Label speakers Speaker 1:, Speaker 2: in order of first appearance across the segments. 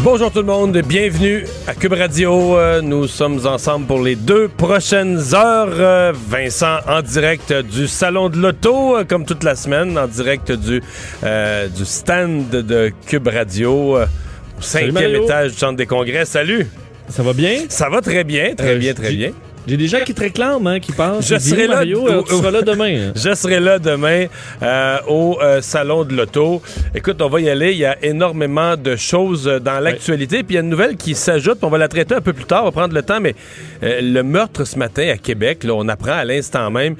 Speaker 1: Bonjour tout le monde, bienvenue à Cube Radio. Euh, Nous sommes ensemble pour les deux prochaines heures. Euh, Vincent en direct du Salon de l'Auto, euh, comme toute la semaine, en direct du, euh, du stand de Cube Radio au cinquième étage du Centre des Congrès. Salut!
Speaker 2: Ça va bien?
Speaker 1: Ça va très bien, très
Speaker 2: Euh,
Speaker 1: bien, très bien.
Speaker 2: J'ai des gens qui te réclament, hein, qui pensent.
Speaker 1: Je serai là-
Speaker 2: Mario, euh, tu seras là demain. hein.
Speaker 1: Je serai là demain euh, au euh, Salon de l'Auto. Écoute, on va y aller. Il y a énormément de choses euh, dans l'actualité. Puis il y a une nouvelle qui s'ajoute. On va la traiter un peu plus tard. On va prendre le temps. Mais le meurtre ce matin à Québec, là, on apprend à l'instant même.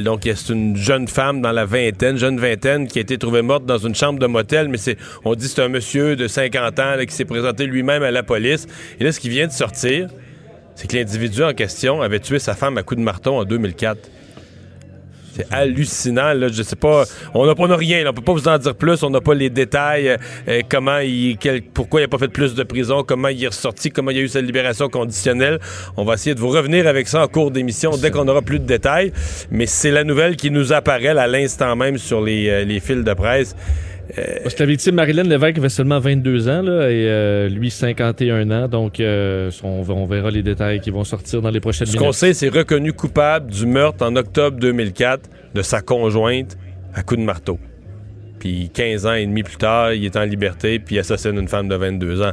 Speaker 1: donc, c'est une jeune femme dans la vingtaine, jeune vingtaine, qui a été trouvée morte dans une chambre de motel. Mais c'est, on dit que c'est un monsieur de 50 ans là, qui s'est présenté lui-même à la police. Et là, ce qui vient de sortir, c'est que l'individu en question avait tué sa femme à coups de marteau en 2004. C'est hallucinant, là. Je sais pas. On n'a n'a rien, là. On peut pas vous en dire plus. On n'a pas les détails. euh, comment il, pourquoi il a pas fait plus de prison, comment il est ressorti, comment il y a eu sa libération conditionnelle. On va essayer de vous revenir avec ça en cours d'émission dès qu'on aura plus de détails. Mais c'est la nouvelle qui nous apparaît là, à l'instant même sur les, euh, les fils de presse.
Speaker 2: Parce que la victime, Marilyn Lévesque, avait seulement 22 ans, là, et euh, lui, 51 ans. Donc, euh, on, on verra les détails qui vont sortir dans les prochaines
Speaker 1: Ce
Speaker 2: minutes.
Speaker 1: qu'on sait, c'est reconnu coupable du meurtre en octobre 2004 de sa conjointe à coups de marteau. Puis 15 ans et demi plus tard, il est en liberté, puis il assassine une femme de 22 ans.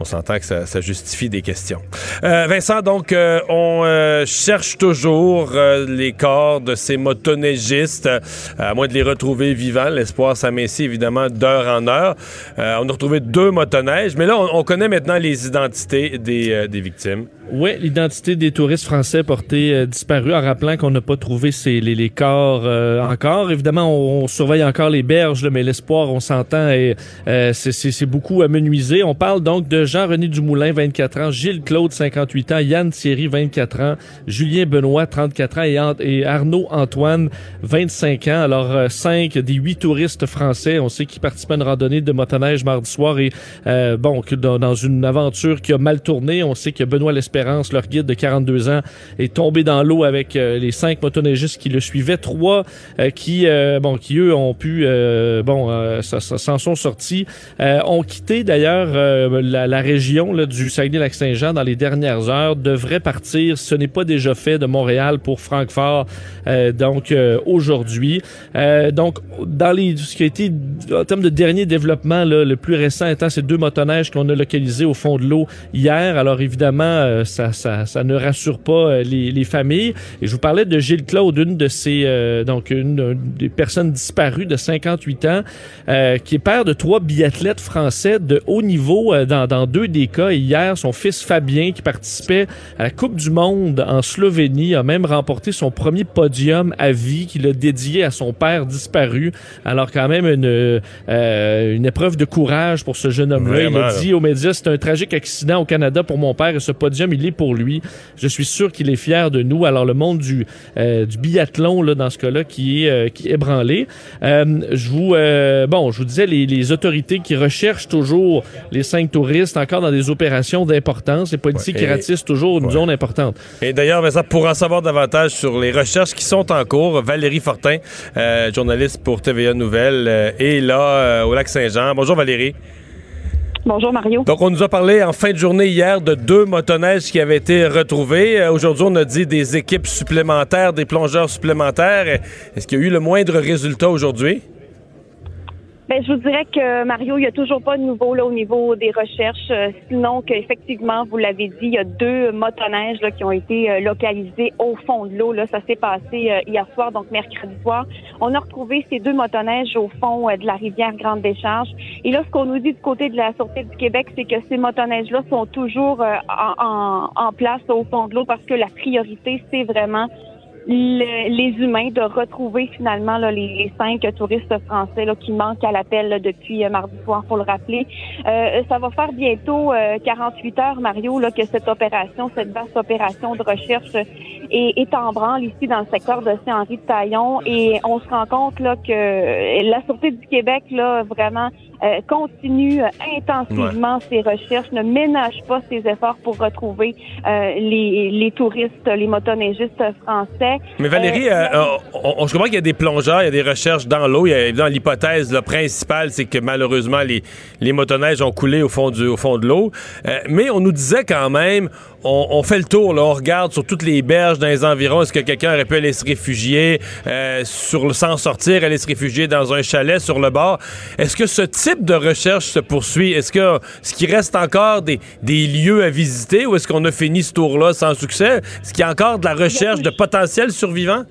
Speaker 1: On s'entend que ça, justifie des questions. Euh, Vincent, donc, euh, on euh, cherche toujours les corps de ces motoneigistes, à moins de les retrouver vivants. L'espoir s'amincit évidemment d'heure en heure. On a retrouvé deux motoneiges, mais là, on, on connaît maintenant les identités des, victimes.
Speaker 2: Oui, l'identité des touristes français portés disparus, en rappelant qu'on n'a pas trouvé les, corps encore. Évidemment, on, surveille encore les berges, mais l'espoir, on s'entend, et c'est beaucoup amenuisé. On parle donc de Jean-René Dumoulin, 24 ans, Gilles Claude, 58 ans, Yann Thierry, 24 ans, Julien Benoît, 34 ans, et, Arnaud Antoine, 25 ans. Alors, euh, cinq des huit touristes français, on sait qu'ils participaient à une randonnée de motoneige mardi soir et, euh, bon, dans, dans une aventure qui a mal tourné, on sait que Benoît L'Espérance, leur guide de 42 ans, est tombé dans l'eau avec euh, les cinq motoneigistes qui le suivaient. Trois euh, qui, euh, bon, qui eux ont pu, bon, s'en sont sortis, ont quitté d'ailleurs la, la région là, du Saguenay-Lac-Saint-Jean dans les dernières heures, devraient partir. Ce n'est pas déjà fait de Montréal pour Francfort, euh, donc euh, aujourd'hui. Euh, donc, dans les, ce qui a été, en termes de dernier développement, là, le plus récent étant ces deux motoneiges qu'on a localisés au fond de l'eau hier. Alors évidemment, euh, ça, ça, ça ne rassure pas euh, les, les familles. Et je vous parlais de Gilles Claude, une de ces, donc une, une des personnes disparues de 58 ans, qui est père de trois biathlètes français de haut niveau dans, dans deux des cas. Et hier, son fils Fabien, qui participait à la Coupe du Monde en Slovénie, a même remporté son premier podium à vie qu'il a dédié à son père disparu. Alors quand même une, euh, une épreuve de courage pour ce jeune homme-là. Il a dit aux médias, c'est un tragique accident au Canada pour mon père et ce podium, il est pour lui. Je suis sûr qu'il est fier de nous. Alors le monde du, euh, du biathlon, là, dans ce cas-là, qui est, euh, qui est ébranlé. Euh, je vous, euh, bon, je vous disais, les, les autorités qui recherchent toujours les cinq touristes, encore dans des opérations d'importance, les policiers
Speaker 1: Ouais,
Speaker 2: qui
Speaker 1: et-
Speaker 2: ratissent toujours une
Speaker 1: Ouais.
Speaker 2: zone importante.
Speaker 1: Et d'ailleurs, Vincent, pour en savoir davantage sur les recherches qui sont en cours, Valérie Fortin, euh, journaliste pour TVA Nouvelles, euh, est là euh, au lac Saint-Jean. Bonjour Valérie.
Speaker 3: Bonjour Mario.
Speaker 1: Donc, on nous a parlé en fin de journée hier de deux motoneiges qui avaient été retrouvés. Euh, Aujourd'hui, on a dit des équipes supplémentaires, des plongeurs supplémentaires. Est-ce qu'il y a eu le moindre résultat aujourd'hui?
Speaker 3: Ben, je vous dirais que Mario, il n'y a toujours pas de nouveau là, au niveau des recherches. euh, sinon qu'effectivement, vous l'avez dit, il y a deux motoneiges là, qui ont été euh, localisés au fond de l'eau. Là, ça s'est passé euh, hier soir, donc mercredi soir. On a retrouvé ces deux motoneiges au fond de la rivière Grande Décharge. Et là, ce qu'on nous dit du côté de la Sûreté du Québec, c'est que ces motoneiges-là sont toujours en place au fond de l'eau parce que la priorité, c'est vraiment le- les humains, de retrouver finalement là, les, les cinq touristes français là, qui manquent à l'appel depuis euh, mardi soir, pour le rappeler. Euh, ça va faire bientôt euh, 48 heures, Mario, là, que cette opération, cette vaste opération de recherche est, est en branle ici dans le secteur de Saint-Henri de Taillon et on se rend compte là, que la Sûreté du Québec là, vraiment euh, continue euh, intensivement ses recherches, ne ménage pas ses efforts pour retrouver euh, les, les touristes, les motoneigistes français.
Speaker 1: Mais Valérie,
Speaker 3: Euh,
Speaker 1: euh, on, on- je comprends qu'il y a des plongeurs, il y a des recherches dans l'eau. Il y a évidemment l'hypothèse principale, c'est que malheureusement les, les motoneiges ont coulé au fond du au fond de l'eau. Euh, mais on nous disait quand même, on, on fait le tour, là, on regarde sur toutes les berges dans les environs. Est-ce que quelqu'un aurait pu aller se réfugier euh, sur le sans sortir, aller se réfugier dans un chalet sur le bord? Est-ce que ce type de recherche se poursuit? Est-ce que ce qui reste encore des, des lieux à visiter ou est-ce qu'on a fini ce tour-là sans succès? Est-ce qu'il y a encore de la recherche de potentiels survivants?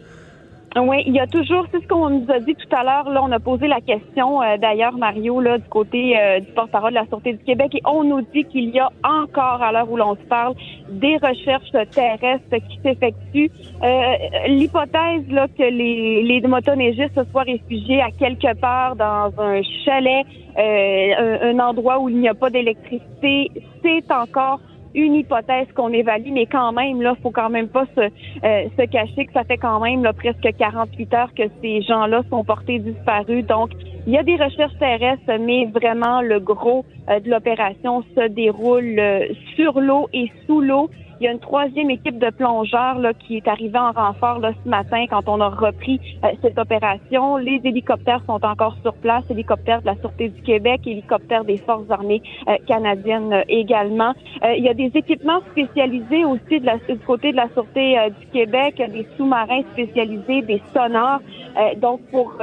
Speaker 3: Oui, il y a toujours, c'est ce qu'on nous a dit tout à l'heure. Là, on a posé la question, euh, d'ailleurs, Mario, là, du côté euh, du porte-parole de la Sûreté du Québec, et on nous dit qu'il y a encore, à l'heure où l'on se parle, des recherches terrestres qui s'effectuent. Euh, L'hypothèse là que les, les motoneigistes se soient réfugiés à quelque part dans un chalet, euh, un, un endroit où il n'y a pas d'électricité, c'est encore une hypothèse qu'on évalue, mais quand même, là, faut quand même pas se, euh, se cacher que ça fait quand même là, presque 48 heures que ces gens-là sont portés disparus. Donc, il y a des recherches terrestres, mais vraiment le gros euh, de l'opération se déroule euh, sur l'eau et sous l'eau. Il y a une troisième équipe de plongeurs là, qui est arrivée en renfort là, ce matin quand on a repris euh, cette opération. Les hélicoptères sont encore sur place, hélicoptères de la Sûreté du Québec, hélicoptères des Forces armées euh, canadiennes euh, également. Euh, il y a des équipements spécialisés aussi de la, du côté de la Sûreté euh, du Québec, des sous-marins spécialisés, des sonars, euh, donc pour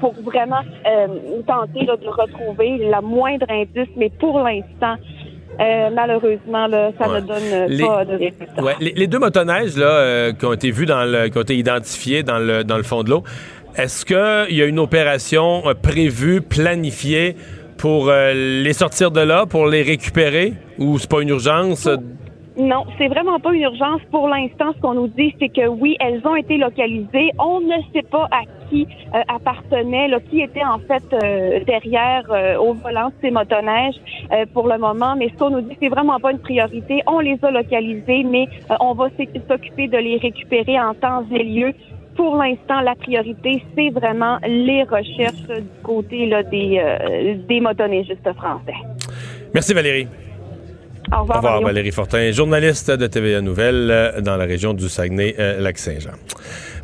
Speaker 3: pour vraiment tenter là, de retrouver la moindre indice, mais pour l'instant, euh, malheureusement, là, ça
Speaker 1: Ouais.
Speaker 3: ne donne
Speaker 1: Les-
Speaker 3: pas de résultat.
Speaker 1: Ouais, les, les deux motoneiges là, euh, qui ont été vus dans le, qui ont été identifiés dans le, dans le fond de l'eau, est-ce qu'il y a une opération euh, prévue, planifiée pour euh, les sortir de là, pour les récupérer, ou c'est pas une urgence?
Speaker 3: Non, c'est vraiment pas une urgence. Pour l'instant, ce qu'on nous dit, c'est que oui, elles ont été localisées. On ne sait pas à qui euh, appartenait, là, qui était en fait euh, derrière euh, au volant de ces motoneiges euh, pour le moment. Mais ce qu'on nous dit, c'est vraiment pas une priorité. On les a localisées, mais euh, on va s'oc- s'occuper de les récupérer en temps et lieu. Pour l'instant, la priorité, c'est vraiment les recherches du côté là, des, euh, des motoneigistes français.
Speaker 1: Merci Valérie.
Speaker 3: Au
Speaker 1: Au
Speaker 3: revoir,
Speaker 1: revoir
Speaker 3: Mario.
Speaker 1: Valérie Fortin, journaliste de TVA Nouvelles euh, dans la région du Saguenay-Lac-Saint-Jean.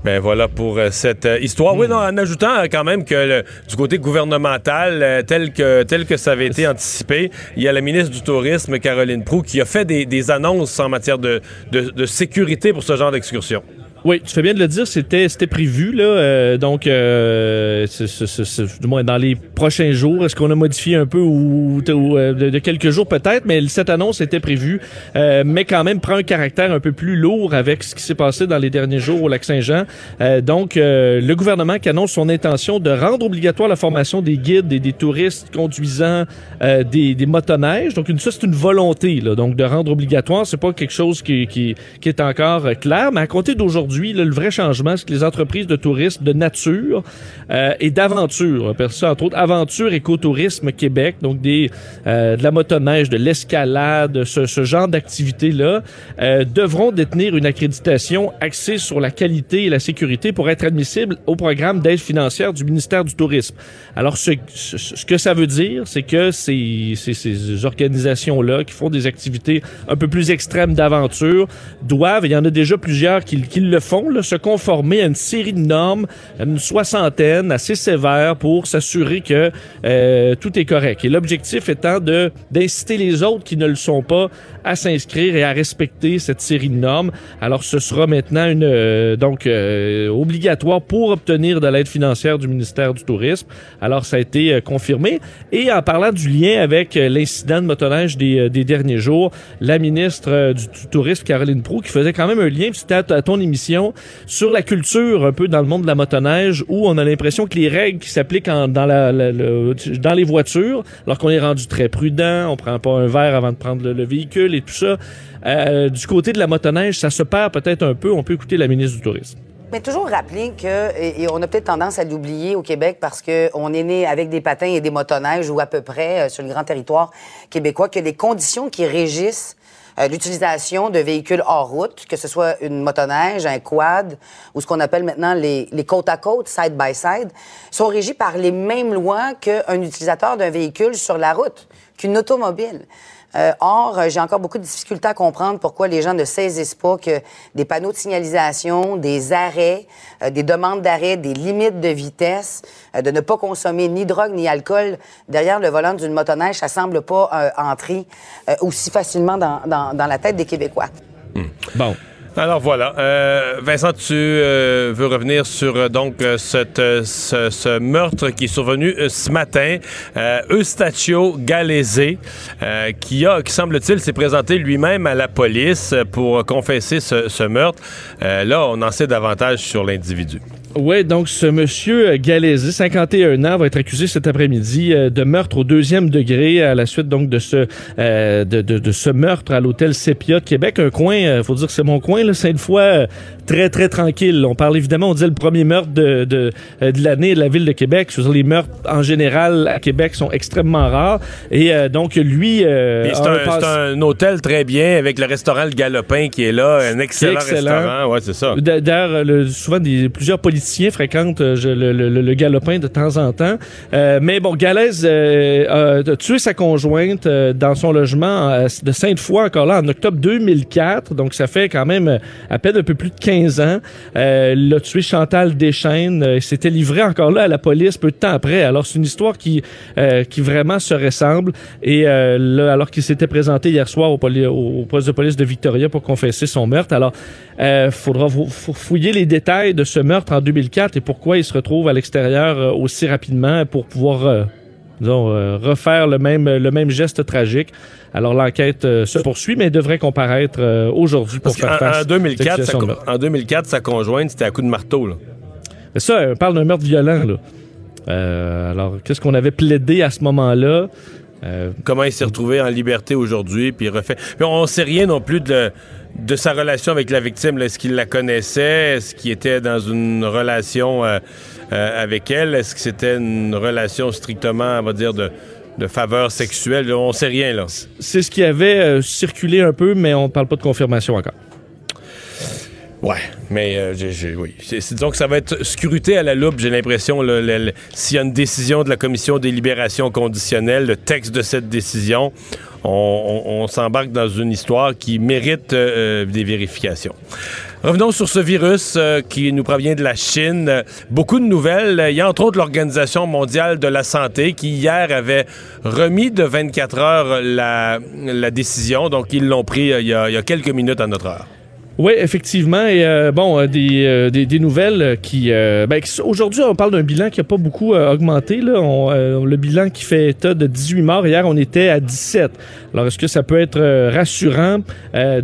Speaker 1: Ben voilà pour euh, cette euh, histoire. Oui, non, en ajoutant euh, quand même que le- du côté gouvernemental, euh, tel que tel que ça avait été anticipé, il y a la ministre du Tourisme, Caroline Proux, qui a fait des, des annonces en matière de, de- de sécurité pour ce genre d'excursion.
Speaker 2: Oui, tu fais bien de le dire, c'était c'était prévu là, euh, donc euh, c'est- c'est- c'est- c'est- du moins dans les prochains jours, est-ce qu'on a modifié un peu ou, ou, euh, de, quelques jours peut-être, mais cette annonce était prévue, euh, mais quand même prend un caractère un peu plus lourd avec ce qui s'est passé dans les derniers jours au lac Saint-Jean. Euh, donc le gouvernement qui annonce son intention de rendre obligatoire la formation des guides et des touristes conduisant des, des motoneiges. Donc une, ça c'est une volonté là, donc de rendre obligatoire, c'est pas quelque chose qui, qui, qui est encore clair, mais à compter d'aujourd'hui Là, le vrai changement, c'est que les entreprises de tourisme de nature euh, et d'aventure, ça entre autres Aventure Écotourisme Québec, donc des euh, de la motoneige, de l'escalade, ce, ce genre d'activités-là, euh, devront détenir une accréditation axée sur la qualité et la sécurité pour être admissibles au programme d'aide financière du ministère du Tourisme. Alors, ce, ce, ce que ça veut dire, c'est que ces, ces, ces organisations-là qui font des activités un peu plus extrêmes d'aventure doivent, et il y en a déjà plusieurs qui, qui le font, se conformer à une série de normes, une soixantaine assez sévères pour s'assurer que euh, tout est correct. Et l'objectif étant de d'inciter les autres qui ne le sont pas à s'inscrire et à respecter cette série de normes. Alors, ce sera maintenant une euh, donc euh, obligatoire pour obtenir de l'aide financière du ministère du Tourisme. Alors, ça a été confirmé. Et en parlant du lien avec l'incident de motoneige des, derniers jours, la ministre du, Tourisme, Caroline Proux, qui faisait quand même un lien, c'était à, à ton émission, sur la culture un peu dans le monde de la motoneige, où on a l'impression que les règles qui s'appliquent en- dans, les voitures, alors qu'on est rendu très prudent, on prend pas un verre avant de prendre le, le véhicule et tout ça, euh, du côté de la motoneige, ça se perd peut-être un peu. On peut écouter la ministre du Tourisme.
Speaker 4: Mais toujours rappeler que, et on a peut-être tendance à l'oublier au Québec parce qu'on est né avec des patins et des motoneiges ou à peu près euh, sur le grand territoire québécois, que les conditions qui régissent euh, l'utilisation de véhicules hors route, que ce soit une motoneige, un quad ou ce qu'on appelle maintenant les, les côte à côte, side by side, sont régis par les mêmes lois qu'un utilisateur d'un véhicule sur la route, qu'une automobile. Euh, or, euh, j'ai encore beaucoup de difficultés à comprendre pourquoi les gens ne saisissent pas que des panneaux de signalisation, des arrêts, euh, des demandes d'arrêt, des limites de vitesse, de ne pas consommer ni drogue ni alcool derrière le volant d'une motoneige, ça semble pas entrer aussi facilement dans, dans, dans la tête des Québécois.
Speaker 2: Bon.
Speaker 1: Alors voilà. Euh, Vincent, tu euh, veux revenir sur euh, donc ce, meurtre qui est survenu ce matin. Eustachio Galese, qui a, qui semble-t-il, s'est présenté lui-même à la police pour confesser ce, ce meurtre. Là, on en sait davantage sur l'individu.
Speaker 2: Oui, donc ce monsieur Galési, 51 ans, va être accusé cet après-midi euh, de meurtre au deuxième degré à la suite donc de ce euh, de, de, de ce meurtre à l'hôtel Sepia de Québec, un coin, euh, faut dire que c'est mon coin, là, Sainte-Foy, euh, très très tranquille. On parle évidemment, on disait le premier meurtre de de, euh, de l'année de la ville de Québec. Je veux dire, les meurtres en général à Québec sont extrêmement rares et euh, donc lui, euh,
Speaker 1: C'est un, un hôtel très bien avec le restaurant Le Galopin qui est là, un excellent,
Speaker 2: excellent.
Speaker 1: restaurant. Ouais, c'est ça.
Speaker 2: D'a- D'ailleurs, le- souvent des, plusieurs politiciens fréquentent euh, le, galopin de temps en temps. Euh, mais bon, Galaise euh, a tué sa conjointe dans son logement de Sainte-Foy, encore là, en octobre 2004. Donc, ça fait quand même à peine un peu plus de 15 ans. Euh, il a tué Chantal Deschaines. Il s'était livré encore là à la police peu de temps après. Alors, c'est une histoire qui, qui vraiment se ressemble. Et là, alors qu'il s'était présenté hier soir au, poste de police de Victoria pour confesser son meurtre. Alors, euh, faudra fou- fou- fouiller les détails de ce meurtre en 2004 et pourquoi il se retrouve à l'extérieur euh, aussi rapidement pour pouvoir euh, disons, euh, refaire le même, le même geste tragique. Alors l'enquête euh, se poursuit, mais devrait comparaître euh, aujourd'hui pour faire face
Speaker 1: en,
Speaker 2: à
Speaker 1: 2004, sa,
Speaker 2: l'accusation de
Speaker 1: co-
Speaker 2: meurtre.
Speaker 1: en 2004, sa conjointe, c'était à coup de marteau. Là.
Speaker 2: Mais ça, on parle d'un meurtre violent. Là. Alors, qu'est-ce qu'on avait plaidé à ce moment-là?
Speaker 1: Comment il s'est retrouvé en liberté aujourd'hui, puis refait. Puis on sait rien non plus de, de sa relation avec la victime. Est-ce qu'il la connaissait? Est-ce qu'il était dans une relation euh, euh, avec elle? Est-ce que c'était une relation strictement, on va dire, de, de faveur sexuelle? On sait rien, là.
Speaker 2: c'est ce qui avait euh, circulé un peu, mais on ne parle pas de confirmation encore.
Speaker 1: Ouais, mais euh, oui. Disons que ça va être scruté à la loupe, j'ai l'impression, s'il y a une décision de la commission des libérations conditionnelles, le texte de cette décision, on, s'embarque dans une histoire qui mérite euh, des vérifications. Revenons sur ce virus euh, qui nous provient de la Chine. Euh, Beaucoup de nouvelles. Il y a entre autres l'Organisation mondiale de la santé qui hier avait remis de 24 heures la, décision. Donc ils l'ont pris euh, il y a quelques minutes à notre heure.
Speaker 2: Oui, effectivement. Et euh, bon, euh, des, euh, des, des nouvelles qui... ben, Aujourd'hui, on parle d'un bilan qui n'a pas beaucoup augmenté. Là. Le bilan qui fait état de 18 morts. Hier, on était à 17. Alors, est-ce que ça peut être rassurant?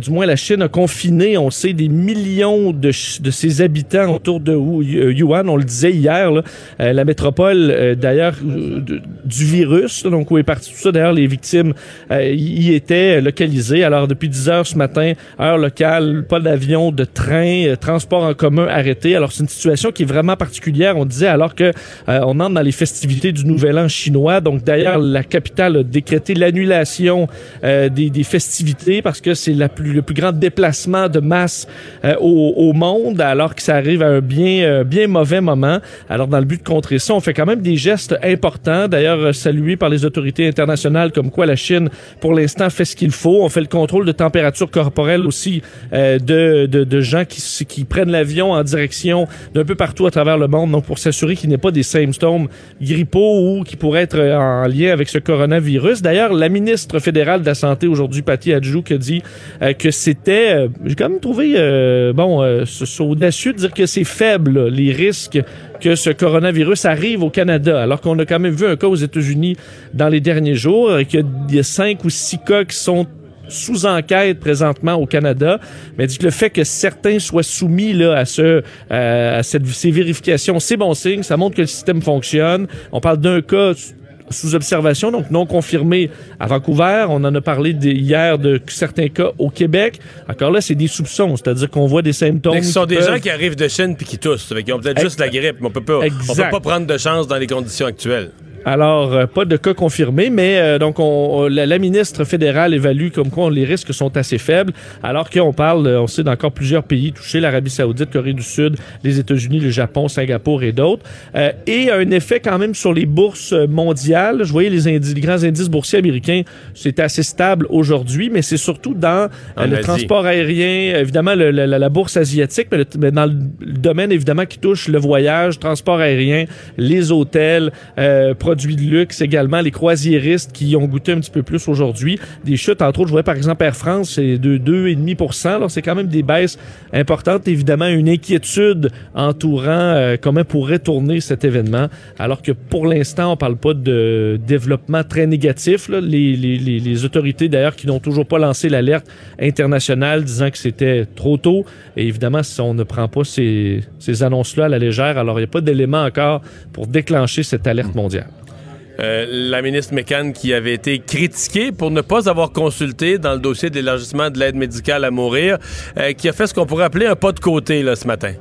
Speaker 2: Du moins, la Chine a confiné, on sait, des millions de, de ses habitants autour de Wu- Yuan. On le disait hier, la métropole, d'ailleurs, de- du virus, donc où est parti tout ça. D'ailleurs, les victimes y étaient localisées. Alors, depuis 10 heures ce matin, heure locale, pas d'avion, de train, euh, transport en commun arrêté. Alors, c'est une situation qui est vraiment particulière. On disait alors que euh, on entre dans les festivités du Nouvel An chinois. Donc, d'ailleurs, la capitale a décrété l'annulation euh, des, festivités parce que c'est le plus grand déplacement de masse euh, au, monde, alors que ça arrive à un bien, bien mauvais moment. Alors, dans le but de contrer ça, on fait quand même des gestes importants, d'ailleurs salués par les autorités internationales, comme quoi la Chine, pour l'instant, fait ce qu'il faut. On fait le contrôle de température corporelle aussi euh, de, de, de gens qui, qui prennent l'avion en direction d'un peu partout à travers le monde, donc pour s'assurer qu'il n'y ait pas des symptômes grippaux ou qui pourraient être euh, en lien avec ce coronavirus. D'ailleurs, la ministre fédérale de la Santé aujourd'hui, Patty Adjouk, a dit euh, que c'était... euh, J'ai quand même trouvé, euh, bon, ce- c'est audacieux de dire que c'est faible, les risques que ce coronavirus arrive au Canada, alors qu'on a quand même vu un cas aux États-Unis dans les derniers jours, et qu'il y a cinq ou six cas qui sont sous enquête présentement au Canada, mais dit que le fait que certains soient soumis là, à, ce, euh, à cette, ces vérifications, c'est bon signe, ça montre que le système fonctionne. On parle d'un cas sous observation, donc non confirmés à Vancouver. On en a parlé hier de certains cas au Québec. Encore là, c'est des soupçons, c'est-à-dire qu'on voit des symptômes.
Speaker 1: Ce sont des
Speaker 2: peuvent-
Speaker 1: gens qui arrivent de Chine puis qui toussent. Fait qu'ils ont peut-être juste la grippe, mais on peut pas, on peut pas prendre de chance dans les conditions actuelles.
Speaker 2: Alors, euh, pas de cas confirmés, mais euh, donc on, on- la, la ministre fédérale évalue comme quoi les risques sont assez faibles, alors qu'on parle, euh, on sait, d'encore plusieurs pays touchés, l'Arabie saoudite, Corée du Sud, les États-Unis, le Japon, Singapour et d'autres, Euh, et un effet quand même sur les bourses mondiales. Je voyais les, indi- les grands indices boursiers américains, c'est assez stable aujourd'hui, mais c'est surtout dans euh, le
Speaker 1: Asie.
Speaker 2: transport aérien, évidemment le- la- la bourse asiatique, mais, le- mais dans le domaine évidemment qui touche le voyage, transport aérien, les hôtels, euh, produits de luxe également, les croisiéristes qui ont goûté un petit peu plus aujourd'hui. Des chutes, entre autres, je voyais par exemple Air France, c'est de 2,5 Alors c'est quand même des baisses importantes. Évidemment, une inquiétude entourant euh, comment pourrait tourner cet événement, alors que pour l'instant, on parle pas de développement très négatif. là. Les, les, les, les autorités, d'ailleurs, qui n'ont toujours pas lancé l'alerte internationale disant que c'était trop tôt. Et évidemment, si on ne prend pas ces, ces annonces-là à la légère, alors il n'y a pas d'élément encore pour déclencher cette alerte mondiale.
Speaker 1: Euh, la ministre McCann qui avait été critiquée pour ne pas avoir consulté dans le dossier d'élargissement de l'aide médicale à mourir, euh, qui a fait ce qu'on pourrait appeler un pas de côté là, ce matin.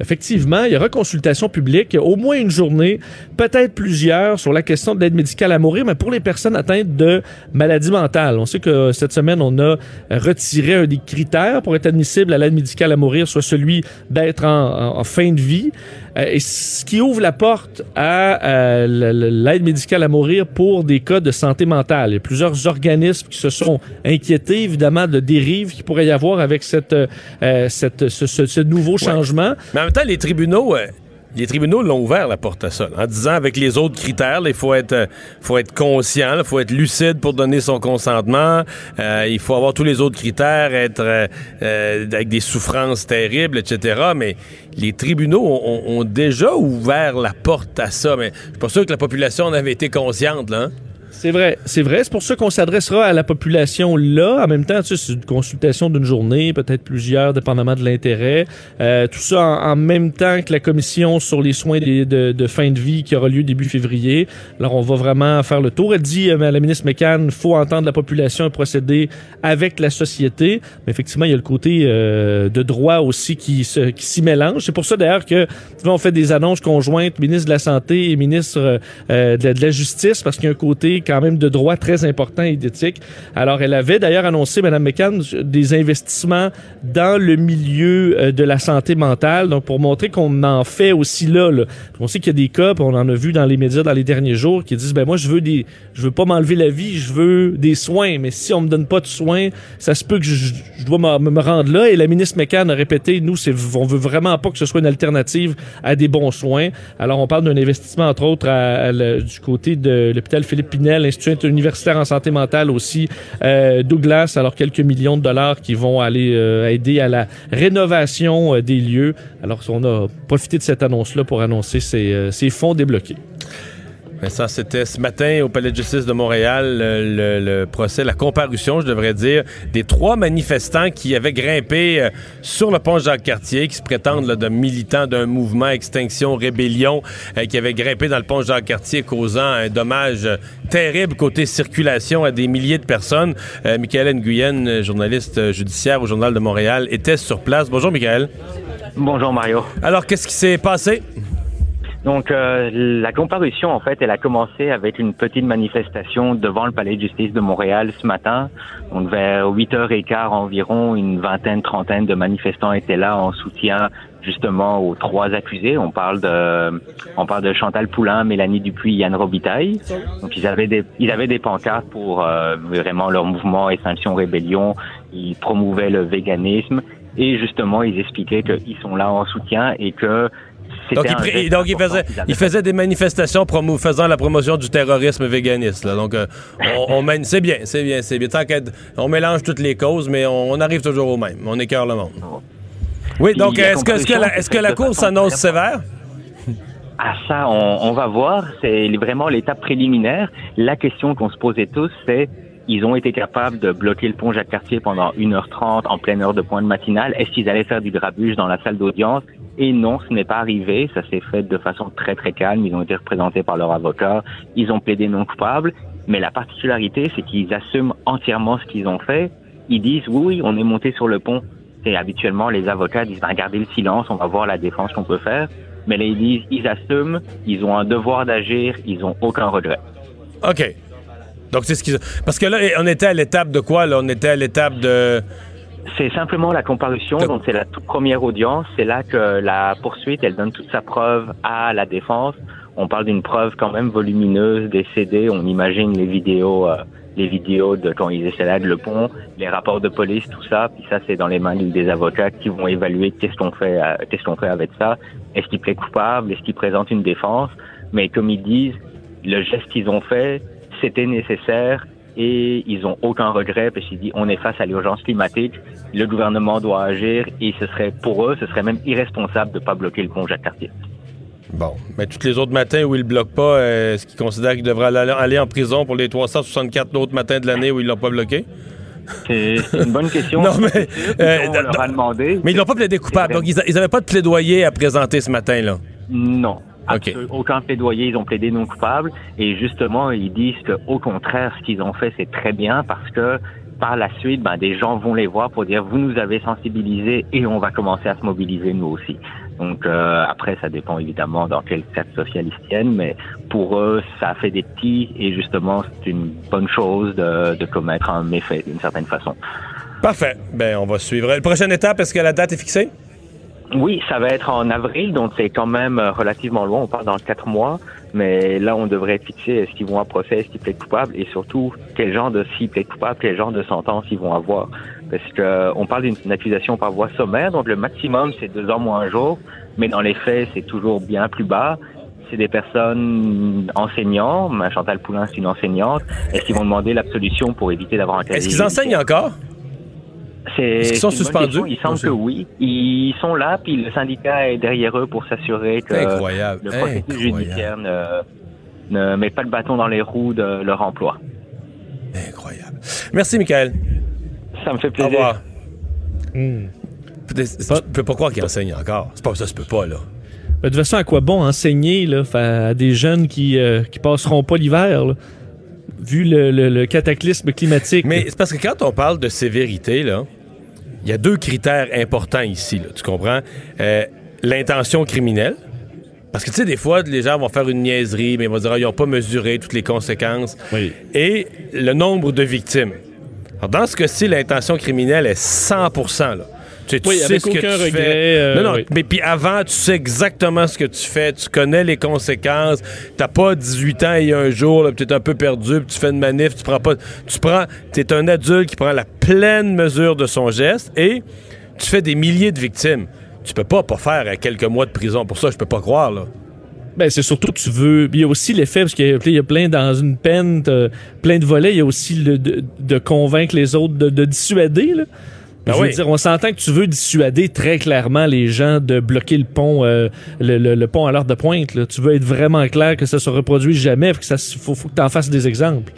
Speaker 2: Effectivement, il y aura consultation publique, au moins une journée, peut-être plusieurs, sur la question de l'aide médicale à mourir, mais pour les personnes atteintes de maladies mentales. On sait que cette semaine, on a retiré un des critères pour être admissible à l'aide médicale à mourir, soit celui d'être en fin de vie. Euh, et ce qui ouvre la porte à euh, l'aide médicale à mourir pour des cas de santé mentale. Il y a plusieurs organismes qui se sont inquiétés, évidemment, de dérives qu'il pourrait y avoir avec cette, euh, cette, ce, ce- ce nouveau changement.
Speaker 1: Mais en même temps, les tribunaux, euh, les tribunaux l'ont ouvert la porte à ça, en disant avec les autres critères, il faut être, euh, faut être conscient, il faut être lucide pour donner son consentement, euh, il faut avoir tous les autres critères, être euh, euh, avec des souffrances terribles, etc. Mais les tribunaux ont, ont- ont déjà ouvert la porte à ça. Mais je suis pas sûr que la population en avait été consciente, là. hein?
Speaker 2: C'est vrai, c'est vrai. C'est pour ça qu'on s'adressera à la population là. En même temps, tu sais, c'est une consultation d'une journée, peut-être plusieurs, dépendamment de l'intérêt. Euh, tout ça en, même temps que la commission sur les soins de, fin de vie qui aura lieu début février. Alors, on va vraiment faire le tour. Elle dit, euh, la ministre McCann, faut entendre la population et procéder avec la société. Mais effectivement, il y a le côté euh, de droit aussi qui se- qui s'y mélange. C'est pour ça d'ailleurs que tu vois, on fait des annonces conjointes, ministre de la Santé et ministre euh, euh, de, de la Justice, parce qu'il y a un côté quand même de droit très important et d'éthique. Alors, elle avait d'ailleurs annoncé, Mme McCann, des investissements dans le milieu euh, de la santé mentale, donc pour montrer qu'on en fait aussi là. On sait qu'il y a des cas, on en a vu dans les médias dans les derniers jours, qui disent, ben moi, je veux des, je veux pas m'enlever la vie, je veux des soins, mais si on me donne pas de soins, ça se peut que je, je dois me, rendre là. Et la ministre McCann a répété, nous, c'est, on veut vraiment pas que ce soit une alternative à des bons soins. Alors, on parle d'un investissement, entre autres, à- à le- du côté de l'hôpital Philippe Pinel, l'Institut universitaire en santé mentale aussi, euh, Douglas, alors quelques millions de dollars qui vont aller euh, aider à la rénovation euh, des lieux. Alors, on a profité de cette annonce-là pour annoncer ces, euh, ces fonds débloqués.
Speaker 1: Mais ça, c'était ce matin au Palais de justice de Montréal, le, le- le procès, la comparution, je devrais dire, des trois manifestants qui avaient grimpé euh, sur le pont Jacques-Cartier, qui se prétendent là, de militants d'un mouvement Extinction Rébellion, euh, qui avaient grimpé dans le pont Jacques-Cartier, causant un dommage euh, terrible côté circulation à des milliers de personnes. Euh, Michael Nguyen, euh, journaliste euh, judiciaire au Journal de Montréal, était sur place. Bonjour, Michael.
Speaker 5: Bonjour Mario.
Speaker 1: Alors, qu'est-ce qui s'est passé?
Speaker 5: Donc euh, la comparution en fait, elle a commencé avec une petite manifestation devant le palais de justice de Montréal ce matin. Donc vers 8h15 environ, une vingtaine, trentaine de manifestants étaient là en soutien justement aux trois accusés. On parle de on parle de Chantal Poulain, Mélanie Dupuis, Yann Robitaille. Donc ils avaient des ils avaient des pancartes pour euh, vraiment leur mouvement Extinction Rébellion, ils promouvaient le véganisme et justement ils expliquaient qu'ils sont là en soutien et que
Speaker 1: Donc, il, donc faisait, il des manifestations promo- faisant la promotion du terrorisme véganiste. là. Donc, euh, on, on mène- c'est bien, c'est bien, c'est bien. Tant on mélange toutes les causes, mais on, on arrive toujours au même. On écœure le monde. Oui, donc est-ce que, la,
Speaker 5: comparution
Speaker 1: est-ce que
Speaker 5: s'est
Speaker 1: la
Speaker 5: faite de
Speaker 1: Cour
Speaker 5: façon
Speaker 1: s'annonce sévère?
Speaker 5: Ah ça, on, on va voir. C'est vraiment l'étape préliminaire. La question qu'on se posait tous, c'est ils ont été capables de bloquer le pont Jacques-Cartier pendant 1h30 en pleine heure de pointe matinale. Est-ce qu'ils allaient faire du grabuge dans la salle d'audience? Et non, ce n'est pas arrivé. Ça s'est fait de façon très très calme. Ils ont été représentés par leur avocat. Ils ont plaidé non coupables. Mais la particularité, c'est qu'ils assument entièrement ce qu'ils ont fait. Ils disent oui, oui, on est monté sur le pont. Et habituellement, les avocats disent ben, gardez le silence, on va voir la défense qu'on peut faire. Mais là, ils disent ils assument, ils ont un devoir d'agir, ils ont aucun regret.
Speaker 1: OK. Donc, c'est ce qu'ils. Parce que là, on était à l'étape de quoi, là? On était à l'étape de.
Speaker 5: C'est simplement la comparution, donc c'est la toute première audience. C'est là que la poursuite, elle donne toute sa preuve à la défense. On parle d'une preuve quand même volumineuse, des CD. On imagine les vidéos, euh, les vidéos de quand ils escaladent le pont, les rapports de police, tout ça. Puis ça, c'est dans les mains des avocats qui vont évaluer qu'est-ce qu'on fait, euh, qu'est-ce qu'on fait avec ça. Est-ce qu'ils plaît coupable? Est-ce qu'ils présentent une défense? Mais comme ils disent, le geste qu'ils ont fait, c'était nécessaire et ils ont aucun regret parce qu'ils disent on est face à l'urgence climatique, le gouvernement doit agir et ce serait pour eux, ce serait même irresponsable de pas bloquer le pont Jacques Cartier.
Speaker 1: Bon, mais tous les autres matins où ils le bloquent pas, euh, est-ce qu'ils considèrent qu'ils devraient aller, en prison pour les 364 autres matins de l'année où ils l'ont pas bloqué?
Speaker 5: C'est une bonne question.
Speaker 1: non, mais, euh,
Speaker 5: on leur a demandé.
Speaker 1: mais ils n'ont pas plaidé coupable, donc ils n'avaient pas de plaidoyer à présenter ce matin-là.
Speaker 5: Non.
Speaker 1: OK.
Speaker 5: Absol- Aucun plaidoyer, ils ont plaidé non coupable. Et justement, ils disent que, au contraire, ce qu'ils ont fait, c'est très bien parce que par la suite, ben, des gens vont les voir pour dire vous nous avez sensibilisés et on va commencer à se mobiliser nous aussi. Donc euh, après, ça dépend évidemment dans quel cercle social ils tiennent, mais pour eux, ça a fait des petits et justement, c'est une bonne chose de, de commettre un méfait d'une certaine façon.
Speaker 1: Parfait. Ben, on va suivre. La prochaine étape, est-ce que la date est fixée?
Speaker 5: Oui, ça va être en avril, donc c'est quand même euh, relativement loin. On parle dans quatre mois, mais là, on devrait fixé. Est-ce qu'ils vont à procès, est-ce qu'ils plaident coupables, et surtout quel genre de s'ils plaident coupables, quel genre de sentence ils vont avoir. Parce que euh, on parle d'une accusation par voie sommaire, donc le maximum c'est deux ans moins un jour, mais dans les faits c'est toujours bien plus bas. C'est des personnes enseignants. Ma Chantal Poulain, c'est une enseignante. Est-ce qu'ils vont demander l'absolution pour éviter d'avoir un casier
Speaker 1: Est-ce qu'ils enseignent encore?
Speaker 5: C'est
Speaker 1: Est-ce qu'ils sont suspendus?
Speaker 5: Il semble que oui. Ils sont là, puis le syndicat est derrière eux pour s'assurer que
Speaker 1: Incroyable.
Speaker 5: le processus
Speaker 1: Incroyable.
Speaker 5: judiciaire ne, ne met pas le bâton dans les roues de leur emploi.
Speaker 1: Incroyable. Merci, Michael.
Speaker 5: Ça me fait
Speaker 1: Au
Speaker 5: plaisir.
Speaker 1: revoir.
Speaker 2: Hmm.
Speaker 1: Peut-être- Tu peux pas croire qu'ils enseignent encore. C'est pas ça, se peut pas, là.
Speaker 2: Ben, de toute façon, à quoi bon enseigner là, à des jeunes qui, euh, qui passeront pas l'hiver, là, vu le, le- le cataclysme climatique?
Speaker 1: Mais c'est parce que quand on parle de sévérité, là, il y a deux critères importants ici, là, tu comprends? Euh, L'intention criminelle. Parce que, tu sais, des fois, les gens vont faire une niaiserie, mais ils vont dire, ah, ils n'ont pas mesuré toutes les conséquences.
Speaker 2: Oui.
Speaker 1: Et le nombre de victimes. Alors, dans ce cas-ci, l'intention criminelle est 100% là. Tu, sais, tu
Speaker 2: Oui,
Speaker 1: sais
Speaker 2: avec
Speaker 1: ce que tu
Speaker 2: regret,
Speaker 1: fais.
Speaker 2: euh,
Speaker 1: non, non,
Speaker 2: oui.
Speaker 1: mais puis avant, tu sais exactement ce que tu fais, tu connais les conséquences. T'as pas 18 ans et un jour, là, puis t'es un peu perdu, puis tu fais une manif, tu prends pas. Tu prends. T'es un adulte qui prend la pleine mesure de son geste et tu fais des milliers de victimes. Tu peux pas pas faire euh, quelques mois de prison pour ça, je peux pas croire, là.
Speaker 2: Ben, c'est surtout que tu veux. Il y a aussi l'effet, parce qu'il y a- plein dans une peine, t'as plein de volets, il y a aussi le, de, de convaincre les autres, de, de dissuader. Là.
Speaker 1: Ben
Speaker 2: Je veux
Speaker 1: oui.
Speaker 2: dire, on s'entend que tu veux dissuader très clairement les gens de bloquer le pont, euh, le, le- le pont à l'heure de pointe. là. Tu veux être vraiment clair que ça se reproduise jamais, que ça, faut, faut que tu en fasses des exemples.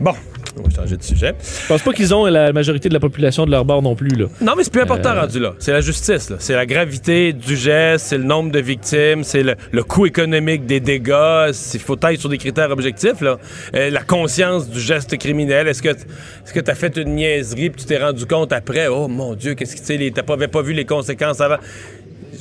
Speaker 1: Bon, on va changer de sujet.
Speaker 2: Je pense pas qu'ils ont la majorité de la population de leur bord non plus. Là.
Speaker 1: Non, mais c'est plus important
Speaker 2: Euh,
Speaker 1: rendu là. C'est la justice, là. C'est la gravité du geste, c'est le nombre de victimes, c'est le, le coût économique des dégâts. Il faut être sur des critères objectifs, là. Euh, la conscience du geste criminel. Est-ce que est-ce que t'as fait une niaiserie puis tu t'es rendu compte après, oh mon Dieu, qu'est-ce que tu sais, les- t'as pas, avais pas vu les conséquences avant.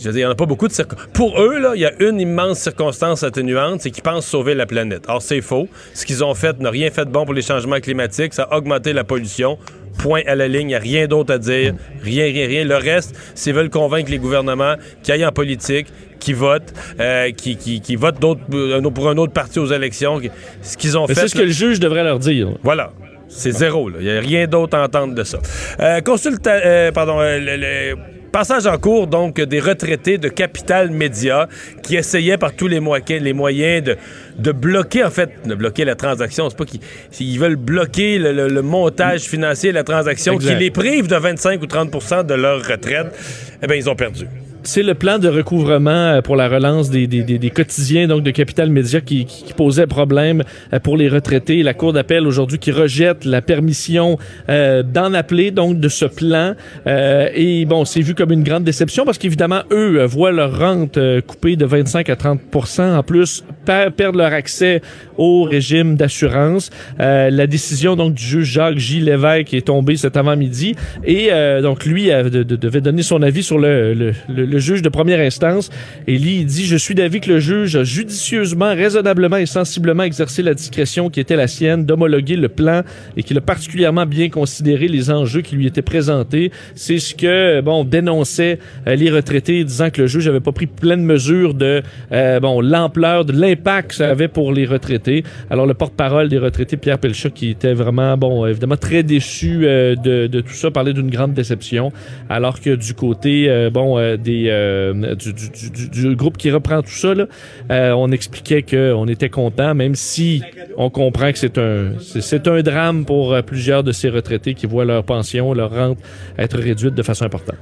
Speaker 1: Je veux dire, il n'y en a pas beaucoup de circonstances. Pour eux, là, il y a une immense circonstance atténuante, c'est qu'ils pensent sauver la planète. Or, c'est faux. Ce qu'ils ont fait n'a rien fait de bon pour les changements climatiques. Ça a augmenté la pollution. Point à la ligne. Il n'y a rien d'autre à dire. Rien, rien, rien. Le reste, s'ils veulent convaincre les gouvernements qui aillent en politique, qui votent, euh, qui, qui, qui votent d'autres- pour un autre parti aux élections, ce qu'ils ont
Speaker 2: Mais
Speaker 1: fait.
Speaker 2: C'est ce que le juge devrait leur dire.
Speaker 1: voilà. C'est zéro. Il n'y a rien d'autre à entendre de ça. Euh, consulta- euh, pardon, euh, le, le passage en cours donc des retraités de Capital Média qui essayaient par tous les, moyens, les moyens de, de bloquer, en fait, de bloquer la transaction. C'est pas qu'ils ils veulent bloquer le, le- le montage financier de la transaction
Speaker 2: Exact.
Speaker 1: qui les prive de 25 ou 30% de leur retraite. Eh bien, ils ont perdu.
Speaker 2: C'est le plan de recouvrement euh, pour la relance des, des, des, des quotidiens donc de Capital Média qui, qui, qui posait problème euh, pour les retraités. La Cour d'appel aujourd'hui qui rejette la permission euh, d'en appeler donc de ce plan. Euh, et bon, c'est vu comme une grande déception parce qu'évidemment, eux euh, voient leur rente coupée de 25 à 30 En plus, per- perdent leur accès au régime d'assurance. Euh, la décision donc du juge Jacques J. Lévesque est tombée cet avant-midi et euh, donc lui euh, de- de- devait donner son avis sur le, le, le- le juge de première instance. Et lui, il dit, je suis d'avis que le juge a judicieusement, raisonnablement et sensiblement exercé la discrétion qui était la sienne d'homologuer le plan et qu'il a particulièrement bien considéré les enjeux qui lui étaient présentés. C'est ce que, bon, dénonçaient euh, les retraités, disant que le juge n'avait pas pris pleine mesure de, euh, bon, l'ampleur, de l'impact que ça avait pour les retraités. Alors, le porte-parole des retraités, Pierre Pelchat, qui était vraiment, bon, évidemment très déçu euh, de, de tout ça, parlait d'une grande déception, alors que du côté, euh, bon, euh, des, euh, du, du, du- du groupe qui reprend tout ça, là, euh, on expliquait qu'on était content, même si on comprend que c'est un, c'est un drame pour euh, plusieurs de ces retraités qui voient leur pension, leur rente être réduite de façon importante.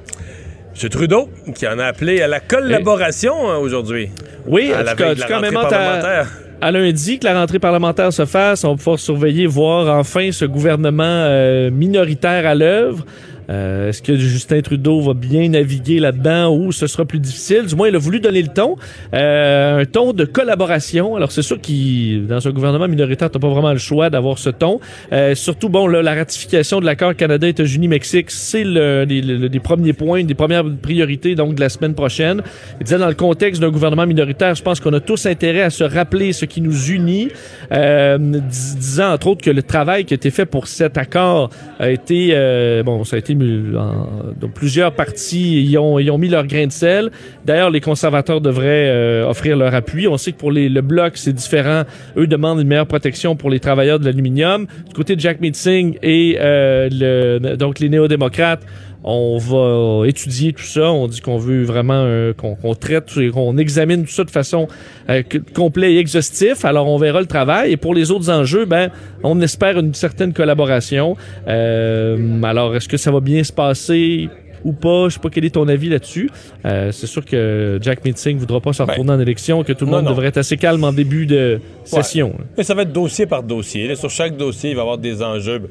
Speaker 1: M. Trudeau, qui en a appelé à la collaboration hein, aujourd'hui.
Speaker 2: Oui,
Speaker 1: à
Speaker 2: en
Speaker 1: la
Speaker 2: tout cas,
Speaker 1: de la
Speaker 2: à lundi que la rentrée parlementaire se fasse. On va pouvoir surveiller, voir enfin ce gouvernement euh, minoritaire à l'œuvre. Euh, Est-ce que Justin Trudeau va bien naviguer là-dedans ou ce sera plus difficile? Du moins, il a voulu donner le ton. Euh, un ton de collaboration. Alors, c'est sûr qu'il, dans un gouvernement minoritaire, t'as pas vraiment le choix d'avoir ce ton. Euh, surtout, bon, là, la ratification de l'accord Canada, États-Unis, Mexique, c'est le, les, les- les premiers points, des premières priorités donc de la semaine prochaine. Il disait dans le contexte d'un gouvernement minoritaire, je pense qu'on a tous intérêt à se rappeler ce qui nous unit, euh, dis- disant entre autres que le travail qui a été fait pour cet accord a été euh, bon, ça a été en- donc plusieurs partis y ont, mis leur grain de sel. D'ailleurs, les conservateurs devraient euh, offrir leur appui. On sait que pour les, le bloc, c'est différent. Eux demandent une meilleure protection pour les travailleurs de l'aluminium. Du côté de Jack Meeting et euh, donc les néo-démocrates, on va étudier tout ça. On dit qu'on veut vraiment euh, qu'on qu'on traite et qu'on examine tout ça de façon euh, complet et exhaustif. Alors, on verra le travail. Et pour les autres enjeux, ben, on espère une certaine collaboration. Euh, alors, est-ce que ça va bien se passer? ou pas, je sais pas quel est ton avis là-dessus. Euh, c'est sûr que Jack Meeting voudra pas se retourner en élection, que tout le monde
Speaker 1: non.
Speaker 2: devrait être assez calme en début de session.
Speaker 1: Mais ça va être dossier par dossier. là. Sur chaque dossier, il va y avoir des enjeux.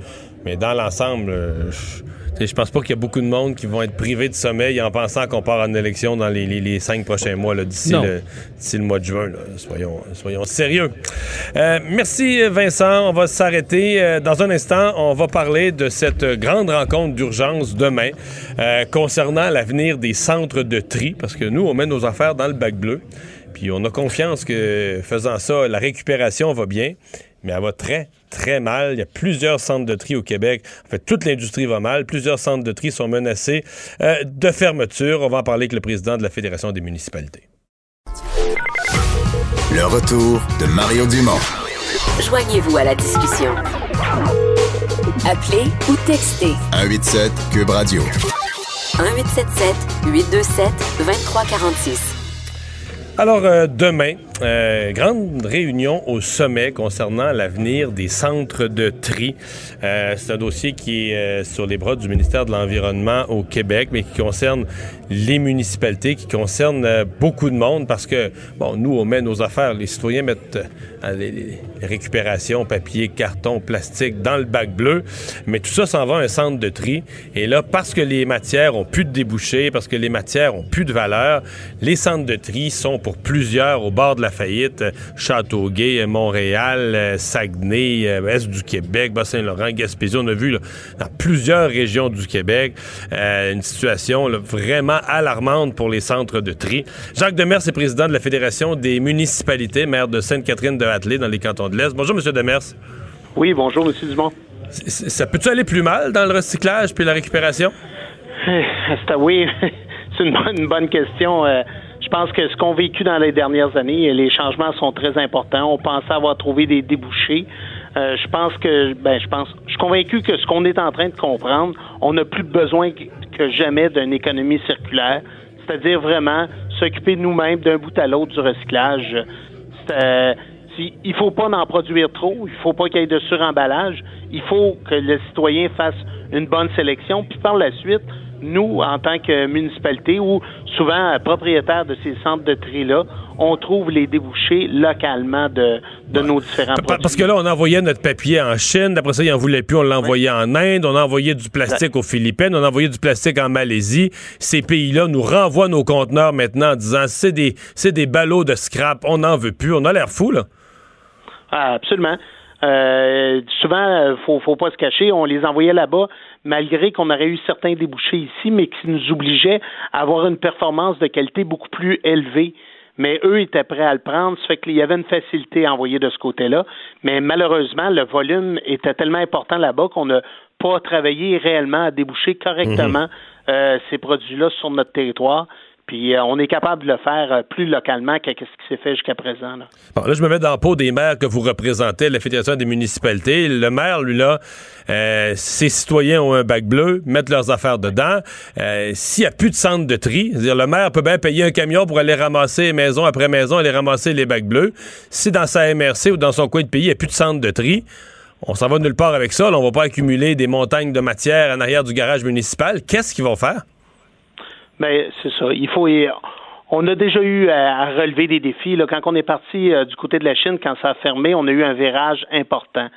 Speaker 1: Mais dans l'ensemble, je je pense pas qu'il y a beaucoup de monde qui vont être privés de sommeil en pensant qu'on part en élection dans les, les- les cinq prochains mois, là, d'ici,
Speaker 2: Non.
Speaker 1: le, d'ici le mois de juin. là. Soyons, soyons sérieux. Euh, merci, Vincent. On va s'arrêter. Euh, dans un instant, on va parler de cette grande rencontre d'urgence demain euh, concernant l'avenir des centres de tri, parce que nous, on met nos affaires dans le bac bleu. Puis on a confiance que faisant ça, la récupération va bien, mais elle va très, très mal. Il y a plusieurs centres de tri au Québec. En fait, toute l'industrie va mal. Plusieurs centres de tri sont menacés euh, de fermeture. On va en parler avec le président de la Fédération des municipalités.
Speaker 6: Le retour de Mario Dumont.
Speaker 7: Joignez-vous à la discussion. Appelez ou textez
Speaker 6: 187 Cube Radio.
Speaker 7: 1877 827 2346.
Speaker 1: Alors, euh, demain, euh, grande réunion au sommet concernant l'avenir des centres de tri. Euh, c'est un dossier qui est euh, sur les bras du ministère de l'Environnement au Québec, mais qui concerne les municipalités, qui concerne beaucoup de monde parce que, bon, nous, on met nos affaires, les citoyens mettent les récupérations, papier, carton, plastique dans le bac bleu, mais tout ça s'en va à un centre de tri. Et là, parce que les matières ont plus de débouchés, parce que les matières ont plus de valeur, les centres de tri sont pour plusieurs au bord de la faillite. Euh, Châteauguay, Montréal, euh, Saguenay, euh, Est du Québec, Bas-Saint-Laurent, Gaspésie. On a vu là, dans plusieurs régions du Québec euh, une situation là, vraiment alarmante pour les centres de tri. Jacques Demers est président de la Fédération des municipalités, maire de Sainte-Catherine-de-Hatley dans les cantons de l'Est. Bonjour, M. Demers.
Speaker 8: Oui, bonjour, M. Dumont.
Speaker 1: C- Ça peut-tu aller plus mal dans le recyclage puis la récupération?
Speaker 8: C'est- oui, c'est une bonne, une bonne question. Euh, je pense que ce qu'on a vécu dans les dernières années, les changements sont très importants. On pensait avoir trouvé des débouchés. Euh, je pense que, ben, je pense, je suis convaincu que ce qu'on est en train de comprendre, on n'a plus besoin que, jamais d'une économie circulaire, c'est-à-dire vraiment s'occuper nous-mêmes d'un bout à l'autre du recyclage. Euh, si- il faut pas en produire trop, il faut pas qu'il y ait de suremballage. Il faut que le citoyen fasse une bonne sélection, puis par la suite, nous, en tant que municipalité ou souvent euh, propriétaires de ces centres de tri-là, on trouve les débouchés localement de, de nos différents
Speaker 1: Pa-
Speaker 8: produits.
Speaker 1: Parce que là, on envoyait notre papier en Chine. D'après ça, ils en voulaient plus. On l'envoyait en Inde. On envoyait du plastique aux Philippines. On envoyait du plastique en Malaisie. Ces pays-là nous renvoient nos conteneurs maintenant en disant c'est des, c'est des ballots de scrap. On n'en veut plus. On a l'air fou, là.
Speaker 8: Ah, absolument. Euh, souvent, faut, faut pas se cacher, on les envoyait là-bas, malgré qu'on aurait eu certains débouchés ici, mais qui nous obligeaient à avoir une performance de qualité beaucoup plus élevée. Mais eux étaient prêts à le prendre, ça fait qu'il y avait une facilité à envoyer de ce côté-là. Mais malheureusement, le volume était tellement important là-bas qu'on n'a pas travaillé réellement à déboucher correctement euh, ces produits-là sur notre territoire. Puis euh, on est capable de le faire euh, plus localement que ce qui s'est fait jusqu'à présent. Là.
Speaker 1: Bon, là, je me mets dans la peau des maires que vous représentez, la Fédération des municipalités. Le maire, lui, là, euh, ses citoyens ont un bac bleu, mettent leurs affaires dedans. S'il n'y a plus de centre de tri, c'est-à-dire le maire peut bien payer un camion pour aller ramasser maison après maison, aller ramasser les bacs bleus. Si dans sa MRC ou dans son coin de pays, il n'y a plus de centre de tri, on s'en va nulle part avec ça. On va pas accumuler des montagnes de matière en arrière du garage municipal. Qu'est-ce qu'ils vont faire?
Speaker 8: Ben, c'est ça. Il faut. On a déjà eu à, à relever des défis. Là. Quand on est parti euh, du côté de la Chine, quand ça a fermé, on a eu un virage important.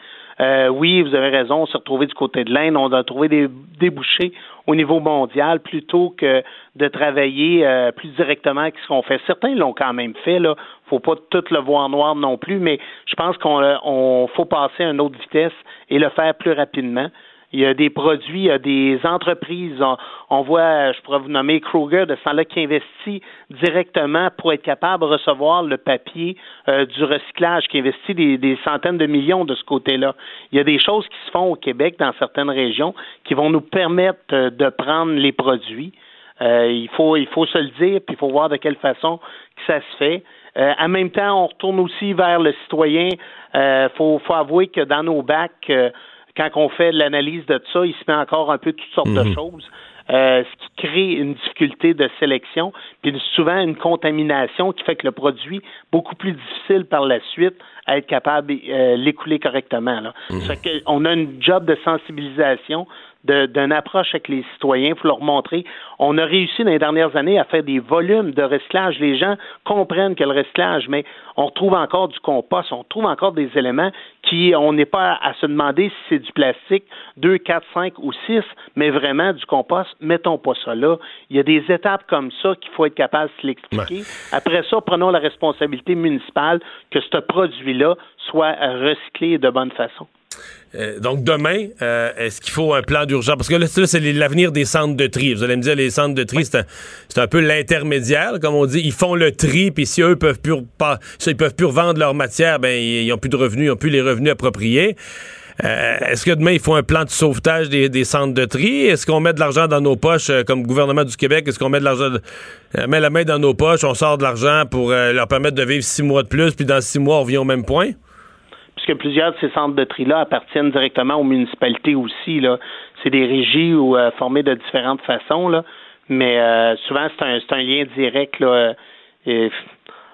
Speaker 8: Euh, oui, vous avez raison, on s'est retrouvé du côté de l'Inde, on a trouvé des débouchés au niveau mondial plutôt que de travailler euh, plus directement avec ce qu'on fait. Certains l'ont quand même fait, là. Faut pas tout le voir noir non plus, mais je pense qu'on euh, on faut passer à une autre vitesse et le faire plus rapidement. Il y a des produits, il y a des entreprises. On, voit, je pourrais vous nommer Kroger de ce temps-là qui investit directement pour être capable de recevoir le papier euh, du recyclage, qui investit des, centaines de millions de ce côté-là. Il y a des choses qui se font au Québec dans certaines régions qui vont nous permettre euh, de prendre les produits. Euh, il faut il faut se le dire, puis il faut voir de quelle façon que ça se fait. Euh, en même temps, on retourne aussi vers le citoyen. Il euh, faut, faut avouer que dans nos bacs, quand on fait l'analyse de ça, il se met encore un peu toutes sortes de choses. Euh, ce qui crée une difficulté de sélection, puis souvent une contamination qui fait que le produit beaucoup plus difficile par la suite à être capable de euh, l'écouler correctement. Là. Ça fait que on a une job de sensibilisation d'une approche avec les citoyens, il faut leur montrer. On a réussi dans les dernières années à faire des volumes de recyclage. Les gens comprennent que le recyclage, mais on retrouve encore du compost, on trouve encore des éléments qui, on n'est pas à se demander si c'est du plastique 2, 4, 5 ou 6, mais vraiment du compost, mettons pas ça là. Il y a des étapes comme ça qu'il faut être capable de l'expliquer. Après ça, prenons la responsabilité municipale que ce produit-là soit recyclé de bonne façon.
Speaker 1: Euh, donc demain, euh, est-ce qu'il faut un plan d'urgence? Parce que là, c'est- l'avenir des centres de tri. Vous allez me dire, les centres de tri, c'est un, un peu l'intermédiaire, comme on dit. Ils font le tri, puis si eux peuvent plus pas, si ils peuvent plus revendre leur matière, ben ils, ils ont plus de revenus, ils ont plus les revenus appropriés. Euh, est-ce que demain, il faut un plan de sauvetage des, des centres de tri? Est-ce qu'on met de l'argent dans nos poches, euh, comme gouvernement du Québec? Est-ce qu'on met de l'argent, euh, met la main dans nos poches, on sort de l'argent pour leur permettre de vivre six mois de plus, puis dans six mois, on revient au même point?
Speaker 8: Puisque plusieurs de ces centres de tri-là appartiennent directement aux municipalités aussi. Là. C'est des régies ou euh, formées de différentes façons, là. mais euh, souvent c'est un, lien direct. Là, et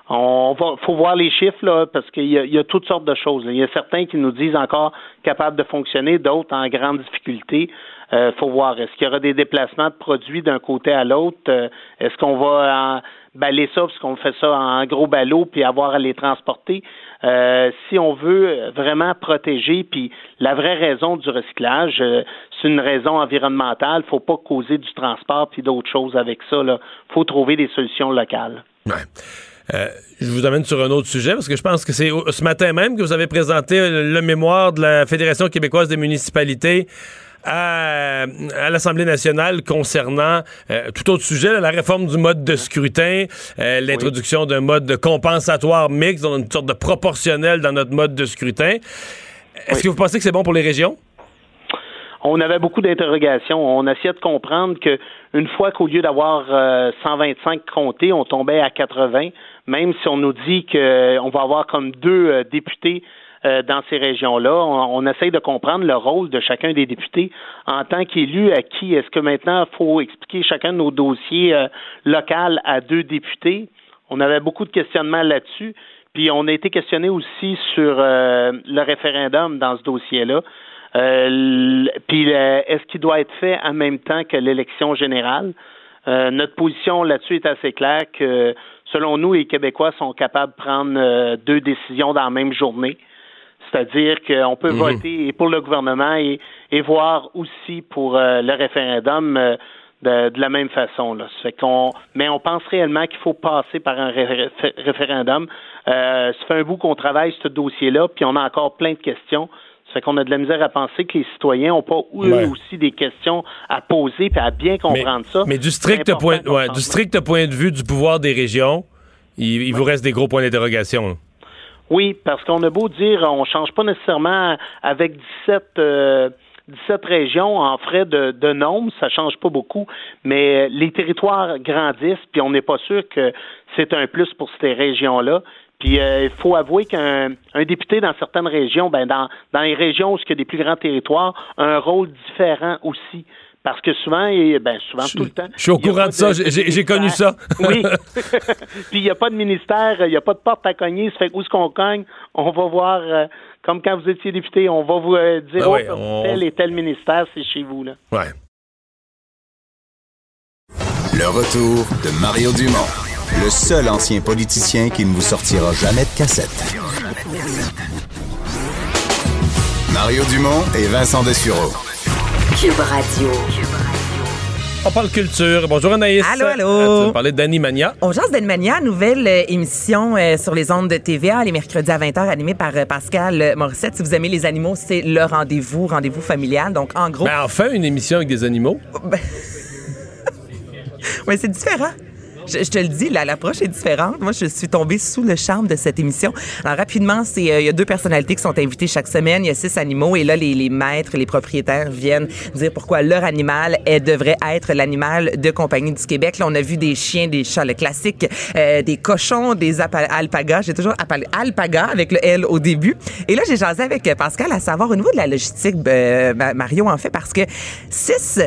Speaker 8: on va, faut voir les chiffres là, parce qu'il y, a- il y a toutes sortes de choses. Il y a certains qui nous disent encore capables de fonctionner, d'autres en grande difficulté. Euh, faut voir. Est-ce qu'il y aura des déplacements de produits d'un côté à l'autre? Euh, Est-ce qu'on va en ça parce qu'on fait ça en gros ballot puis avoir à les transporter? Euh, Si on veut vraiment protéger, puis la vraie raison du recyclage, euh, c'est une raison environnementale. Faut pas causer du transport puis d'autres choses avec ça. Là, faut trouver des solutions locales.
Speaker 1: Ouais. Euh, je vous amène sur un autre sujet parce que je pense que c'est ce matin même que vous avez présenté le mémoire de la Fédération québécoise des municipalités à, à l'Assemblée nationale concernant euh, tout autre sujet, là, la réforme du mode de scrutin, euh, l'introduction d'un mode de compensatoire mixte, donc une sorte de proportionnel dans notre mode de scrutin. Est-ce que vous pensez que c'est bon pour les régions?
Speaker 8: on avait beaucoup d'interrogations. On essayait de comprendre que une fois qu'au lieu d'avoir euh, 125 comtés, on tombait à 80, même si on nous dit qu'on va avoir comme deux euh, députés euh, dans ces régions-là, on, on essaye de comprendre le rôle de chacun des députés en tant qu'élu. À qui est-ce que maintenant il faut expliquer chacun de nos dossiers euh, locaux à deux députés On avait beaucoup de questionnements là-dessus. Puis on a été questionné aussi sur euh, le référendum dans ce dossier-là. Puis est-ce qu'il doit être fait en même temps que l'élection générale? Notre position là-dessus est assez claire que selon nous, les Québécois sont capables de prendre deux décisions dans la même journée. C'est-à-dire qu'on peut
Speaker 1: Mhm.
Speaker 8: voter et pour le gouvernement et, et voir aussi pour euh, le référendum euh, de, de la même façon. Là. Ça fait qu'on, mais on pense réellement qu'il faut passer par un ré- ré- référendum. Euh, ça fait un bout qu'on travaille ce dossier-là, puis on a encore plein de questions. Ça fait qu'on a de la misère à penser que les citoyens n'ont pas eux
Speaker 1: Ouais.
Speaker 8: aussi des questions à poser puis à bien comprendre ça.
Speaker 1: Mais du strict, point, ouais, du strict point de vue du pouvoir des régions, il, il vous reste des gros points d'interrogation.
Speaker 8: Oui, parce qu'on a beau dire, on change pas nécessairement avec 17, euh, 17 régions en frais de, de nombre, ça change pas beaucoup, mais les territoires grandissent, puis on n'est pas sûr que c'est un plus pour ces régions-là. Puis euh, il faut avouer qu'un un député dans certaines régions, ben dans, dans les régions où il y a des plus grands territoires, a un rôle différent aussi. Parce que souvent, et, ben souvent tout le temps.
Speaker 1: Je suis au courant de ça, j'ai- connu ça.
Speaker 8: oui. Puis il n'y a pas de ministère, il n'y a pas de porte à cogner. Ça fait que où est-ce qu'on cogne? On va voir, euh, comme quand vous étiez député, on va vous euh, dire
Speaker 1: Ben
Speaker 8: oh,
Speaker 1: on-
Speaker 8: tel et tel ministère, c'est chez vous. Là.
Speaker 1: Ouais.
Speaker 6: Le retour de Mario Dumont, le seul ancien politicien qui ne vous sortira jamais de cassette. Mario Dumont et Vincent Dessureau.
Speaker 7: Cube Radio.
Speaker 1: On parle culture. Bonjour Anaïs.
Speaker 9: Allô, allô.
Speaker 1: Euh, Tu veux parler d'Annie Mania?
Speaker 9: On jase d'Animania, nouvelle euh, émission euh, sur les ondes de TVA, les mercredis à 20h, animée par euh, Pascal Morissette. Si vous aimez les animaux, c'est le rendez-vous, rendez-vous familial. Donc, en gros,
Speaker 1: Ben, enfin, une émission avec des animaux.
Speaker 9: ouais, c'est différent. Je, je te le dis, l'approche est différente. Moi, je suis tombée sous le charme de cette émission. Alors, rapidement, c'est euh, il y a deux personnalités qui sont invitées chaque semaine. Il y a six animaux et là, les, les maîtres, les propriétaires viennent dire pourquoi leur animal elle, devrait être l'animal de compagnie du Québec. Là, on a vu des chiens, des chats, le classique, euh, des cochons, des alpagas. J'ai toujours appelé alpaga avec le L au début. Et là, j'ai jasé avec Pascal à savoir au niveau de la logistique, euh, Ma- Mario, en fait, parce que six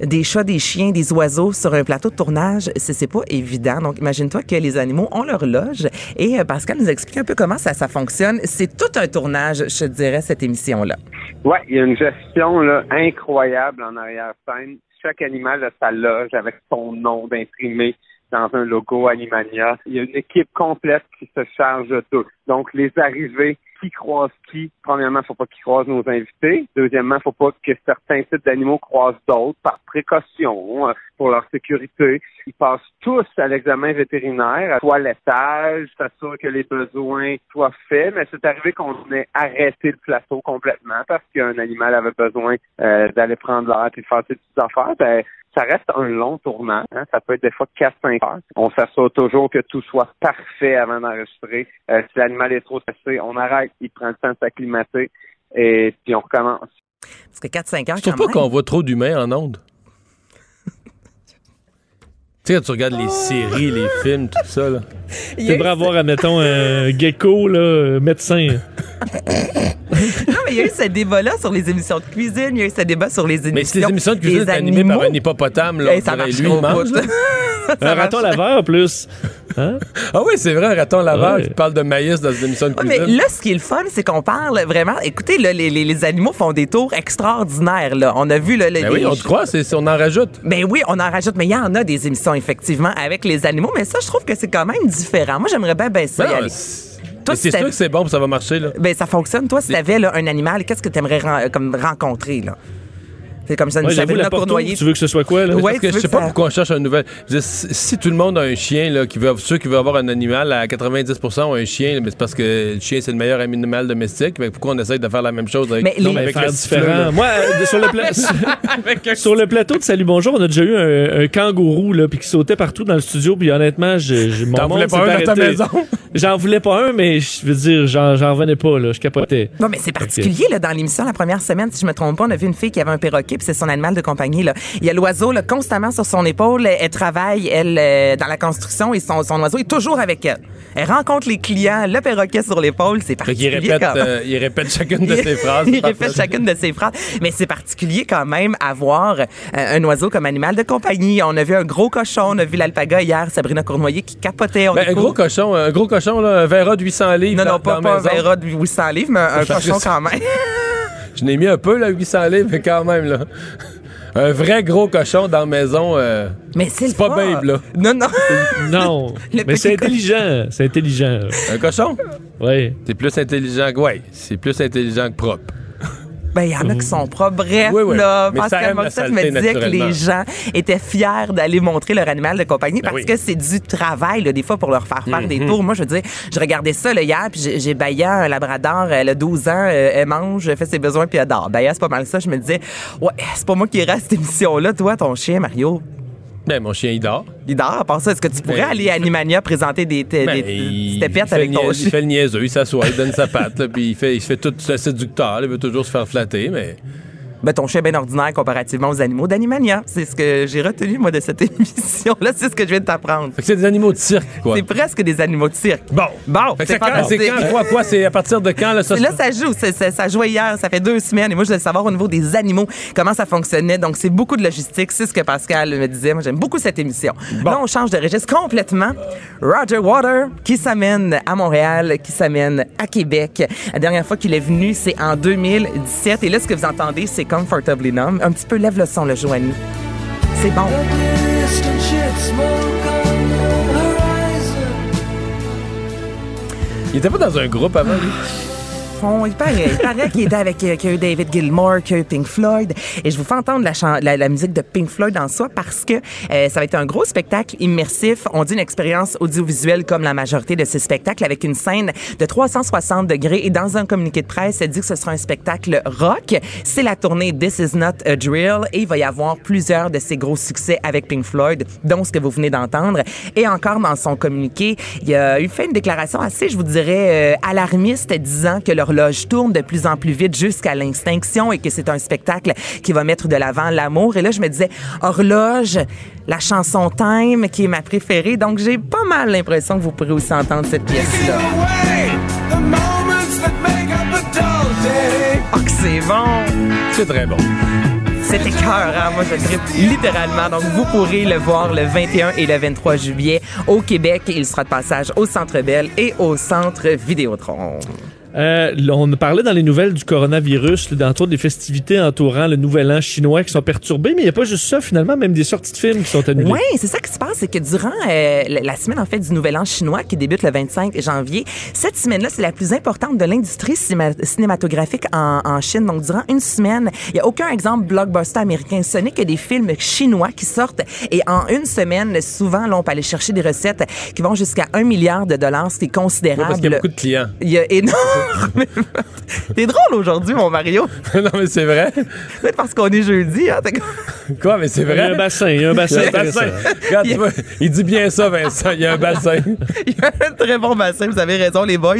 Speaker 9: des chats, des chiens, des oiseaux sur un plateau de tournage, c'est pas évident. Donc, imagine-toi que les animaux ont leur loge. Et euh, Pascal nous explique un peu comment ça, ça fonctionne. C'est tout un tournage, je dirais, cette émission-là.
Speaker 10: Ouais, il y a une gestion incroyable en arrière-scène. Chaque animal a sa loge avec son nom d'imprimé dans un logo Animania. Il y a une équipe complète qui se charge de tout. Donc, les arrivées, qui croise qui? Premièrement, faut pas qu'ils croisent nos invités. Deuxièmement, faut pas que certains types d'animaux croisent d'autres par précaution, euh, pour leur sécurité. Ils passent tous à l'examen vétérinaire, à toilettage, s'assurer que les besoins soient faits, mais c'est arrivé qu'on ait arrêté le plateau complètement parce qu'un animal avait besoin euh, d'aller prendre l'air et de faire ses petites affaires. Ben, ça reste un long tournant. Hein? Ça peut être des fois 4-5 heures. On s'assure toujours que tout soit parfait avant d'enregistrer. Euh, si l'animal est trop stressé, on arrête, il prend le temps de s'acclimater et puis on recommence.
Speaker 9: Parce que 4-5 heures,
Speaker 1: Je trouve pas qu'on voit trop d'humains en ondes. tu sais, quand tu regardes les séries, les films, tout ça, là.
Speaker 2: T'aimerais avoir, admettons, un gecko, là, euh, médecin.
Speaker 9: Non, mais il y a eu ce débat-là sur les émissions de cuisine. Il y a eu ce débat sur les émissions.
Speaker 1: Mais si les émissions de cuisine sont animées par un hippopotame, là,
Speaker 9: eh,
Speaker 1: on
Speaker 9: ça
Speaker 1: dirait, lui, il mange, là.
Speaker 2: un raton laveur, plus. Hein?
Speaker 1: Ah oui, c'est vrai, un raton laveur
Speaker 2: Ouais.
Speaker 1: qui parle de maïs dans une émission de
Speaker 9: Ouais, mais
Speaker 1: cuisine.
Speaker 9: là, ce qui est le fun, c'est qu'on parle vraiment. Écoutez, là, les, les- les animaux font des tours extraordinaires. Là. On a vu là, le-
Speaker 1: Ben
Speaker 9: les-
Speaker 1: oui, on te croit, c'est, on en rajoute.
Speaker 9: Ben oui, on en rajoute, mais il y en a des émissions, effectivement, avec les animaux, mais ça, je trouve que c'est quand même différent. Moi, j'aimerais bien ça y
Speaker 1: Ben
Speaker 9: aller.
Speaker 1: C'est, sûr que c'est bon, ça va marcher, là.
Speaker 9: Ben, ça fonctionne. Toi, si t'avais là, un animal, qu'est-ce que t'aimerais ren- comme rencontrer, là? C'est comme ça,
Speaker 2: Ouais, j'avoue,
Speaker 9: Sabrina
Speaker 2: la
Speaker 9: Cournoyer.
Speaker 2: tu veux que ce soit quoi, là?
Speaker 9: Ouais,
Speaker 1: Parce que je sais pas
Speaker 9: ça-
Speaker 1: pourquoi on cherche un nouvel. Dire, si, si tout le monde a un chien, là, qui veut, ceux qui veulent avoir un animal, à 90% ont un chien, là, mais c'est parce que le chien, c'est le meilleur animal domestique. Mais pourquoi on essaie de faire la même chose avec,
Speaker 9: Mais
Speaker 1: non,
Speaker 9: les-
Speaker 1: mais avec
Speaker 2: faire différent.
Speaker 1: là?
Speaker 2: Moi, euh, sur, le pla- sur le plateau de Salut Bonjour, on a déjà eu un, un kangourou là, puis qui sautait partout dans le studio. Puis honnêtement, je, je,
Speaker 1: T'en voulais pas un dans ta maison?
Speaker 2: J'en voulais pas un, mais je veux dire, j'en, j'en revenais pas. Là, je capotais.
Speaker 9: Non, mais c'est particulier, là, dans l'émission, la première semaine, si je me trompe pas, on a vu une fille qui avait un perroquet, puis c'est son animal de compagnie, là. Il y a l'oiseau, là, constamment sur son épaule. Elle travaille, elle, euh, dans la construction, et son, son oiseau est toujours avec elle. Elle rencontre les clients, le perroquet sur l'épaule, c'est particulier.
Speaker 1: répète,
Speaker 9: quand même.
Speaker 1: euh, il répète chacune de ses phrases.
Speaker 9: Il répète chacune de ses phrases. Mais c'est particulier quand même avoir euh, un oiseau comme animal de compagnie. On a vu un gros cochon, on a vu l'alpaga hier, Sabrina Cournoyer qui capotait. On
Speaker 1: Ben, un gros cochon, un gros cochon, là, un verra de 800 livres.
Speaker 9: Non, non,
Speaker 1: dans-
Speaker 9: pas,
Speaker 1: dans
Speaker 9: pas
Speaker 1: la
Speaker 9: un verra de 800 livres, mais un cochon quand même.
Speaker 1: Je n'ai mis un peu, là, 800 livres, mais quand même, là. Un vrai gros cochon dans la maison. euh,
Speaker 9: Mais c'est le
Speaker 1: c'est pas. Babe, là.
Speaker 9: Non, non.
Speaker 2: Non.
Speaker 9: Le
Speaker 2: Mais c'est intelligent. C'est intelligent.
Speaker 1: Un cochon?
Speaker 2: Oui.
Speaker 1: C'est plus intelligent que. Ouais, c'est plus intelligent que propre.
Speaker 9: Ben, il y en a qui sont propres. Bref,
Speaker 1: Oui, oui.
Speaker 9: là,
Speaker 1: Mais ça
Speaker 9: Pascal Morissette me disait que les gens étaient fiers d'aller montrer leur animal de compagnie
Speaker 1: Ben
Speaker 9: parce
Speaker 1: oui.
Speaker 9: que c'est du travail, là, des fois, pour leur faire faire des
Speaker 1: Mhm.
Speaker 9: tours. Moi, je veux dire, je regardais ça là, hier, puis j'ai- Baya, un labrador, elle a 12 ans, euh, elle mange, elle fait ses besoins, puis elle dort. Baya, c'est pas mal ça. Je me disais, ouais, c'est pas moi qui à cette émission-là. Toi, ton chien, Mario,
Speaker 1: Ben, mon chien, il dort.
Speaker 9: il dort. À part ça, est-ce que tu pourrais
Speaker 1: Ben,
Speaker 9: aller à Animania présenter des,
Speaker 1: Ben,
Speaker 9: des avec ton chien?
Speaker 1: il fait le niaiseux, il s'assoit, il donne sa patte, là, puis il fait, il fait tout séducteur, il veut toujours se faire flatter, mais.
Speaker 9: Ben, ton chien est bien ordinaire comparativement aux animaux d'Animania. C'est ce que j'ai retenu, moi, de cette émission-là. C'est ce que je viens de t'apprendre.
Speaker 1: Fait que c'est des animaux de cirque, quoi.
Speaker 9: C'est presque des animaux de cirque.
Speaker 1: Bon.
Speaker 9: Bon, c'est
Speaker 1: quand, quoi, quoi, c'est à partir de quand, là, ça?
Speaker 9: Là, ça? joue. C'est- ça jouait hier. Ça fait deux semaines. Et moi, je voulais savoir au niveau des animaux comment ça fonctionnait. Donc, c'est beaucoup de logistique. C'est ce que Pascal me disait. Moi, j'aime beaucoup cette émission. Là, on change de registre complètement. Roger Water qui s'amène à Montréal, qui s'amène à Québec. La dernière fois qu'il est venu, c'est en 2017. Et là, ce que vous entendez, c'est Un petit peu lève le son, le Joanie. C'est bon.
Speaker 1: Il était pas dans un groupe avant, lui?
Speaker 9: Il paraît, il paraît qu'il était avec euh, qu'il y David Gilmour, qu'il a Pink Floyd. Et je vous fais entendre la, la, la musique de Pink Floyd en soi parce que euh, ça va être un gros spectacle immersif. On dit une expérience audiovisuelle comme la majorité de ces spectacles avec une scène de 360 degrés. Et dans un communiqué de presse, ça dit que ce sera un spectacle rock. C'est la tournée This Is Not a Drill et il va y avoir plusieurs de ces gros succès avec Pink Floyd, dont ce que vous venez d'entendre. Et encore dans son communiqué, il a eu fait une déclaration assez, je vous dirais, euh, alarmiste, disant que l'horloge tourne de plus en plus vite jusqu'à l'extinction et que c'est un spectacle qui va mettre de l'avant l'amour. Et là, je me disais, horloge, la chanson Time, qui est ma préférée. Donc, j'ai pas mal l'impression que vous pourrez aussi entendre cette pièce-là. Oh, que c'est bon!
Speaker 1: C'est très bon.
Speaker 9: C'était cœur, hein? Moi, je tripe littéralement. Donc, vous pourrez le voir le 21 et le 23 juillet au Québec. Il sera de passage au Centre Bell et au Centre Vidéotron.
Speaker 2: Euh, on parlait dans les nouvelles du coronavirus, là, d'entour des festivités entourant le nouvel an chinois qui sont perturbées, mais il n'y a pas juste ça, finalement, même des sorties de films qui sont annulées.
Speaker 9: Oui, c'est ça qui se passe, c'est que durant euh, la semaine en fait du Nouvel An chinois qui débute le 25 janvier, cette semaine-là, c'est la plus importante de l'industrie cinéma- cinématographique en, en Chine. Donc, durant une semaine, il n'y a aucun exemple blockbuster américain. Ce n'est que des films chinois qui sortent et en une semaine, souvent, là, on peut aller chercher des recettes qui vont jusqu'à un milliard de dollars, ce qui est
Speaker 1: Oui,
Speaker 9: considérable.
Speaker 1: parce qu'il y a beaucoup de clients.
Speaker 9: Il y a énormément. T'es drôle aujourd'hui, mon Mario.
Speaker 1: non, mais c'est vrai.
Speaker 9: Peut-être parce qu'on est jeudi. Hein,
Speaker 1: Quoi, mais c'est
Speaker 2: Il y a
Speaker 1: vrai.
Speaker 2: un bassin, il y a un bassin.
Speaker 1: Il y a un bassin. Regarde, tu vois, il dit bien ça, Vincent. Il y a un bassin.
Speaker 9: Il y a un très bon bassin, vous avez raison, les boys.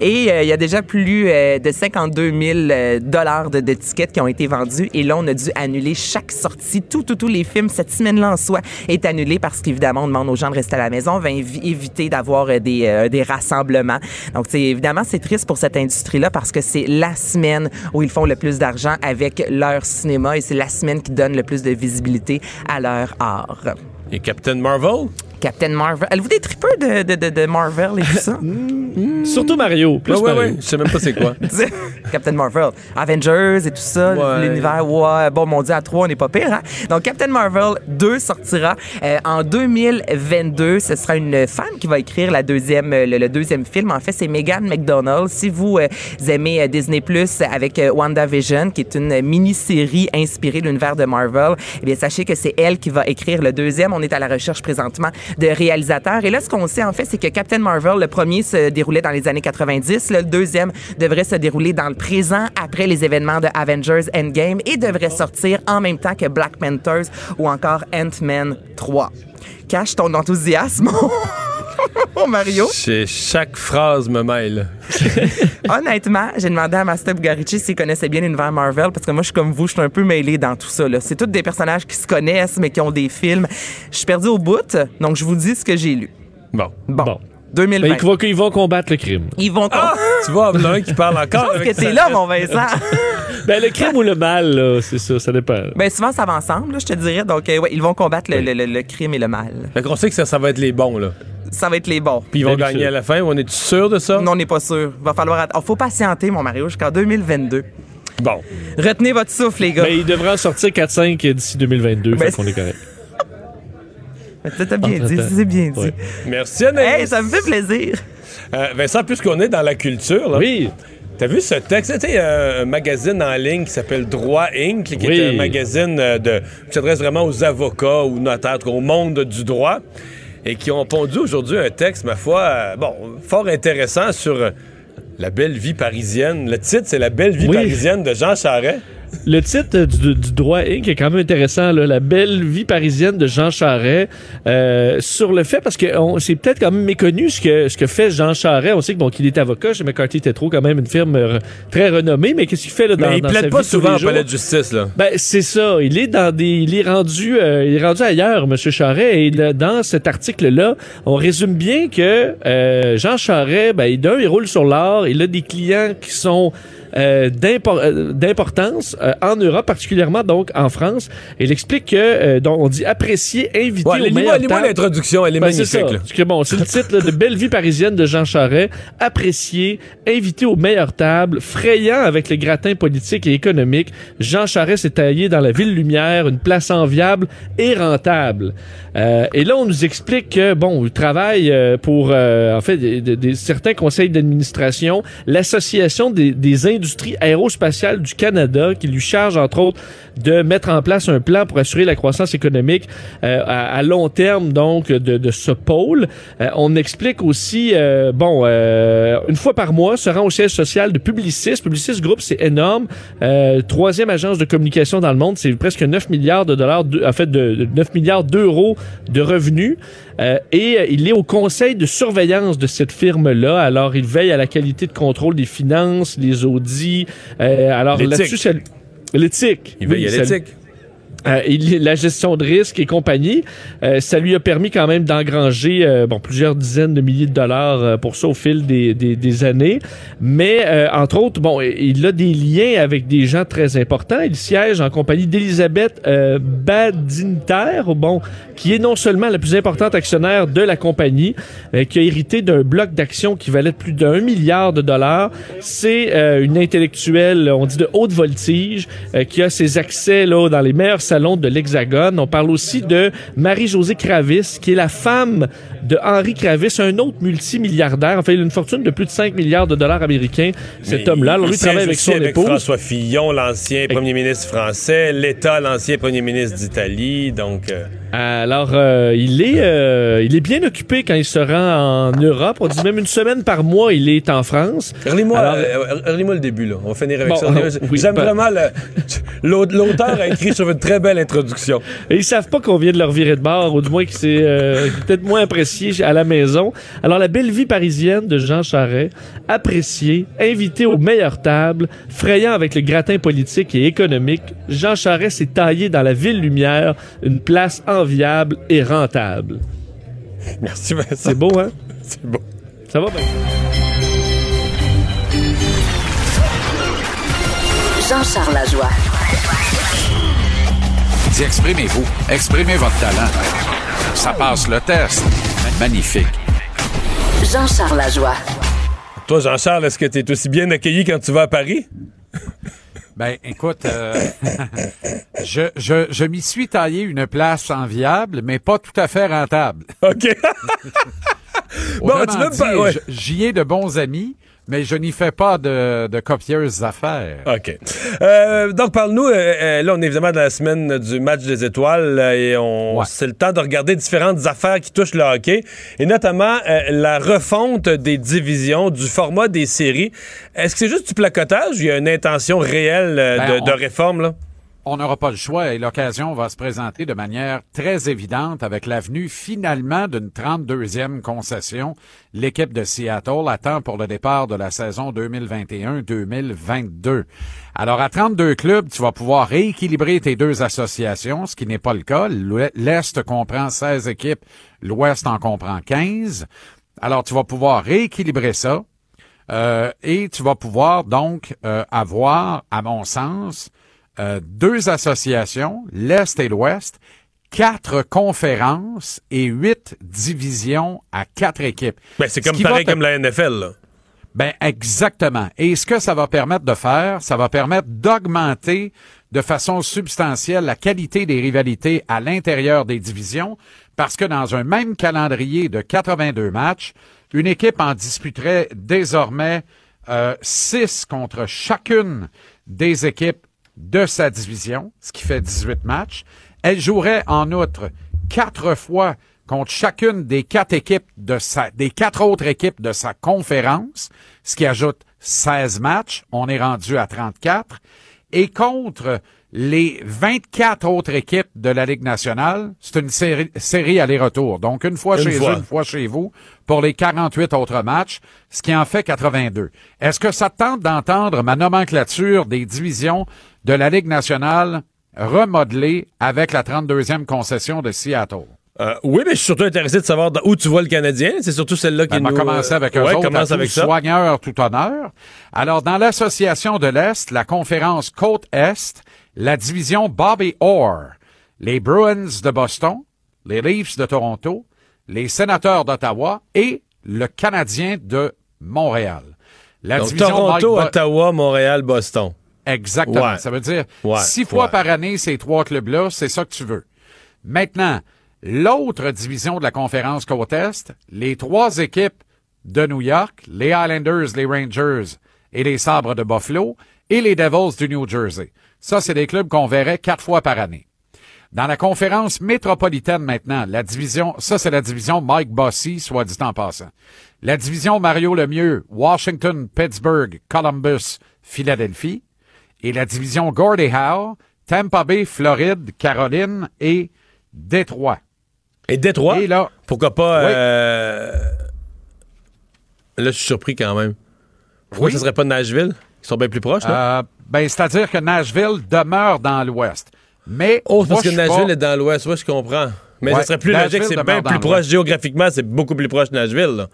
Speaker 9: Et euh, il y a déjà plus euh, de 52 000 euh, dollars tickets qui ont été vendus. Et là, on a dû annuler chaque sortie. Tout, tout, tous les films, cette semaine-là en soi, est annulé parce qu'évidemment, on demande aux gens de rester à la maison. On va évi- éviter d'avoir des, euh, des rassemblements. Donc, c'est évidemment, c'est triste pour cette industrie-là parce que c'est la semaine où ils font le plus d'argent avec leur cinéma et c'est la semaine qui donne le plus de visibilité à leur art.
Speaker 1: Et Captain Marvel?
Speaker 9: Captain Marvel. Avez-vous des tripeux de, de, de, de Marvel et tout ça?
Speaker 2: Surtout Mario. Plus
Speaker 1: Ouais, ouais,
Speaker 2: Mario.
Speaker 1: ouais. Je sais même pas c'est quoi.
Speaker 9: Captain Marvel, Avengers et tout ça,
Speaker 1: Ouais.
Speaker 9: l'univers, ouais, bon, mon Dieu, à trois, on n'est pas pire, hein? Donc, Captain Marvel 2 sortira euh, en 2022. Ce sera une femme qui va écrire la deuxième, le, le deuxième film. En fait, c'est Megan McDonald. Si vous euh, aimez euh, Disney Plus avec euh, WandaVision, qui est une mini-série inspirée de l'univers de Marvel, eh bien, sachez que c'est elle qui va écrire le deuxième. On est à la recherche présentement de réalisateurs. Et là, ce qu'on sait, en fait, c'est que Captain Marvel, le premier se déroulait dans les années 90. Le deuxième devrait se dérouler dans le présent après les événements de Avengers Endgame et devrait sortir en même temps que Black Panthers ou encore Ant-Man 3. Cache ton enthousiasme, Mario.
Speaker 1: C'est- Chaque phrase me mêle.
Speaker 9: Honnêtement, j'ai demandé à Master Bugarici s'il connaissait bien l'univers Marvel parce que moi, je suis comme vous, je suis un peu mêlé dans tout ça. là. C'est tous des personnages qui se connaissent mais qui ont des films. Je suis perdu au bout, donc je vous dis ce que j'ai lu.
Speaker 1: Bon.
Speaker 9: Bon.
Speaker 2: Bon.
Speaker 9: 2020.
Speaker 2: Ben, ils, vont, ils vont combattre le crime.
Speaker 9: Ils vont.
Speaker 1: Ah! Tu vois, il y en a un qui parle encore.
Speaker 9: Parce
Speaker 1: avec
Speaker 9: que t'es là, mon Vincent.
Speaker 2: Ben, le crime ou le mal, là, c'est ça, ça dépend.
Speaker 9: ben souvent, ça va ensemble, là, je te dirais. Donc, euh, ouais, ils vont combattre le, le- le- le crime et le mal.
Speaker 1: Fait qu'on sait que ça, ça va être les bons, là.
Speaker 9: Ça va être les bons.
Speaker 1: Puis ils vont gagner à la fin. On est sûr de ça?
Speaker 9: Non, on n'est pas sûr. Va falloir. att- oh, faut patienter, mon Mario, jusqu'en 2022.
Speaker 1: Bon.
Speaker 9: Retenez votre souffle, les gars.
Speaker 2: Mais il devrait en sortir 4-5 d'ici 2022,
Speaker 9: Ben,
Speaker 2: fait qu'on est correct.
Speaker 9: Ça t'a bien dit, c'est bien dit.
Speaker 2: Ouais.
Speaker 1: Merci, Anaïs.
Speaker 9: Hey, ça me fait plaisir.
Speaker 1: Euh, Vincent, puisqu'on est dans la culture, là,
Speaker 2: Oui.
Speaker 1: T'as vu ce texte? A un magazine en ligne qui s'appelle Droit Inc., qui
Speaker 2: Oui.
Speaker 1: est un magazine euh, de, qui s'adresse vraiment aux avocats ou notaires, au monde du droit, et qui ont pondu aujourd'hui un texte, ma foi, euh, bon, fort intéressant sur la belle vie parisienne. Le titre, c'est La belle vie
Speaker 2: Oui.
Speaker 1: parisienne de Jean Charest.
Speaker 2: Le titre du, du droit Inc. est quand même intéressant, là, la belle vie parisienne de Jean Charest, euh, sur le fait parce que c'est peut-être quand même méconnu ce que ce que fait Jean Charest. On sait que bon qu'il est avocat chez McCarthy Tétro, quand même une firme euh, très renommée, mais qu'est-ce qu'il fait là dans,
Speaker 1: Mais il
Speaker 2: dans
Speaker 1: plaide pas souvent palais de justice, là.
Speaker 2: Ben c'est ça. Il est dans des, il est rendu, euh, il est rendu ailleurs, Monsieur Charret. Et là, dans cet article-là, on résume bien que Jean Charret, ben d'un, il roule sur l'or. Il a des clients qui sont euh, euh, d'importance euh, en Europe, particulièrement donc en France. Il explique que, euh, donc on dit apprécier, inviter
Speaker 1: Ouais,
Speaker 2: au meilleur table.
Speaker 1: l'introduction, elle est
Speaker 2: Ben, c'est
Speaker 1: magnifique. là.
Speaker 2: Parce que bon, c'est le titre là, de Belle vie parisienne de Jean Charest. Apprécié, invité aux meilleures tables, frayant avec les gratins politiques et économiques. Jean Charest s'est taillé dans la ville lumière, une place enviable et rentable. Euh, et là, on nous explique que bon, il travaille euh, pour euh, en fait des- des- certains conseils d'administration, l'association des, des industries aérospatiales du Canada, qui lui charge entre autres de mettre en place un plan pour assurer la croissance économique euh, à, à long terme donc de, de ce pôle. Euh, on explique aussi euh, bon euh, une fois par mois se rend au siège social de Publicis. Publicis Group c'est énorme, Euh, troisième agence de communication dans le monde, c'est presque 9 milliards de dollars, de- en fait de, de 9 milliards d'euros de revenus. Euh, et euh, il est au conseil de surveillance de cette firme-là. Alors, il veille à la qualité de contrôle des finances, les audits. Euh, alors, là-dessus, l'éthique.
Speaker 1: Il veille à l'éthique.
Speaker 2: Euh, la gestion de risque et compagnie, euh, ça lui a permis quand même d'engranger euh, bon plusieurs dizaines de milliers de dollars euh, pour ça au fil des, des, des années. Mais euh, entre autres, bon, il a des liens avec des gens très importants. Il siège en compagnie d'Elisabeth euh, Badinter, bon, qui est non seulement la plus importante actionnaire de la compagnie, euh, qui a hérité d'un bloc d'actions qui valait plus d'un milliard de dollars. C'est une intellectuelle, on dit de haute voltige, qui a ses accès là dans les meilleurs salons de l'Hexagone. On parle aussi de Marie-Josée Kravis, qui est la femme de Henri Kravis, un autre multimilliardaire. Enfin, il a une fortune de plus de 5 milliards de dollars américains, cet homme-là. Alors, lui travaille avec son épouse.
Speaker 1: François Fillon, l'ancien premier ministre français, l'État, l'ancien premier ministre d'Italie. Donc, euh,
Speaker 2: Alors, euh, il est euh, il est bien occupé quand il se rend en Europe. On dit même une semaine par mois, il est en France.
Speaker 1: relis-moi le début, là. On va finir avec
Speaker 2: Bon,
Speaker 1: ça.
Speaker 2: oui,
Speaker 1: J'aime
Speaker 2: ben-
Speaker 1: vraiment l'auteur a écrit sur une très belle introduction.
Speaker 2: Et ils savent pas qu'on vient de leur virer de bord, ou du moins que c'est peut-être moins apprécié à la maison. Alors, la belle vie parisienne de Jean Charest, appréciée, invité aux meilleures tables, frayant avec le gratin politique et économique, Jean Charest s'est taillé dans la ville lumière une place enviable et rentable.
Speaker 1: Merci, Vincent.
Speaker 2: C'est beau, hein?
Speaker 1: C'est beau.
Speaker 2: Ça va bien?
Speaker 7: Jean-Charles Lajoie.
Speaker 11: Dis, exprimez-vous. Exprimez votre talent. Ça passe le test. Magnifique.
Speaker 7: Jean-Charles Lajoie.
Speaker 1: Toi, Jean-Charles, est-ce que tu es aussi bien accueilli quand tu vas à Paris?
Speaker 11: Ben, écoute, euh, je, je, je m'y suis taillé une place enviable, mais pas tout à fait rentable.
Speaker 1: OK. Bon, tu veux
Speaker 11: dit,
Speaker 1: pas- ouais.
Speaker 11: J'y ai de bons amis, mais je n'y fais pas de, de copieuses affaires.
Speaker 1: OK. Euh, donc, parle-nous. euh, euh, là, on est évidemment dans la semaine du match des étoiles euh, et on
Speaker 11: Ouais.
Speaker 1: c'est le temps de regarder différentes affaires qui touchent le hockey et notamment euh, la refonte des divisions, du format des séries. Est-ce que c'est juste du placotage ou il y a une intention réelle euh,
Speaker 11: Ben,
Speaker 1: de,
Speaker 11: on-
Speaker 1: de réforme? Là?
Speaker 11: On n'aura pas le choix et l'occasion va se présenter de manière très évidente avec l'avenue finalement d'une 32e concession. L'équipe de Seattle attend pour le départ de la saison 2021-2022. Alors à 32 clubs, tu vas pouvoir rééquilibrer tes deux associations, ce qui n'est pas le cas. L'Est comprend 16 équipes, l'Ouest en comprend 15. Alors tu vas pouvoir rééquilibrer ça. Euh, et tu vas pouvoir donc euh, avoir, à mon sens, euh, deux associations, l'Est et l'Ouest, quatre conférences et huit divisions à quatre équipes.
Speaker 1: Ben, c'est
Speaker 11: Ce
Speaker 1: comme
Speaker 11: va
Speaker 1: pareil
Speaker 11: te-
Speaker 1: comme la NFL. Là.
Speaker 11: Ben exactement. Et ce que ça va permettre de faire, ça va permettre d'augmenter de façon substantielle la qualité des rivalités à l'intérieur des divisions, parce que dans un même calendrier de 82 matchs, une équipe en disputerait désormais euh, 6 contre chacune des équipes de sa division, ce qui fait 18 matchs. Elle jouerait en outre quatre fois contre chacune des quatre équipes de sa, des quatre autres équipes de sa conférence, ce qui ajoute 16 matchs. On est rendu à 34. Et contre les 24 autres équipes de la Ligue nationale, c'est une série, série aller-retour. Donc, une fois
Speaker 1: Une
Speaker 11: chez
Speaker 1: fois.
Speaker 11: eux, une fois chez vous, pour les 48 autres matchs, ce qui en fait 82. Est-ce que ça te tente d'entendre ma nomenclature des divisions de la Ligue nationale remodelée avec la 32e concession de Seattle?
Speaker 1: Euh, oui, mais je suis surtout intéressé de savoir où tu vois le Canadien. C'est surtout celle-là qui
Speaker 11: Ben, on
Speaker 1: nous...
Speaker 11: va commencer avec eux
Speaker 1: ouais,
Speaker 11: autres,
Speaker 1: commence avec ça.
Speaker 11: soigneurs tout honneur. Alors, dans l'association de l'Est, la conférence Côte-Est, la division Bobby Orr, les Bruins de Boston, les Leafs de Toronto, les Sénateurs d'Ottawa et le Canadien de Montréal. La
Speaker 1: Donc,
Speaker 11: division
Speaker 1: Toronto, Ottawa, Montréal, Boston.
Speaker 11: Exactement.
Speaker 1: Ouais.
Speaker 11: Ça veut dire
Speaker 1: Ouais,
Speaker 11: six fois
Speaker 1: ouais.
Speaker 11: par année, ces trois clubs-là, c'est ça que tu veux. Maintenant, l'autre division de la conférence Côte-Est, les trois équipes de New York, les Islanders, les Rangers et les Sabres de Buffalo, et les Devils du New Jersey. Ça, c'est des clubs qu'on verrait quatre fois par année. Dans la conférence métropolitaine maintenant, la division, ça c'est la division Mike Bossy, soit dit en passant. La division Mario Lemieux, Washington, Pittsburgh, Columbus, Philadelphie. Et la division Gordie Howe, Tampa Bay, Floride, Caroline et Détroit.
Speaker 1: Et Détroit?
Speaker 11: Et là,
Speaker 1: Pourquoi pas...
Speaker 11: Oui.
Speaker 1: euh, Là, je suis surpris quand même. Pourquoi
Speaker 11: Oui.
Speaker 1: ce serait pas Nashville? Ils sont bien plus proches, là?
Speaker 11: euh, ben, c'est-à-dire que Nashville demeure dans l'Ouest. Mais,
Speaker 1: Oh, parce
Speaker 11: moi,
Speaker 1: que Nashville
Speaker 11: pas-
Speaker 1: est dans l'ouest, ouais, je comprends. Mais
Speaker 11: Ouais,
Speaker 1: ça serait plus
Speaker 11: Nashville
Speaker 1: logique, c'est bien plus proche géographiquement, c'est beaucoup plus proche de Nashville. là.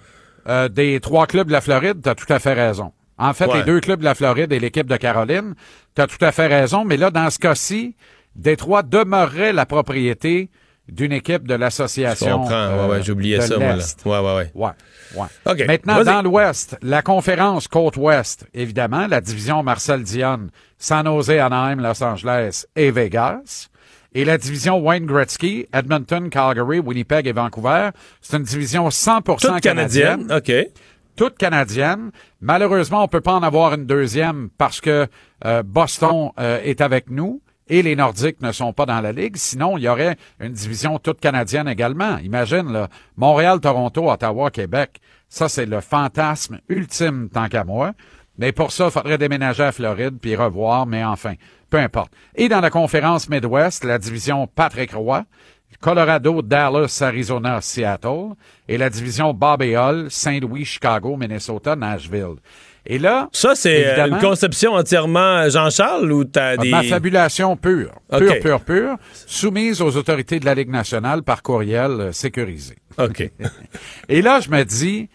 Speaker 11: Euh, des trois clubs de la Floride, tu as tout à fait raison. En fait,
Speaker 1: Ouais.
Speaker 11: les deux clubs de la Floride et l'équipe de Caroline, tu as tout à fait raison. Mais là, dans ce cas-ci, Détroit demeurerait la propriété d'une équipe de
Speaker 1: Je
Speaker 11: l'association.
Speaker 1: comprends, ouais,
Speaker 11: euh,
Speaker 1: ouais, j'ai oublié
Speaker 11: de
Speaker 1: ça, moi, là. Ouais, ouais, ouais.
Speaker 11: Ouais, ouais.
Speaker 1: OK,
Speaker 11: Maintenant, dans l'Ouest, la conférence Côte-Ouest, évidemment, la division Marcel Dionne, San Jose, Anaheim, Los Angeles et Vegas. Et la division Wayne Gretzky, Edmonton, Calgary, Winnipeg et Vancouver. C'est une division 100%
Speaker 1: Toute canadienne, OK.
Speaker 11: Toute canadienne. Malheureusement, on peut pas en avoir une deuxième parce que euh, Boston euh, est avec nous et les Nordiques ne sont pas dans la ligue. Sinon, il y aurait une division toute canadienne également. Imagine, là, Montréal, Toronto, Ottawa, Québec. Ça, c'est le fantasme ultime tant qu'à moi. Mais pour ça, il faudrait déménager à Floride puis revoir, mais enfin, peu importe. Et dans la conférence Midwest, la division Patrick Roy, Colorado, Dallas, Arizona, Seattle, et la division Bob et Hull, Saint-Louis, Chicago, Minnesota, Nashville. Et là,
Speaker 1: Ça, c'est euh, une conception entièrement Jean-Charles ou t'as des...
Speaker 11: ma fabulation pure, pure, pure, pure, soumise aux autorités de la Ligue nationale par courriel euh, sécurisé.
Speaker 1: OK.
Speaker 11: Et là, je me dis,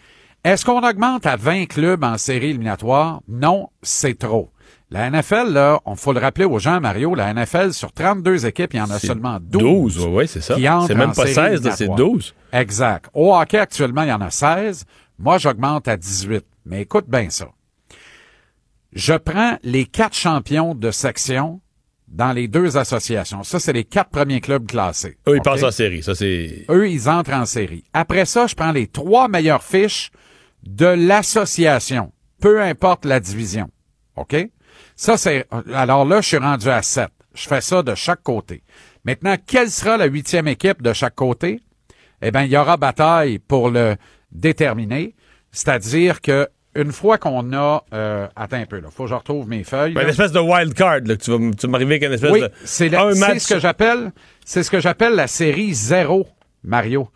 Speaker 11: est-ce qu'on augmente à 20 clubs en série éliminatoire? Non, c'est trop. La NFL, là, on faut le rappeler aux gens, Mario, la NFL, sur 32 équipes, il y en a seulement 12.
Speaker 1: 12, ouais, ouais, c'est ça. C'est même pas
Speaker 11: série
Speaker 1: 16, là, c'est
Speaker 11: éliminatoire.
Speaker 1: 12.
Speaker 11: Exact. Au hockey, actuellement, il y en a 16. Moi, j'augmente à 18. Mais écoute bien ça. Je prends les quatre champions de section dans les deux associations. Ça, c'est les quatre premiers clubs classés.
Speaker 1: Eux, ils passent en série, ça, c'est...
Speaker 11: Eux, ils entrent en série. Après ça, je prends les trois meilleures fiches de l'association, peu importe la division. OK? Ça, c'est... Alors là, je suis rendu à 7. Je fais ça de chaque côté. Maintenant, quelle sera la huitième équipe de chaque côté? Eh bien, il y aura bataille pour le déterminer. C'est-à-dire que une fois qu'on a... Euh, attends un peu, là. Faut que je retrouve mes feuilles.
Speaker 1: Ben, une espèce de wild card, là, que tu vas, tu m'arriver avec une espèce
Speaker 11: Oui,
Speaker 1: de...
Speaker 11: c'est ce que j'appelle, c'est ce que j'appelle la série zéro, Mario.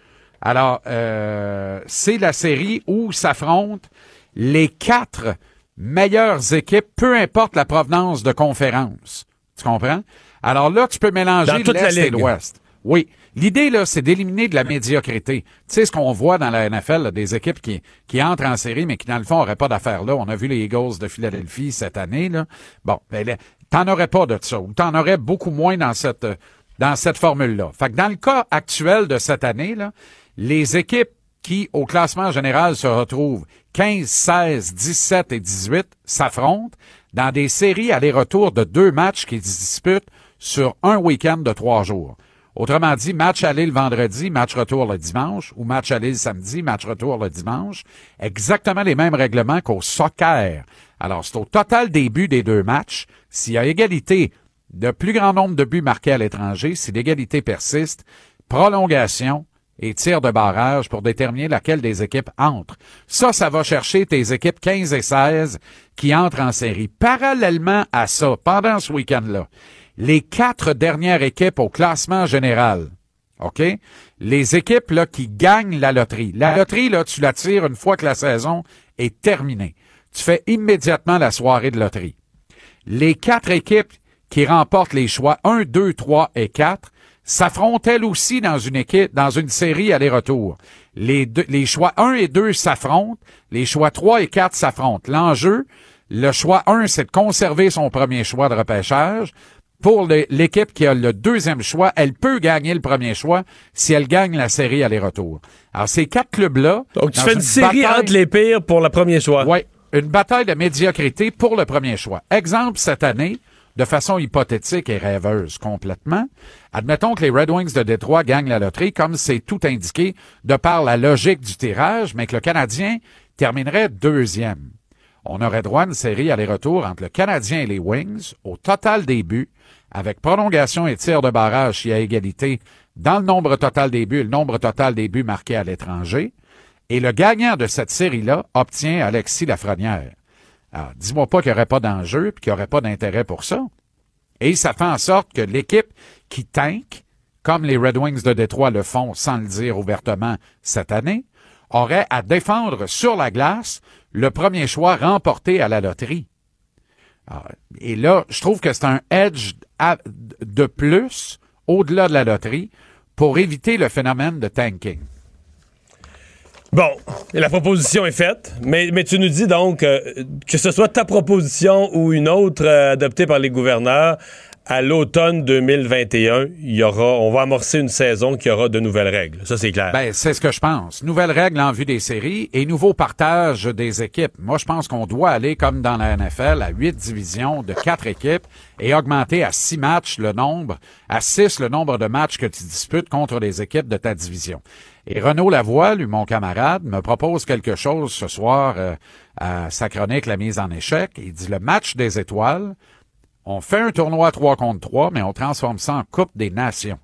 Speaker 11: Alors, euh, c'est la série où s'affrontent les quatre meilleures équipes, peu importe la provenance de conférence. Tu comprends? Alors là, tu peux mélanger l'Est et l'Ouest. Oui. L'idée, là, c'est d'éliminer de la médiocrité. Tu sais, ce qu'on voit dans la NFL, là, des équipes qui, qui entrent en série, mais qui, dans le fond, n'auraient pas d'affaires là. On a vu les Eagles de Philadelphie cette année, là. Bon, ben, là, t'en aurais pas de ça. Ou t'en aurais beaucoup moins dans cette, dans cette formule-là. Fait que dans le cas actuel de cette année, là, les équipes qui, au classement général, se retrouvent 15, 16, 17 et 18, s'affrontent dans des séries aller-retour de deux matchs qui se disputent sur un week-end de trois jours. Autrement dit, match aller le vendredi, match retour le dimanche, ou match aller le samedi, match retour le dimanche. Exactement les mêmes règlements qu'au soccer. Alors, c'est au total des buts des deux matchs. S'il y a égalité de plus grand nombre de buts marqués à l'étranger, si l'égalité persiste, prolongation et tir de barrage pour déterminer laquelle des équipes entre. Ça, ça va chercher tes équipes 15 et 16 qui entrent en série. Parallèlement à ça, pendant ce week-end-là, les quatre dernières équipes au classement général. OK? Les équipes là, qui gagnent la loterie. La loterie, là, tu la tires une fois que la saison est terminée. Tu fais immédiatement la soirée de loterie. Les quatre équipes qui remportent les choix 1, 2, 3 et 4 s'affrontent elles aussi dans une équipe, dans une série aller-retour. Les, deux, les choix 1 et 2 s'affrontent, les choix 3 et 4 s'affrontent. L'enjeu, le choix 1, c'est de conserver son premier choix de repêchage pour l'équipe qui a le deuxième choix, elle peut gagner le premier choix si elle gagne la série aller-retour. Alors, ces quatre clubs-là...
Speaker 1: Donc, tu fais une, série bataille, entre les pires pour le premier choix.
Speaker 11: Oui, une bataille de médiocrité pour le premier choix. Exemple, cette année, de façon hypothétique et rêveuse complètement, admettons que les Red Wings de Détroit gagnent la loterie, comme c'est tout indiqué de par la logique du tirage, mais que le Canadien terminerait deuxième. On aurait droit à une série aller-retour entre le Canadien et les Wings, au total des buts, avec prolongation et tir de barrage s'il y a égalité dans le nombre total des buts le nombre total des buts marqués à l'étranger. Et le gagnant de cette série-là obtient Alexis Lafrenière. Alors, dis-moi pas qu'il n'y aurait pas d'enjeu et qu'il n'y aurait pas d'intérêt pour ça. Et ça fait en sorte que l'équipe qui tank, comme les Red Wings de Détroit le font sans le dire ouvertement cette année, aurait à défendre sur la glace le premier choix remporté à la loterie. Et là, je trouve que c'est un edge de plus au-delà de la loterie pour éviter le phénomène de tanking.
Speaker 1: Bon, la proposition est faite, mais, tu nous dis donc euh, que ce soit ta proposition ou une autre euh, adoptée par les gouverneurs, à l'automne 2021, il y aura, on va amorcer une saison qui aura de nouvelles règles. Ça, c'est clair.
Speaker 11: Ben, c'est ce que je pense. Nouvelles règles en vue des séries et nouveau partage des équipes. Moi, je pense qu'on doit aller, comme dans la NFL, à huit divisions de quatre équipes et augmenter à six matchs le nombre, à six le nombre de matchs que tu disputes contre les équipes de ta division. Et Renaud Lavoie, lui, mon camarade, me propose quelque chose ce soir euh, à sa chronique La mise en échec. Il dit le match des étoiles, on fait un tournoi 3 contre 3, mais on transforme ça en Coupe des Nations.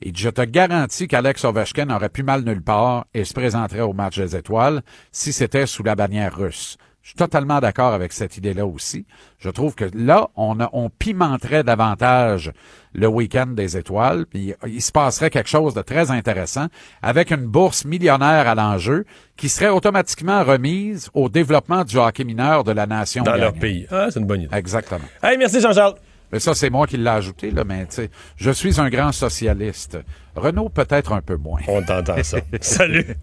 Speaker 11: Et je te garantis qu'Alex Ovechkin aurait pu mal nulle part et se présenterait au match des étoiles si c'était sous la bannière russe. Je suis totalement d'accord avec cette idée-là aussi. Je trouve que là, on, on pimenterait davantage le week-end des étoiles, puis il se passerait quelque chose de très intéressant avec une bourse millionnaire à l'enjeu qui serait automatiquement remise au développement du hockey mineur de la nation.
Speaker 1: Dans leur pays. Ah, c'est une bonne idée.
Speaker 11: Exactement.
Speaker 1: Hey, merci Jean-Charles.
Speaker 11: Mais ça, c'est moi qui l'ai ajouté, là, mais tu sais, je suis un grand socialiste. Renault, peut-être un peu moins.
Speaker 1: On t'entend ça. Salut.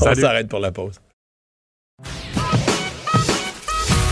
Speaker 1: On s'arrête pour la pause.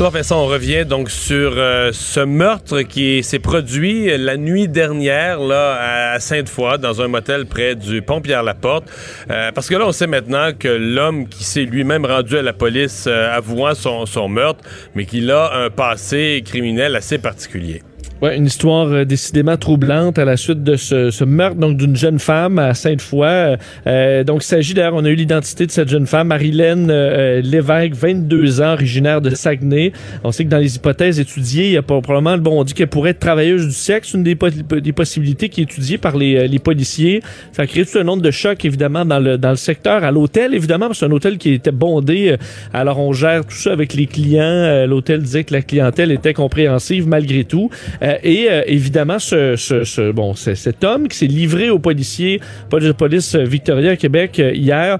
Speaker 1: On revient donc sur euh, ce meurtre qui s'est produit la nuit dernière là à Sainte-Foy dans un motel près du pont Pierre-Laporte. Euh, parce que là, on sait maintenant que l'homme qui s'est lui-même rendu à la police euh, avouant son, son meurtre, mais qu'il a un passé criminel assez particulier.
Speaker 2: Ouais, une histoire euh, décidément troublante à la suite de ce, ce meurtre donc d'une jeune femme à Sainte-Foy. Euh, euh donc il s'agit d'ailleurs, on a eu l'identité de cette jeune femme, Marilène euh, Lévesque, 22 ans, originaire de Saguenay. On sait que dans les hypothèses étudiées, il y a probablement, bon, on dit qu'elle pourrait être travailleuse du sexe, une des, possibilités qui est étudiée par les, les policiers. Ça a créé tout un nombre de chocs évidemment dans le dans le secteur, à l'hôtel évidemment, parce que c'est un hôtel qui était bondé. Alors on gère tout ça avec les clients. L'hôtel disait que la clientèle était compréhensive malgré tout. Euh, et euh, évidemment, ce, ce, ce- bon, cet homme qui s'est livré aux policiers, police police euh, Victoria Québec euh, hier.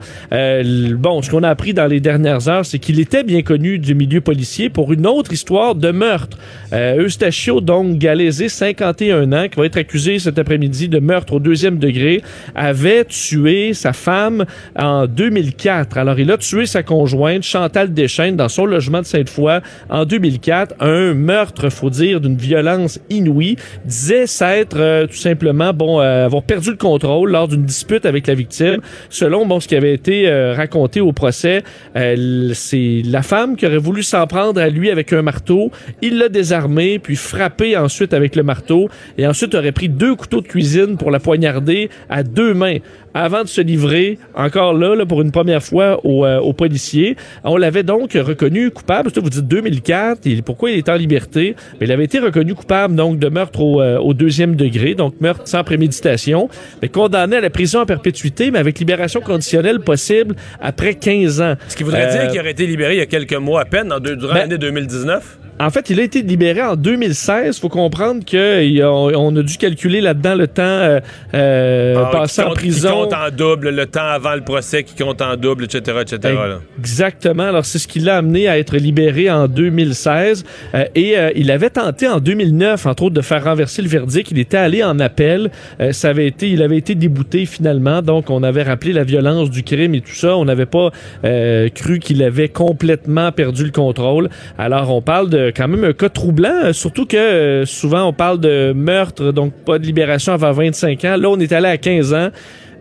Speaker 2: bon, ce qu'on a appris dans les dernières heures, c'est qu'il était bien connu du milieu policier pour une autre histoire de meurtre. Eustachio, donc Galaisé, 51 ans, qui va être accusé cet après-midi de meurtre au deuxième degré, avait tué sa femme en 2004. Alors, il a tué sa conjointe, Chantal Deschênes, dans son logement de Sainte-Foy en 2004. Un meurtre, faut dire, d'une violence inouïe. Disait s'être euh, tout simplement, bon, euh, avoir perdu le contrôle lors d'une dispute avec la victime. Selon, bon, ce qui avait été euh, raconté au procès, euh, c'est la femme qui aurait voulu s'en prendre à lui avec un marteau. Il l'a désarmé, puis frappé ensuite avec le marteau, et ensuite aurait pris deux couteaux de cuisine pour la poignarder à deux mains avant de se livrer, encore là, là, pour une première fois, aux, euh, aux policiers. On l'avait donc reconnu coupable. Vous dites 2004, et pourquoi il est en liberté? Mais il avait été reconnu coupable donc de meurtre au, euh, au deuxième degré, donc meurtre sans préméditation, mais condamné à la prison à perpétuité, mais avec libération conditionnelle possible après 15 ans.
Speaker 1: Ce qui voudrait
Speaker 2: Euh,
Speaker 1: dire qu'il aurait été libéré il y a quelques mois à peine, en deux- durant
Speaker 2: Ben-
Speaker 1: l'année 2019.
Speaker 2: En fait, il a été libéré en 2016. faut comprendre qu'on on a dû calculer là-dedans le temps euh, euh,
Speaker 1: Ah,
Speaker 2: passé en prison.
Speaker 1: En double, le temps avant le procès qui compte en double, etc., etc.
Speaker 2: Exactement. Alors, c'est ce qui l'a amené à être libéré en 2016. Euh, et euh, il avait tenté en 2009, entre autres, de faire renverser le verdict. Il était allé en appel. Euh, ça avait été, il avait été débouté finalement. Donc, on avait rappelé la violence du crime et tout ça. On n'avait pas euh, cru qu'il avait complètement perdu le contrôle. Alors, on parle de quand même un cas troublant, euh, surtout que euh, souvent on parle de meurtre, donc pas de libération avant 25 ans. Là, on est allé à 15 ans.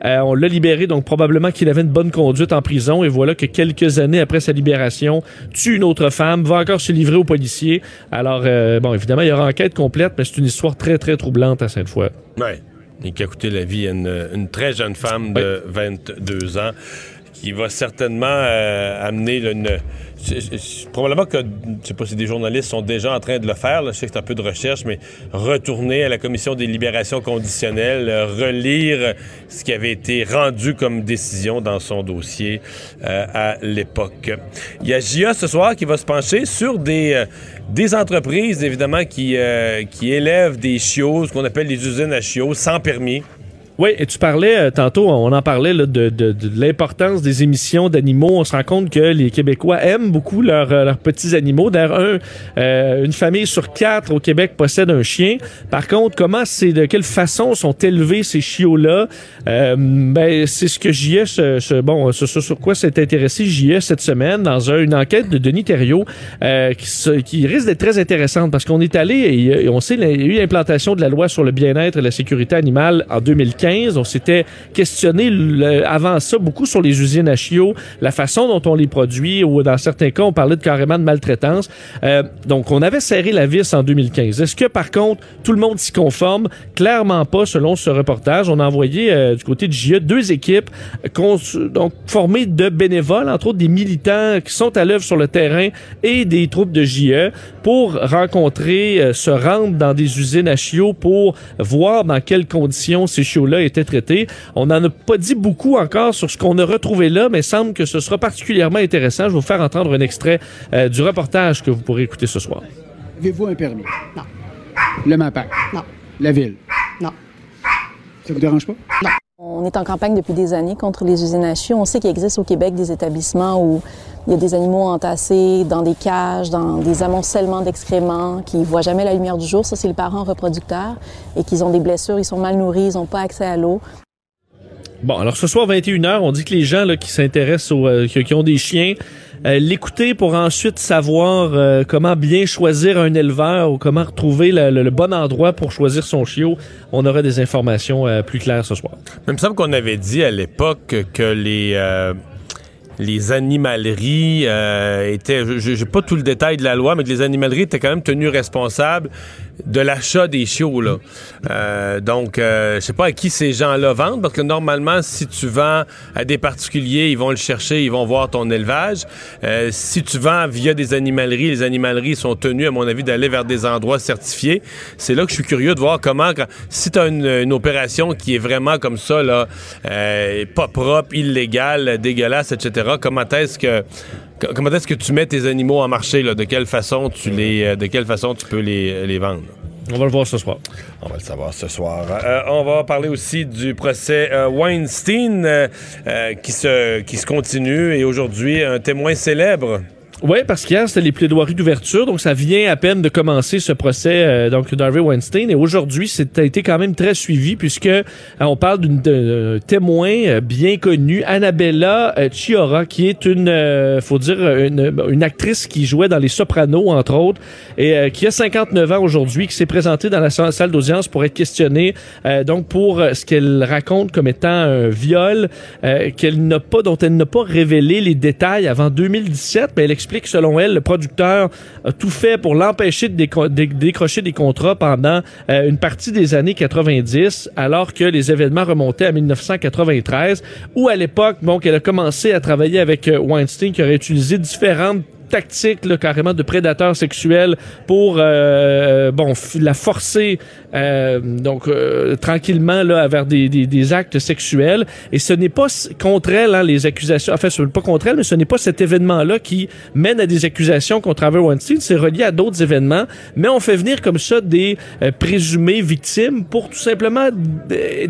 Speaker 2: Euh, on l'a libéré, donc probablement qu'il avait une bonne conduite en prison. Et voilà que quelques années après sa libération, tue une autre femme, va encore se livrer aux policiers. Alors, euh, bon, évidemment, il y aura enquête complète, mais c'est une histoire très, très troublante à Sainte-Foy.
Speaker 1: Ouais. Et qui a coûté la vie à une, une très jeune femme de 22 ans qui va certainement euh, amener là, une. Probablement que, sais pas si des journalistes sont déjà en train de le faire, je sais que c'est un peu de recherche, mais retourner à la commission des libérations conditionnelles, euh, relire ce qui avait été rendu comme décision dans son dossier euh, à l'époque. Il y a JA ce soir qui va se pencher sur des, euh, des entreprises, évidemment, qui, qui élèvent des chiots, ce qu'on appelle les usines à chiots, sans permis.
Speaker 2: Oui, et tu parlais euh, tantôt, on en parlait là, de, de- de l'importance des émissions d'animaux. On se rend compte que les Québécois aiment beaucoup leurs euh, leurs petits animaux. D'ailleurs, un, euh, une famille sur quatre au Québec possède un chien. Par contre, comment c'est de quelle façon sont élevés ces chiots-là? Euh, Ben, c'est ce que JE, se- bon, ce, ce sur quoi s'est intéressé JE cette semaine dans un- une enquête de Denis Thériault euh, qui, qui risque d'être très intéressante parce qu'on est allé et, et on sait il y a eu l'implantation de la loi sur le bien-être et la sécurité animale en 2015. On s'était questionné avant ça beaucoup sur les usines à chiots, la façon dont on les produit ou dans certains cas on parlait de carrément de maltraitance. Euh, donc on avait serré la vis en 2015. Est-ce que par contre tout le monde s'y conforme? Clairement pas selon ce reportage. On a envoyé euh, du côté de JE deux équipes donc formées de bénévoles, entre autres des militants qui sont à l'œuvre sur le terrain et des troupes de JE pour rencontrer, euh, se rendre dans des usines à chiots pour voir dans quelles conditions ces traités. On n'en a pas dit beaucoup encore sur ce qu'on a retrouvé là, mais semble que ce sera particulièrement intéressant. Je vais vous faire entendre un extrait euh, du reportage que vous pourrez écouter ce soir.
Speaker 12: Avez-vous un permis? Non. Le MAPAC? Non. La ville?
Speaker 13: Non.
Speaker 12: Ça vous dérange pas?
Speaker 13: Non. On est en campagne depuis des années contre les usines à chiots. On sait qu'il existe au Québec des établissements où il y a des animaux entassés dans des cages, dans des amoncellements d'excréments qui ne voient jamais la lumière du jour. Ça, c'est les parents reproducteurs et qu'ils ont des blessures, ils sont mal nourris, ils n'ont pas accès à l'eau.
Speaker 2: Bon, alors ce soir 21h, on dit que les gens qui s'intéressent euh, qui ont des chiens, euh, l'écouter pour ensuite savoir euh, comment bien choisir un éleveur ou comment retrouver le, bon endroit pour choisir son chiot. On aura des informations euh, plus claires ce soir.
Speaker 1: Il me semble qu'on avait dit à l'époque que les, animaleries étaient, je j'ai pas tout le détail de la loi, mais que les animaleries étaient quand même tenues responsables de l'achat des chiots. Là. Euh, donc, euh, je sais pas à qui ces gens-là vendent, parce que normalement, si tu vends à des particuliers, ils vont le chercher, ils vont voir ton élevage. Euh, si tu vends via des animaleries, les animaleries sont tenues, à mon avis, d'aller vers des endroits certifiés. C'est là que je suis curieux de voir comment, si tu as une, opération qui est vraiment comme ça, là, euh, pas propre, illégale, dégueulasse, etc., comment est-ce que comment est-ce que tu mets tes animaux en marché, là? De quelle façon tu les, euh, de quelle façon tu peux les, les vendre?
Speaker 2: On va le voir ce soir.
Speaker 1: On va le savoir ce soir. Euh, on va parler aussi du procès euh, Weinstein euh, euh, qui, se, qui se continue et aujourd'hui, un témoin célèbre.
Speaker 2: Oui, parce qu'hier, c'était les plaidoiries d'ouverture, donc ça vient à peine de commencer ce procès euh, donc d'Harvey Weinstein. Et aujourd'hui, c'est a été quand même très suivi puisque euh, on parle d'une témoin euh, bien connue, Annabella euh, Chiora, qui est une, faut dire, une, une actrice qui jouait dans Les Sopranos, entre autres, et qui a 59 ans aujourd'hui, qui s'est présentée dans la sa- salle d'audience pour être questionnée, donc pour ce qu'elle raconte comme étant un viol, qu'elle n'a pas, dont elle n'a pas révélé les détails avant 2017, mais elle selon elle, le producteur a tout fait pour l'empêcher de, décro- dé- décrocher des contrats pendant euh, une partie des années 90, alors que les événements remontaient à 1993, où à l'époque, bon, qu'elle a commencé à travailler avec euh, Weinstein, qui aurait utilisé différentes tactiques là, carrément de prédateurs sexuels pour euh, bon f- la forcer euh, donc euh, tranquillement là vers des, des, des actes sexuels. Et ce n'est pas contre elle hein, les accusations enfin ce n'est pas contre elle mais ce n'est pas cet événement là qui mène à des accusations contre Harvey Weinstein. C'est relié à d'autres événements. Mais on fait venir comme ça des euh, présumées victimes pour tout simplement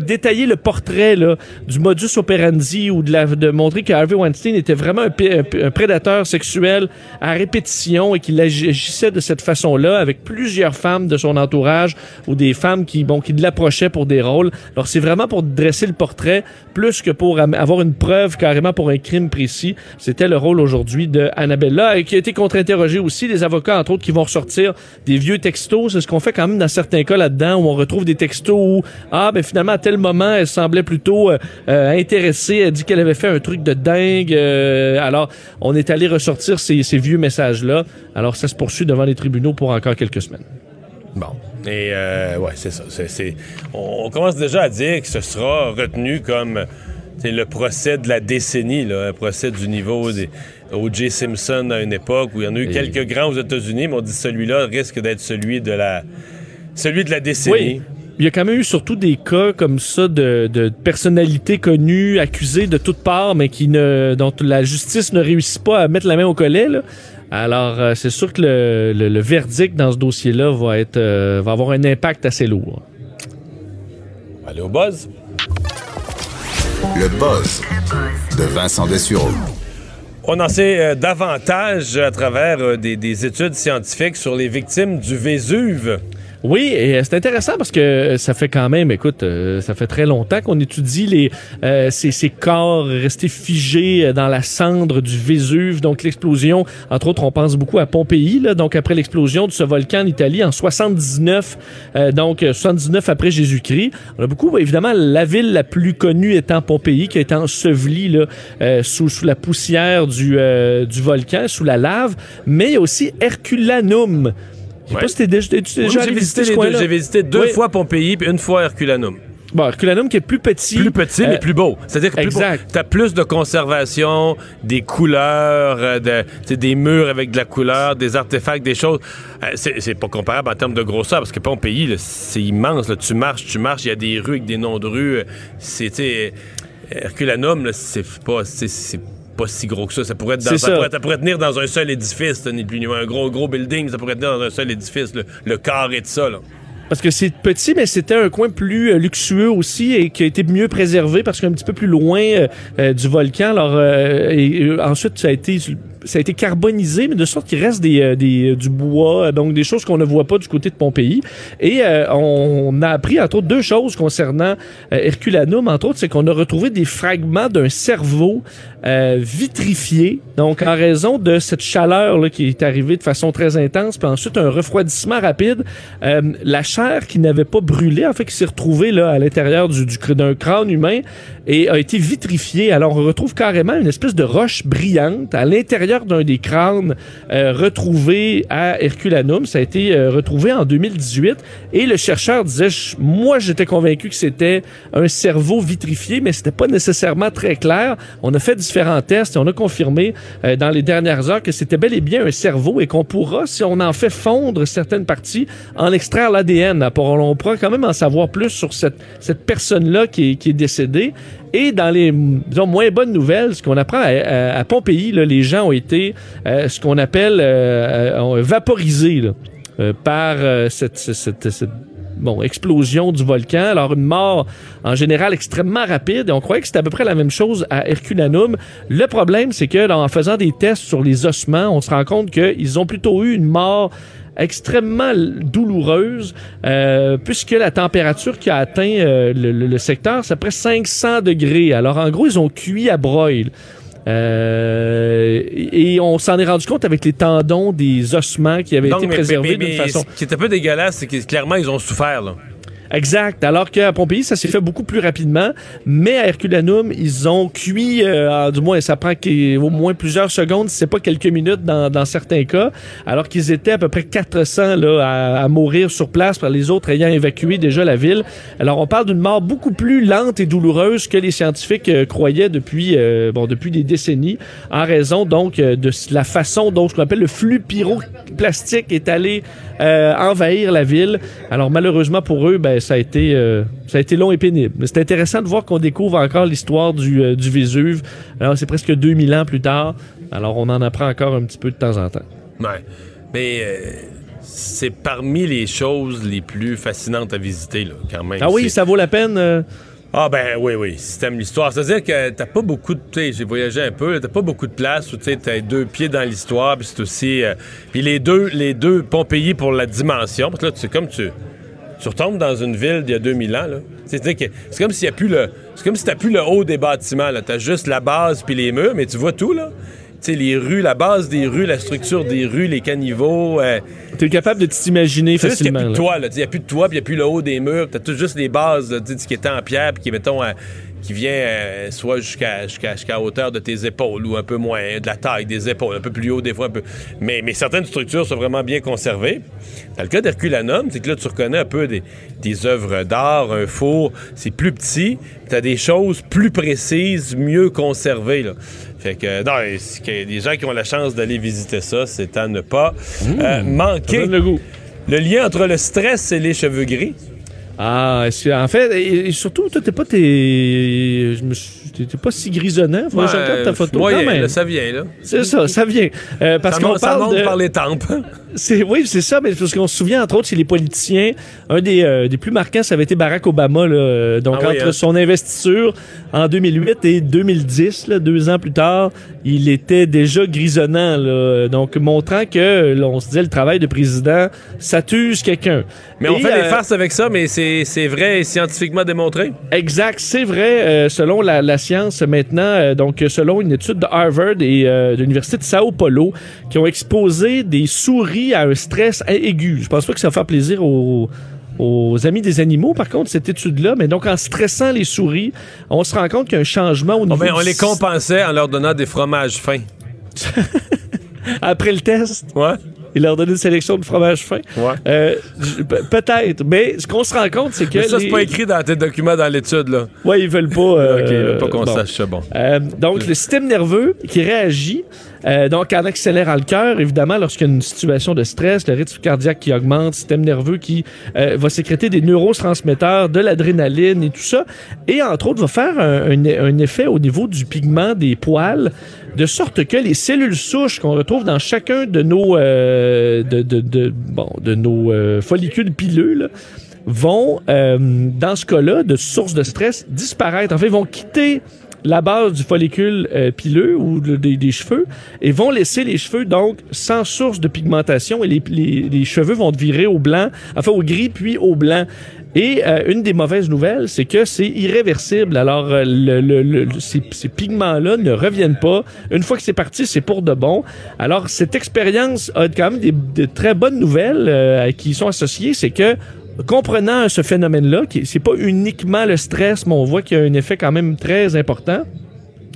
Speaker 2: détailler le portrait là, du modus operandi ou de, la, de montrer que Harvey Weinstein était vraiment un, un prédateur sexuel à répétition et qu'il agissait de cette façon-là avec plusieurs femmes de son entourage ou des femmes qui, bon, qui l'approchaient pour des rôles. Alors c'est vraiment pour dresser le portrait plus que pour avoir une preuve carrément pour un crime précis. C'était le rôle aujourd'hui de Annabella et qui a été contre-interrogé aussi. Les avocats, entre autres, qui vont ressortir des vieux textos. C'est ce qu'on fait quand même dans certains cas là-dedans où on retrouve des textos où, ah, ben finalement, à tel moment, elle semblait plutôt euh, euh, intéressée. Elle dit qu'elle avait fait un truc de dingue. Euh, alors, on est allé ressortir ces vieux messages-là. Alors, ça se poursuit devant les tribunaux pour encore quelques semaines.
Speaker 1: Bon. Et euh, ouais, c'est ça. On, on commence déjà à dire que ce sera retenu comme le procès de la décennie, là, un procès du niveau des O.J. Simpson à une époque où il y en a eu
Speaker 2: Et-
Speaker 1: quelques grands aux États-Unis, mais on dit celui-là risque d'être celui de la celui de la décennie.
Speaker 2: Oui. Il y a quand même eu surtout des cas comme ça de, de personnalités connues, accusées de toutes parts, mais qui ne, dont la justice ne réussit pas à mettre la main au collet. là. Alors, euh, c'est sûr que le, le- le verdict dans ce dossier-là va être euh, va avoir un impact assez lourd.
Speaker 1: Aller au buzz.
Speaker 6: Le buzz de Vincent Dessureau.
Speaker 1: On en sait euh, davantage à travers euh, des, des études scientifiques sur les victimes du Vésuve.
Speaker 2: Oui, et euh, c'est intéressant parce que euh, ça fait quand même, écoute, euh, ça fait très longtemps qu'on étudie les ces, corps restés figés dans la cendre du Vésuve. Donc l'explosion, entre autres, on pense beaucoup à Pompéi. Donc après l'explosion de ce volcan en Italie en 79, euh, donc euh, 79 après Jésus-Christ. On a beaucoup, évidemment, la ville la plus connue étant Pompéi, qui a été ensevelie sous, la poussière du, du volcan, sous la lave. Mais il y a aussi Herculanum. Je sais
Speaker 1: Ouais.
Speaker 2: pas si t'es déjà, t'es- t'es
Speaker 1: Oui,
Speaker 2: déjà
Speaker 1: j'ai visité deux.
Speaker 2: coin-là?
Speaker 1: J'ai visité deux
Speaker 2: Oui.
Speaker 1: fois Pompéi puis une fois Herculanum.
Speaker 2: Bon, Herculanum qui est plus petit.
Speaker 1: Plus petit,
Speaker 2: Euh,
Speaker 1: mais plus beau. C'est-à-dire que tu as plus de conservation, des couleurs, euh, de, des murs avec de la couleur, des artefacts, des choses. Euh, c'est pas comparable en termes de grosseur, parce que Pompéi, c'est immense. là. Tu marches, tu marches, il y a des rues avec des noms de rues. euh, C'est, euh, Herculanum, c'est pas... pas si gros que ça. Ça pourrait, être dans, ça
Speaker 2: ça.
Speaker 1: pourrait- ça pourrait tenir dans un seul édifice, ni plus ni moins. un gros, gros building, ça pourrait tenir dans un seul édifice, le, le carré de ça. Là.
Speaker 2: Parce que c'est petit, mais c'était un coin plus euh, luxueux aussi et qui a été mieux préservé parce qu'un petit peu plus loin euh, euh, du volcan. Alors, euh, et, euh, ensuite, ça a été ça a été carbonisé, mais de sorte qu'il reste des, euh, des, euh, du bois, donc des choses qu'on ne voit pas du côté de Pompéi. Et euh, on a appris, entre autres, deux choses concernant euh, Herculanum. Entre autres, c'est qu'on a retrouvé des fragments d'un cerveau euh, vitrifié, donc en raison de cette chaleur là, qui est arrivée de façon très intense, puis ensuite un refroidissement rapide. La chair qui n'avait pas brûlé, en fait, qui s'est retrouvée là, à l'intérieur du, du cr- d'un crâne humain et a été vitrifiée. Alors, on retrouve carrément une espèce de roche brillante à l'intérieur d'un des crânes euh, retrouvés à Herculanum. Ça a été euh, retrouvé en 2018 et le chercheur disait, moi, j'étais convaincu que c'était un cerveau vitrifié, mais c'était pas nécessairement très clair. On a fait différents tests et on a confirmé euh, dans les dernières heures que c'était bel et bien un cerveau et qu'on pourra, si on en fait fondre certaines parties, en extraire l'ADN. On pourra quand même en savoir plus sur cette, cette personne-là qui est décédée. Et dans les disons, moins bonnes nouvelles, ce qu'on apprend à, à- à Pompéi, là, les gens ont été euh, ce qu'on appelle euh, euh, vaporisés. là. euh, par euh, cette, cette, cette bon, explosion du volcan. Alors, une mort en général extrêmement rapide. Et on croyait que c'était à peu près la même chose à Herculanum. Le problème, c'est que là, en faisant des tests sur les ossements, on se rend compte qu'ils ont plutôt eu une mort extrêmement douloureuse euh, puisque la température qui a atteint euh, le, le- le secteur, c'est à peu près 500 degrés. Alors, en gros, ils ont cuit à broil. Euh, et on s'en est rendu compte avec les tendons des ossements qui avaient
Speaker 1: Donc,
Speaker 2: été
Speaker 1: mais-
Speaker 2: préservés d'une façon.
Speaker 1: Ce qui est un peu dégueulasse, c'est que clairement, ils ont souffert. Là.
Speaker 2: Exact. Alors qu'à Pompéi, ça s'est fait beaucoup plus rapidement. Mais à Herculanum, ils ont cuit, euh, du moins, ça prend au moins plusieurs secondes, c'est pas quelques minutes dans, dans certains cas. Alors qu'ils étaient à peu près 400 là, à, à mourir sur place, par les autres ayant évacué déjà la ville. Alors on parle d'une mort beaucoup plus lente et douloureuse que les scientifiques euh, croyaient depuis, euh, bon, depuis des décennies, en raison donc euh, de la façon dont ce qu'on appelle le flux pyroplastique est allé euh, envahir la ville. Alors malheureusement pour eux, ben ça a été euh, ça a été long et pénible. Mais c'est intéressant de voir qu'on découvre encore l'histoire du, euh, du Vésuve. Alors c'est presque 2000 ans plus tard. Alors on en apprend encore un petit peu de temps en temps.
Speaker 1: Ouais. Mais euh, c'est parmi les choses les plus fascinantes à visiter, là, quand même.
Speaker 2: Ah oui, ça vaut la peine.
Speaker 1: Ah ben oui, oui, si t'aimes l'histoire. C'est-à-dire que t'as pas beaucoup de... Tu sais, j'ai voyagé un peu, t'as pas beaucoup de place où tu sais, t'as deux pieds dans l'histoire, puis c'est aussi... euh, puis les deux, les deux Pompéi pour la dimension, parce que là, c'est comme tu... Tu retombes dans une ville d'il y a 2000 ans, c'est comme s'il y a plus le... C'est comme si t'as plus le haut des bâtiments, là. T'as juste la base puis les murs, mais tu vois tout, là. Tu sais, les rues, la base des rues, la structure des rues, les caniveaux... euh,
Speaker 2: T'es capable de t'imaginer
Speaker 1: juste qu'il n'y
Speaker 2: facilement.
Speaker 1: a plus de toit. Il n'y a plus de toit, puis il n'y a plus le haut des murs. Tu as tout juste les bases, là, qui était en pierre, puis qui, mettons, euh, qui vient euh, soit jusqu'à jusqu'à jusqu'à hauteur de tes épaules ou un peu moins, de la taille des épaules, un peu plus haut des fois. Un peu. Mais, mais certaines structures sont vraiment bien conservées. Dans le cas d'Herculanum, c'est que là, tu reconnais un peu des, des œuvres d'art, un four. C'est plus petit. Tu as des choses plus précises, mieux conservées. Là. Fait que, non, que les gens qui ont la chance d'aller visiter ça, c'est à ne pas euh, manquer.
Speaker 2: le goût.
Speaker 1: Le lien entre le stress et les cheveux gris.
Speaker 2: Ah, que- en fait, et, surtout, toi, t'es pas, t'es, t'es- pas si grisonnant. Faut que je
Speaker 1: Ouais,
Speaker 2: regarde ta photo
Speaker 1: moyen,
Speaker 2: quand même.
Speaker 1: là, ça vient, là.
Speaker 2: C'est ça, ça vient. Euh, parce qu'on
Speaker 1: monte, ça
Speaker 2: parle
Speaker 1: monte
Speaker 2: de...
Speaker 1: par les tempes.
Speaker 2: C'est oui, c'est ça, mais parce qu'on se souvient entre autres, c'est les politiciens. Un des, euh, des plus marquants, ça avait été Barack Obama. Là, euh, donc
Speaker 1: Ah oui,
Speaker 2: entre
Speaker 1: hein.
Speaker 2: son investiture en 2008 et 2010, là, deux ans plus tard, il était déjà grisonnant. Là, donc montrant que, là, on se disait, le travail de président, ça tue quelqu'un.
Speaker 1: Mais on fait des
Speaker 2: euh,
Speaker 1: farces avec ça, mais c'est c'est vrai et scientifiquement démontré.
Speaker 2: Exact, c'est vrai. euh, selon la, la science maintenant, euh, donc selon une étude de Harvard et de l'université de Sao Paulo, qui ont exposé des souris à un stress aigu. Je pense pas que ça va faire plaisir aux aux amis des animaux, par contre, cette étude-là, mais donc en stressant les souris, on se rend compte qu'il y a un changement au niveau
Speaker 1: Ben, on les compensait en leur donnant des fromages fins.
Speaker 2: Après le test,
Speaker 1: Ouais.
Speaker 2: il leur donnait une sélection de fromage fin.
Speaker 1: Ouais.
Speaker 2: Euh, Peut-être, mais ce qu'on se rend compte, c'est que...
Speaker 1: Mais ça,
Speaker 2: les-
Speaker 1: c'est pas écrit dans tes documents dans l'étude, là.
Speaker 2: Ouais, ils veulent pas... euh,
Speaker 1: OK, ils veulent pas qu'on
Speaker 2: bon.
Speaker 1: sache ça, bon.
Speaker 2: Euh, donc, le système nerveux qui réagit, euh, donc en accélérant le cœur, évidemment, lorsqu'il y a une situation de stress, le rythme cardiaque qui augmente, système nerveux qui euh, va sécréter des neurotransmetteurs, de l'adrénaline et tout ça, et entre autres va faire un, un- un effet au niveau du pigment des poils, de sorte que les cellules souches qu'on retrouve dans chacun de nos, euh, de, de, de- bon, de nos euh, follicules pileux, là, vont, euh, dans ce cas-là, de source de stress, disparaître. En fait, vont quitter la base du follicule euh, pileux ou des, cheveux et vont laisser les cheveux donc sans source de pigmentation et les, les- cheveux vont virer au blanc, enfin au gris puis au blanc. Et euh, une des mauvaises nouvelles, c'est que c'est irréversible. Alors, euh, le, le- ces, ces pigments-là ne reviennent pas. Une fois que c'est parti, c'est pour de bon. Alors, cette expérience a quand même des, de très bonnes nouvelles qui sont associées. C'est que comprenant ce phénomène-là, qui c'est pas uniquement le stress, mais on voit qu'il y a un effet quand même très important.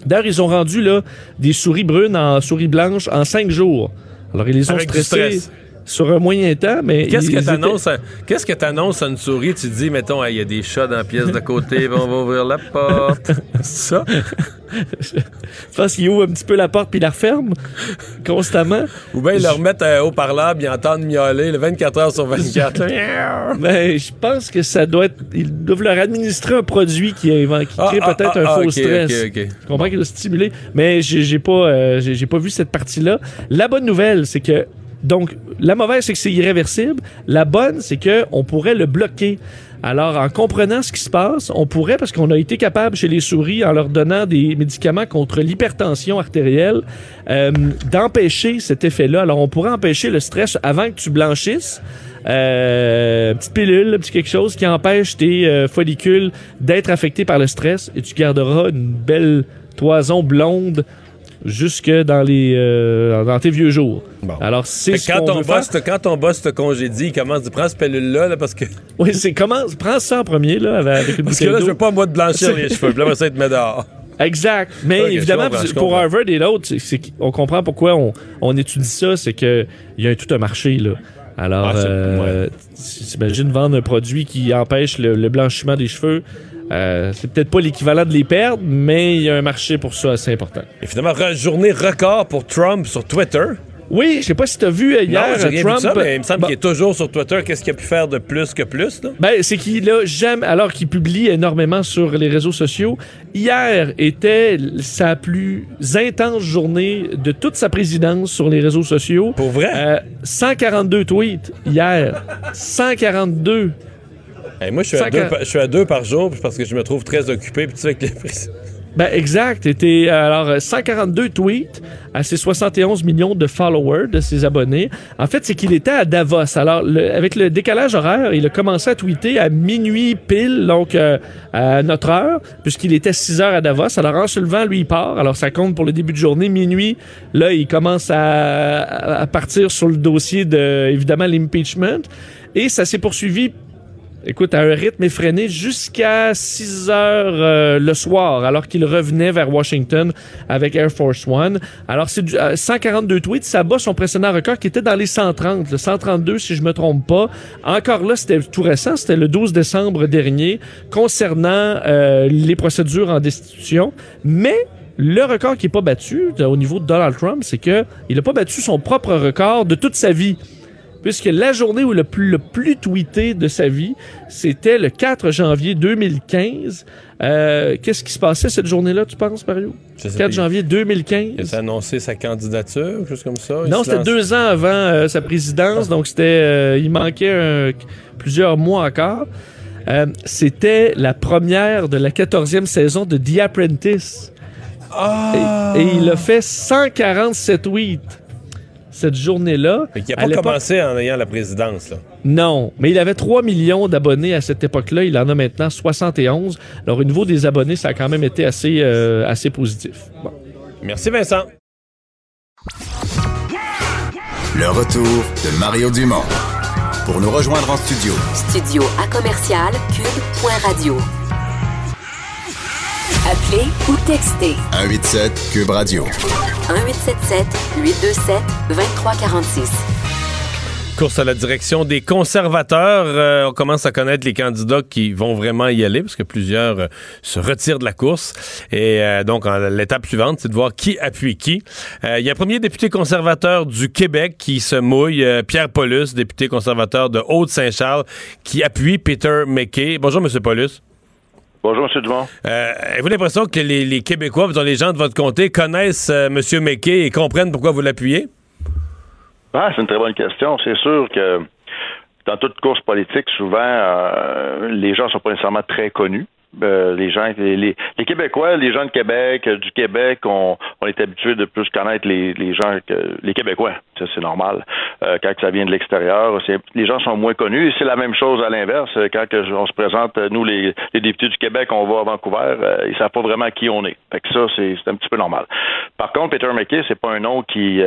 Speaker 2: D'ailleurs, ils ont rendu là des souris brunes en souris blanches en cinq jours. Alors, ils les ont
Speaker 1: Avec du
Speaker 2: stressés
Speaker 1: stress.
Speaker 2: Sur un moyen temps, mais
Speaker 1: Qu'est-ce que t'annonces à, qu'est-ce que t'annonces à une souris? Tu dis, mettons, il y a des chats dans la pièce de côté, on va ouvrir la porte. C'est ça?
Speaker 2: Je pense qu'ils ouvrent un petit peu la porte puis ils la referment constamment.
Speaker 1: Ou bien ils leur mettent un haut-parleur puis ils entendent miauler le 24 heures sur 24.
Speaker 2: Ben, je pense que ça doit être. Ils doivent leur administrer un produit qui, est- qui
Speaker 1: Ah,
Speaker 2: crée
Speaker 1: ah,
Speaker 2: peut-être
Speaker 1: ah,
Speaker 2: un
Speaker 1: ah,
Speaker 2: faux stress. Je comprends qu'il doit stimuler, mais j'ai pas, euh, j'ai pas vu cette partie-là. La bonne nouvelle, c'est que Donc, la mauvaise, c'est que c'est irréversible. La bonne, c'est que on pourrait le bloquer. Alors, en comprenant ce qui se passe, on pourrait, parce qu'on a été capable chez les souris, en leur donnant des médicaments contre l'hypertension artérielle, euh, d'empêcher cet effet-là. Alors, on pourrait empêcher le stress avant que tu blanchisses. Euh, petite pilule, petit quelque chose qui empêche tes euh, follicules d'être affectés par le stress et tu garderas une belle toison blonde jusque dans les euh, dans tes vieux jours. Alors c'est ce
Speaker 1: quand,
Speaker 2: qu'on
Speaker 1: ton boss te- quand ton boss te congédie, il commence à dire prends cette pilule-là là, parce que.
Speaker 2: Oui, c'est comment prends ça en premier là avec une
Speaker 1: Parce que là, je veux pas moi de blanchir les cheveux. Puis là, ça, il te met dehors.
Speaker 2: Exact. Mais évidemment,
Speaker 1: comprends,
Speaker 2: pour
Speaker 1: comprends.
Speaker 2: Harvard et l'autre, qu'on comprend pourquoi on, on étudie ça, c'est que il y a tout un marché là. Alors,
Speaker 1: Ah, c'est-
Speaker 2: euh, t'imagines vendre un produit qui empêche le, le blanchiment des cheveux. Euh, c'est peut-être pas l'équivalent de les perdre, mais il y a un marché pour ça assez important.
Speaker 1: Et finalement, re- journée record pour Trump sur Twitter.
Speaker 2: Oui, je sais pas si t'as vu euh, hier
Speaker 1: non,
Speaker 2: Trump.
Speaker 1: vu de ça, mais il me semble
Speaker 2: Bon.
Speaker 1: qu'il est toujours sur Twitter. Qu'est-ce qu'il a pu faire de plus que plus, là?
Speaker 2: Ben, c'est qu'il a jamais, alors qu'il publie énormément sur les réseaux sociaux, hier était sa plus intense journée de toute sa présidence sur les réseaux sociaux.
Speaker 1: Pour vrai?
Speaker 2: 142 tweets hier. 142.
Speaker 1: Hey, moi, je suis, à deux, par- je suis à deux par jour parce que je me trouve très occupé. Puis tu sais, avec les
Speaker 2: Ben, exact. Était, alors, euh, 142 tweets à ses 71 millions de followers, de ses abonnés. En fait, c'est qu'il était à Davos. Alors, le- avec le décalage horaire, il a commencé à tweeter à minuit pile, donc euh, à notre heure, puisqu'il était 6 heures à Davos. Alors, en se levant, lui, il part. Alors, ça compte pour le début de journée. Minuit, là, il commence à, à partir sur le dossier de, évidemment, l'impeachment. Et ça s'est poursuivi Écoute, à un rythme effréné jusqu'à 6 heures euh, le soir, alors qu'il revenait vers Washington avec Air Force One. Alors, c'est euh, 142 tweets, ça bat son précédent record qui était dans les 130, le 132 si je me trompe pas. Encore là, c'était tout récent, c'était le 12 décembre dernier, concernant euh, les procédures en destitution. Mais le record qui n'est pas battu au niveau de Donald Trump, c'est que il n'a pas battu son propre record de toute sa vie puisque la journée où le plus, le plus tweeté de sa vie, c'était le 4 janvier 2015. Euh, Qu'est-ce qui se passait cette journée-là, tu penses, Mario?
Speaker 1: Je sais
Speaker 2: 4
Speaker 1: pas.
Speaker 2: janvier 2015.
Speaker 1: Il a annoncé sa candidature, quelque chose comme ça.
Speaker 2: Non, c'était
Speaker 1: lance-
Speaker 2: deux ans avant euh, sa présidence, donc c'était, euh, il manquait un- plusieurs mois encore. C'était la première de la 14e saison de The Apprentice.
Speaker 1: Ah!
Speaker 2: Et, et il a fait 147 tweets cette journée-là. À
Speaker 1: n'a pas commencé en ayant la présidence, là.
Speaker 2: non, mais il avait 3 millions d'abonnés à cette époque-là. Il en a maintenant 71. Alors, au niveau des abonnés, ça a quand même été assez, euh, assez positif. Bon.
Speaker 1: Merci, Vincent.
Speaker 6: Le retour de Mario Dumont. Pour nous rejoindre en studio,
Speaker 7: Studio à commercial cube.radio. Appelez ou textez
Speaker 6: 187 Cube Radio.
Speaker 7: 1877 827 2346.
Speaker 1: Course à la direction des conservateurs. Euh, on commence à connaître les candidats qui vont vraiment y aller parce que plusieurs euh, se retirent de la course. Et euh, donc, l'étape suivante, c'est de voir qui appuie qui. Euh, Il y a un premier député conservateur du Québec qui se mouille, euh, Pierre Paulus, député conservateur de Haute-Saint-Charles, qui appuie Peter McKay. Bonjour, Monsieur Paulus.
Speaker 14: Bonjour, M. Dumont.
Speaker 1: Euh, Avez-vous l'impression que les, les Québécois, disons, les gens de votre comté, connaissent euh, M. McKay et comprennent pourquoi vous l'appuyez?
Speaker 14: Ah, c'est une très bonne question. C'est sûr que dans toute course politique, souvent, euh, les gens sont pas nécessairement très connus. Euh, les gens, les, Québécois, les gens de Québec, euh, du Québec, on, est habitués de plus connaître les, les gens que les Québécois. Ça, c'est normal. Euh, quand ça vient de l'extérieur, les gens sont moins connus. C'est la même chose à l'inverse. Quand on se présente, nous, les, les députés du Québec, on va à Vancouver, ils savent pas vraiment qui on est. Ça, c'est un petit peu normal. Par contre, Peter McKay, c'est pas un nom qui,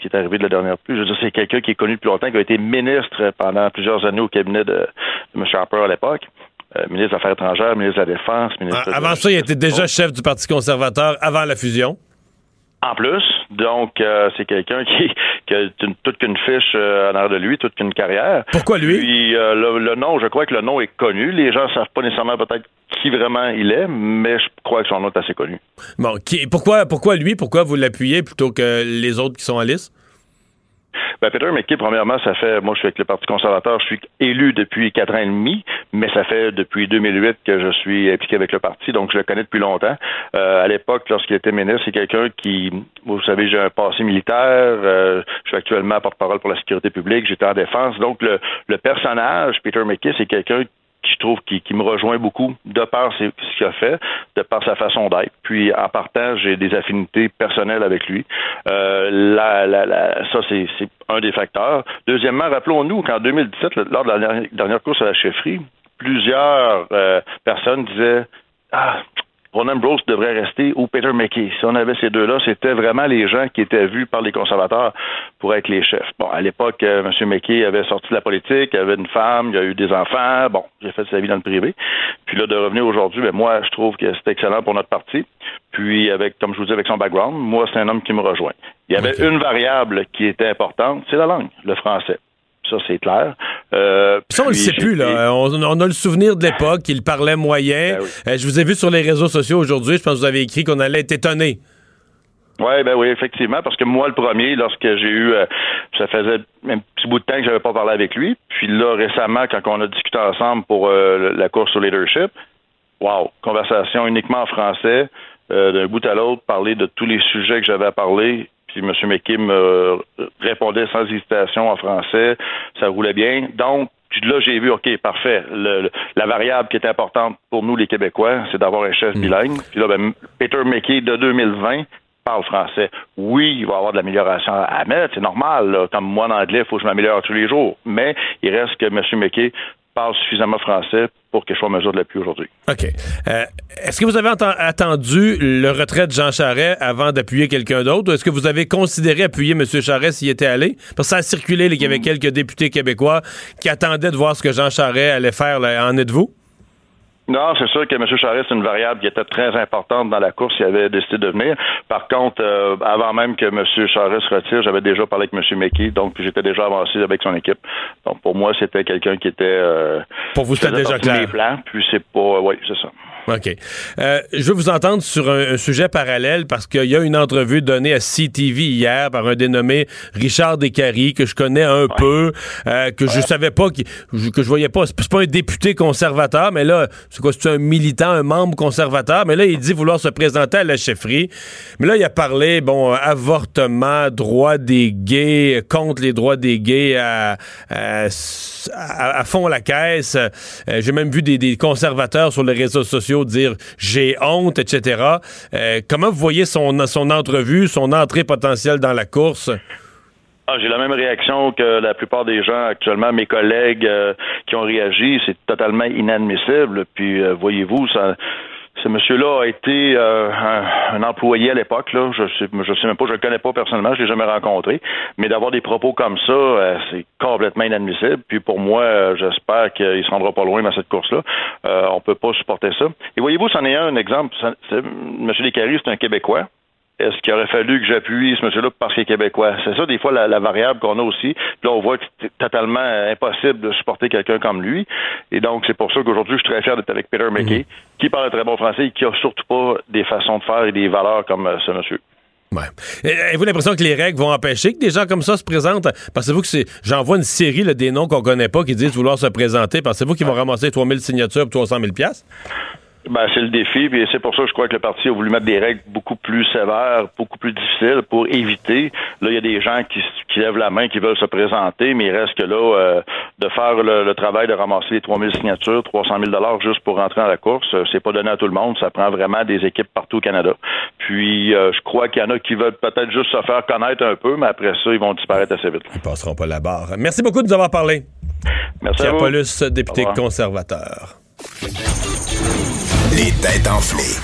Speaker 14: qui est arrivé de la dernière pluie. Je veux dire, c'est quelqu'un qui est connu depuis longtemps, qui a été ministre pendant plusieurs années au cabinet de M. Harper à l'époque. Euh, ministre des Affaires étrangères, ministre de la Défense, ministre
Speaker 1: Ah,
Speaker 14: de-
Speaker 1: Avant ça, il était déjà chef du Parti conservateur avant la fusion.
Speaker 14: En plus, donc euh, c'est quelqu'un qui, qui a une- toute qu'une fiche euh, en arrière de lui, toute qu'une carrière.
Speaker 1: Pourquoi lui?
Speaker 14: Puis euh, le, le nom, je crois que le nom est connu. Les gens savent pas nécessairement peut-être qui vraiment il est, mais je crois que son nom est assez connu.
Speaker 1: Bon, qui- pourquoi, pourquoi lui? Pourquoi vous l'appuyez plutôt que les autres qui sont en liste?
Speaker 14: Ben, Peter McKay, premièrement, ça fait, moi, je suis avec le Parti conservateur, je suis élu depuis quatre ans et demi, mais ça fait depuis 2008 que je suis impliqué avec le parti, donc je le connais depuis longtemps. Euh, à l'époque, lorsqu'il était ministre, c'est quelqu'un qui, vous savez, j'ai un passé militaire, euh, je suis actuellement porte-parole pour la sécurité publique, j'étais en défense, donc le, le personnage, Peter McKay, c'est quelqu'un je trouve qui, me rejoint beaucoup de par ce qu'il a fait, de par sa façon d'être. Puis en partant, j'ai des affinités personnelles avec lui. Euh, ça, c'est un des facteurs. Deuxièmement, rappelons-nous qu'en 2017, lors de la dernière, dernière course à la chefferie, plusieurs euh, personnes disaient Ah, Ronan Brose devrait rester ou Peter McKay. Si on avait ces deux-là, c'était vraiment les gens qui étaient vus par les conservateurs pour être les chefs. Bon, à l'époque, euh, M. McKay avait sorti de la politique, il avait une femme, il a eu des enfants. Bon, j'ai fait sa vie dans le privé. Puis là, de revenir aujourd'hui, ben, moi, je trouve que c'est excellent pour notre parti. Puis, avec, comme je vous dis, avec son background, moi, c'est un homme qui me rejoint. Il y avait okay. une variable qui était importante, c'est la langue, le français. Ça, c'est clair.
Speaker 1: Euh, ça, on le sait plus, là. On, on, a le souvenir de l'époque qu'il parlait moyen. Ben oui. euh, je vous ai vu sur les réseaux sociaux aujourd'hui. Je pense que vous avez écrit qu'on allait être étonné.
Speaker 14: Oui, ben oui, effectivement, parce que moi, le premier, lorsque j'ai eu, euh, ça faisait un petit bout de temps que j'avais pas parlé avec lui, puis là, récemment, quand on a discuté ensemble pour euh, la course au leadership, wow, conversation uniquement en français, euh, d'un bout à l'autre, parler de tous les sujets que j'avais à parler, puis M. McKim me répondait sans hésitation en français, ça roulait bien. Donc, là, j'ai vu, OK, parfait. Le, le, la variable qui est importante pour nous, les Québécois, c'est d'avoir un chef mmh. bilingue. Puis là, ben, Peter McKay de 2020 parle français. Oui, il va y avoir de l'amélioration à mettre, c'est normal. Là. Comme moi, en anglais, il faut que je m'améliore tous les jours. Mais il reste que M. McKay parle suffisamment français pour que je sois en mesure de l'appuyer aujourd'hui.
Speaker 1: OK. Euh, est-ce que vous avez attendu le retrait de Jean Charest avant d'appuyer quelqu'un d'autre? Ou est-ce que vous avez considéré appuyer M. Charest s'il était allé? Parce que ça a circulé, il y avait quelques députés québécois qui attendaient de voir ce que Jean Charest allait faire. Là. En êtes-vous?
Speaker 14: Non, c'est sûr que M. Charest, c'est une variable qui était très importante dans la course. Il avait décidé de venir. Par contre, euh, avant même que M. Charest se retire, j'avais déjà parlé avec M. McKee, donc j'étais déjà avancé avec son équipe. Donc pour moi, c'était quelqu'un qui était. Euh,
Speaker 1: pour vous, c'était déjà clair.
Speaker 14: Les plans, puis c'est pas. Oui, c'est ça.
Speaker 1: OK. Euh, je veux vous entendre sur un, un sujet parallèle parce qu'il y a une entrevue donnée à CTV hier par un dénommé Richard Descaries que je connais un ouais. peu, euh, que ouais. je savais pas, que, que je voyais pas. C'est pas un député conservateur, mais là, c'est quoi, c'est un militant, un membre conservateur, mais là, il dit vouloir se présenter à la chefferie. Mais là, il a parlé, bon, avortement, droit des gays, contre les droits des gays à, à, à, à fond la caisse. Euh, J'ai même vu des, des conservateurs sur les réseaux sociaux dire j'ai honte, etc. Euh, comment vous voyez son, son entrevue, son entrée potentielle dans la course?
Speaker 14: Ah, j'ai la même réaction que la plupart des gens actuellement, mes collègues euh, qui ont réagi. C'est totalement inadmissible. Puis, euh, voyez-vous, ça ce monsieur-là a été euh, un, un, employé à l'époque. Là, je sais, je sais même pas, je le connais pas personnellement, je l'ai jamais rencontré. Mais d'avoir des propos comme ça, euh, c'est complètement inadmissible. Puis pour moi, euh, j'espère qu'il se rendra pas loin dans cette course-là. Euh, on peut pas supporter ça. Et voyez-vous, c'en est un, exemple. Monsieur Descaries, c'est un Québécois est-ce qu'il aurait fallu que j'appuie ce monsieur-là parce qu'il est québécois? C'est ça, des fois, la, la variable qu'on a aussi. Puis là, on voit que c'est totalement impossible de supporter quelqu'un comme lui. Et donc, c'est pour ça qu'aujourd'hui, je suis très fier d'être avec Peter McKay, mmh. qui parle très bon français et qui a surtout pas des façons de faire et des valeurs comme euh, ce monsieur.
Speaker 1: Ouais. Avez-vous l'impression que les règles vont empêcher que des gens comme ça se présentent? Pensez-vous que c'est. J'envoie une série là, des noms qu'on connaît pas qui disent vouloir se présenter. Pensez-vous qu'ils vont ramasser 3000 signatures pour 300 000
Speaker 14: ben, c'est le défi, puis c'est pour ça que je crois que le parti a voulu mettre des règles beaucoup plus sévères, beaucoup plus difficiles pour éviter. Là, il y a des gens qui, qui lèvent la main, qui veulent se présenter, mais il reste que là, euh, de faire le, le, travail de ramasser les 3000 signatures, 300 000 dollars juste pour rentrer dans la course, c'est pas donné à tout le monde. Ça prend vraiment des équipes partout au Canada. Puis, euh, je crois qu'il y en a qui veulent peut-être juste se faire connaître un peu, mais après ça, ils vont disparaître assez vite.
Speaker 1: Ils passeront pas la barre. Merci beaucoup de nous avoir parlé.
Speaker 14: Merci
Speaker 1: Pierre
Speaker 14: à vous.
Speaker 1: Paulus, député conservateur.
Speaker 6: Les têtes enflées.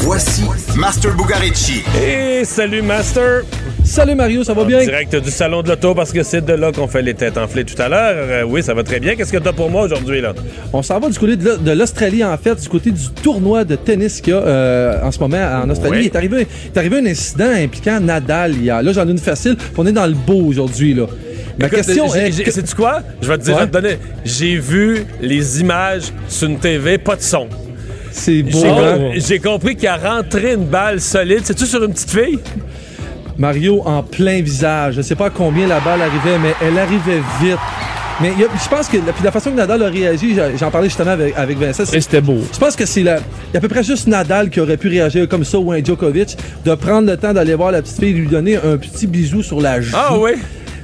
Speaker 6: Voici Master Bugarici.
Speaker 1: Et salut Master.
Speaker 2: Salut Mario, ça va bien?
Speaker 1: Direct du salon de l'auto parce que c'est de là qu'on fait les têtes enflées tout à l'heure. Euh, oui, ça va très bien. Qu'est-ce que tu as pour moi aujourd'hui là?
Speaker 2: On s'en va du côté de l'Australie en fait, du côté du tournoi de tennis qu'il y a euh, en ce moment en Australie. Oui. Il est arrivé, est arrivé un incident impliquant Nadal hier. Là, j'en ai une facile. On est dans le beau aujourd'hui là.
Speaker 1: Ma Écoute, question est. C'est quoi? Je vais te dire, ouais. je vais te donner. J'ai vu les images sur une TV, pas de son.
Speaker 2: C'est beau.
Speaker 1: J'ai compris qu'il a rentré une balle solide. C'est-tu sur une petite fille?
Speaker 15: Mario en plein visage. Je sais pas à combien la balle arrivait, mais elle arrivait vite. Mais il y a- je pense que la, puis la façon que Nadal a réagi, j'en- parlais justement avec, avec Vincent.
Speaker 2: C'était beau.
Speaker 15: Je pense que c'est la. Il y a à peu près juste Nadal qui aurait pu réagir comme ça ou un Djokovic, de prendre le temps d'aller voir la petite fille et lui donner un petit bisou sur la joue.
Speaker 1: Ah oui?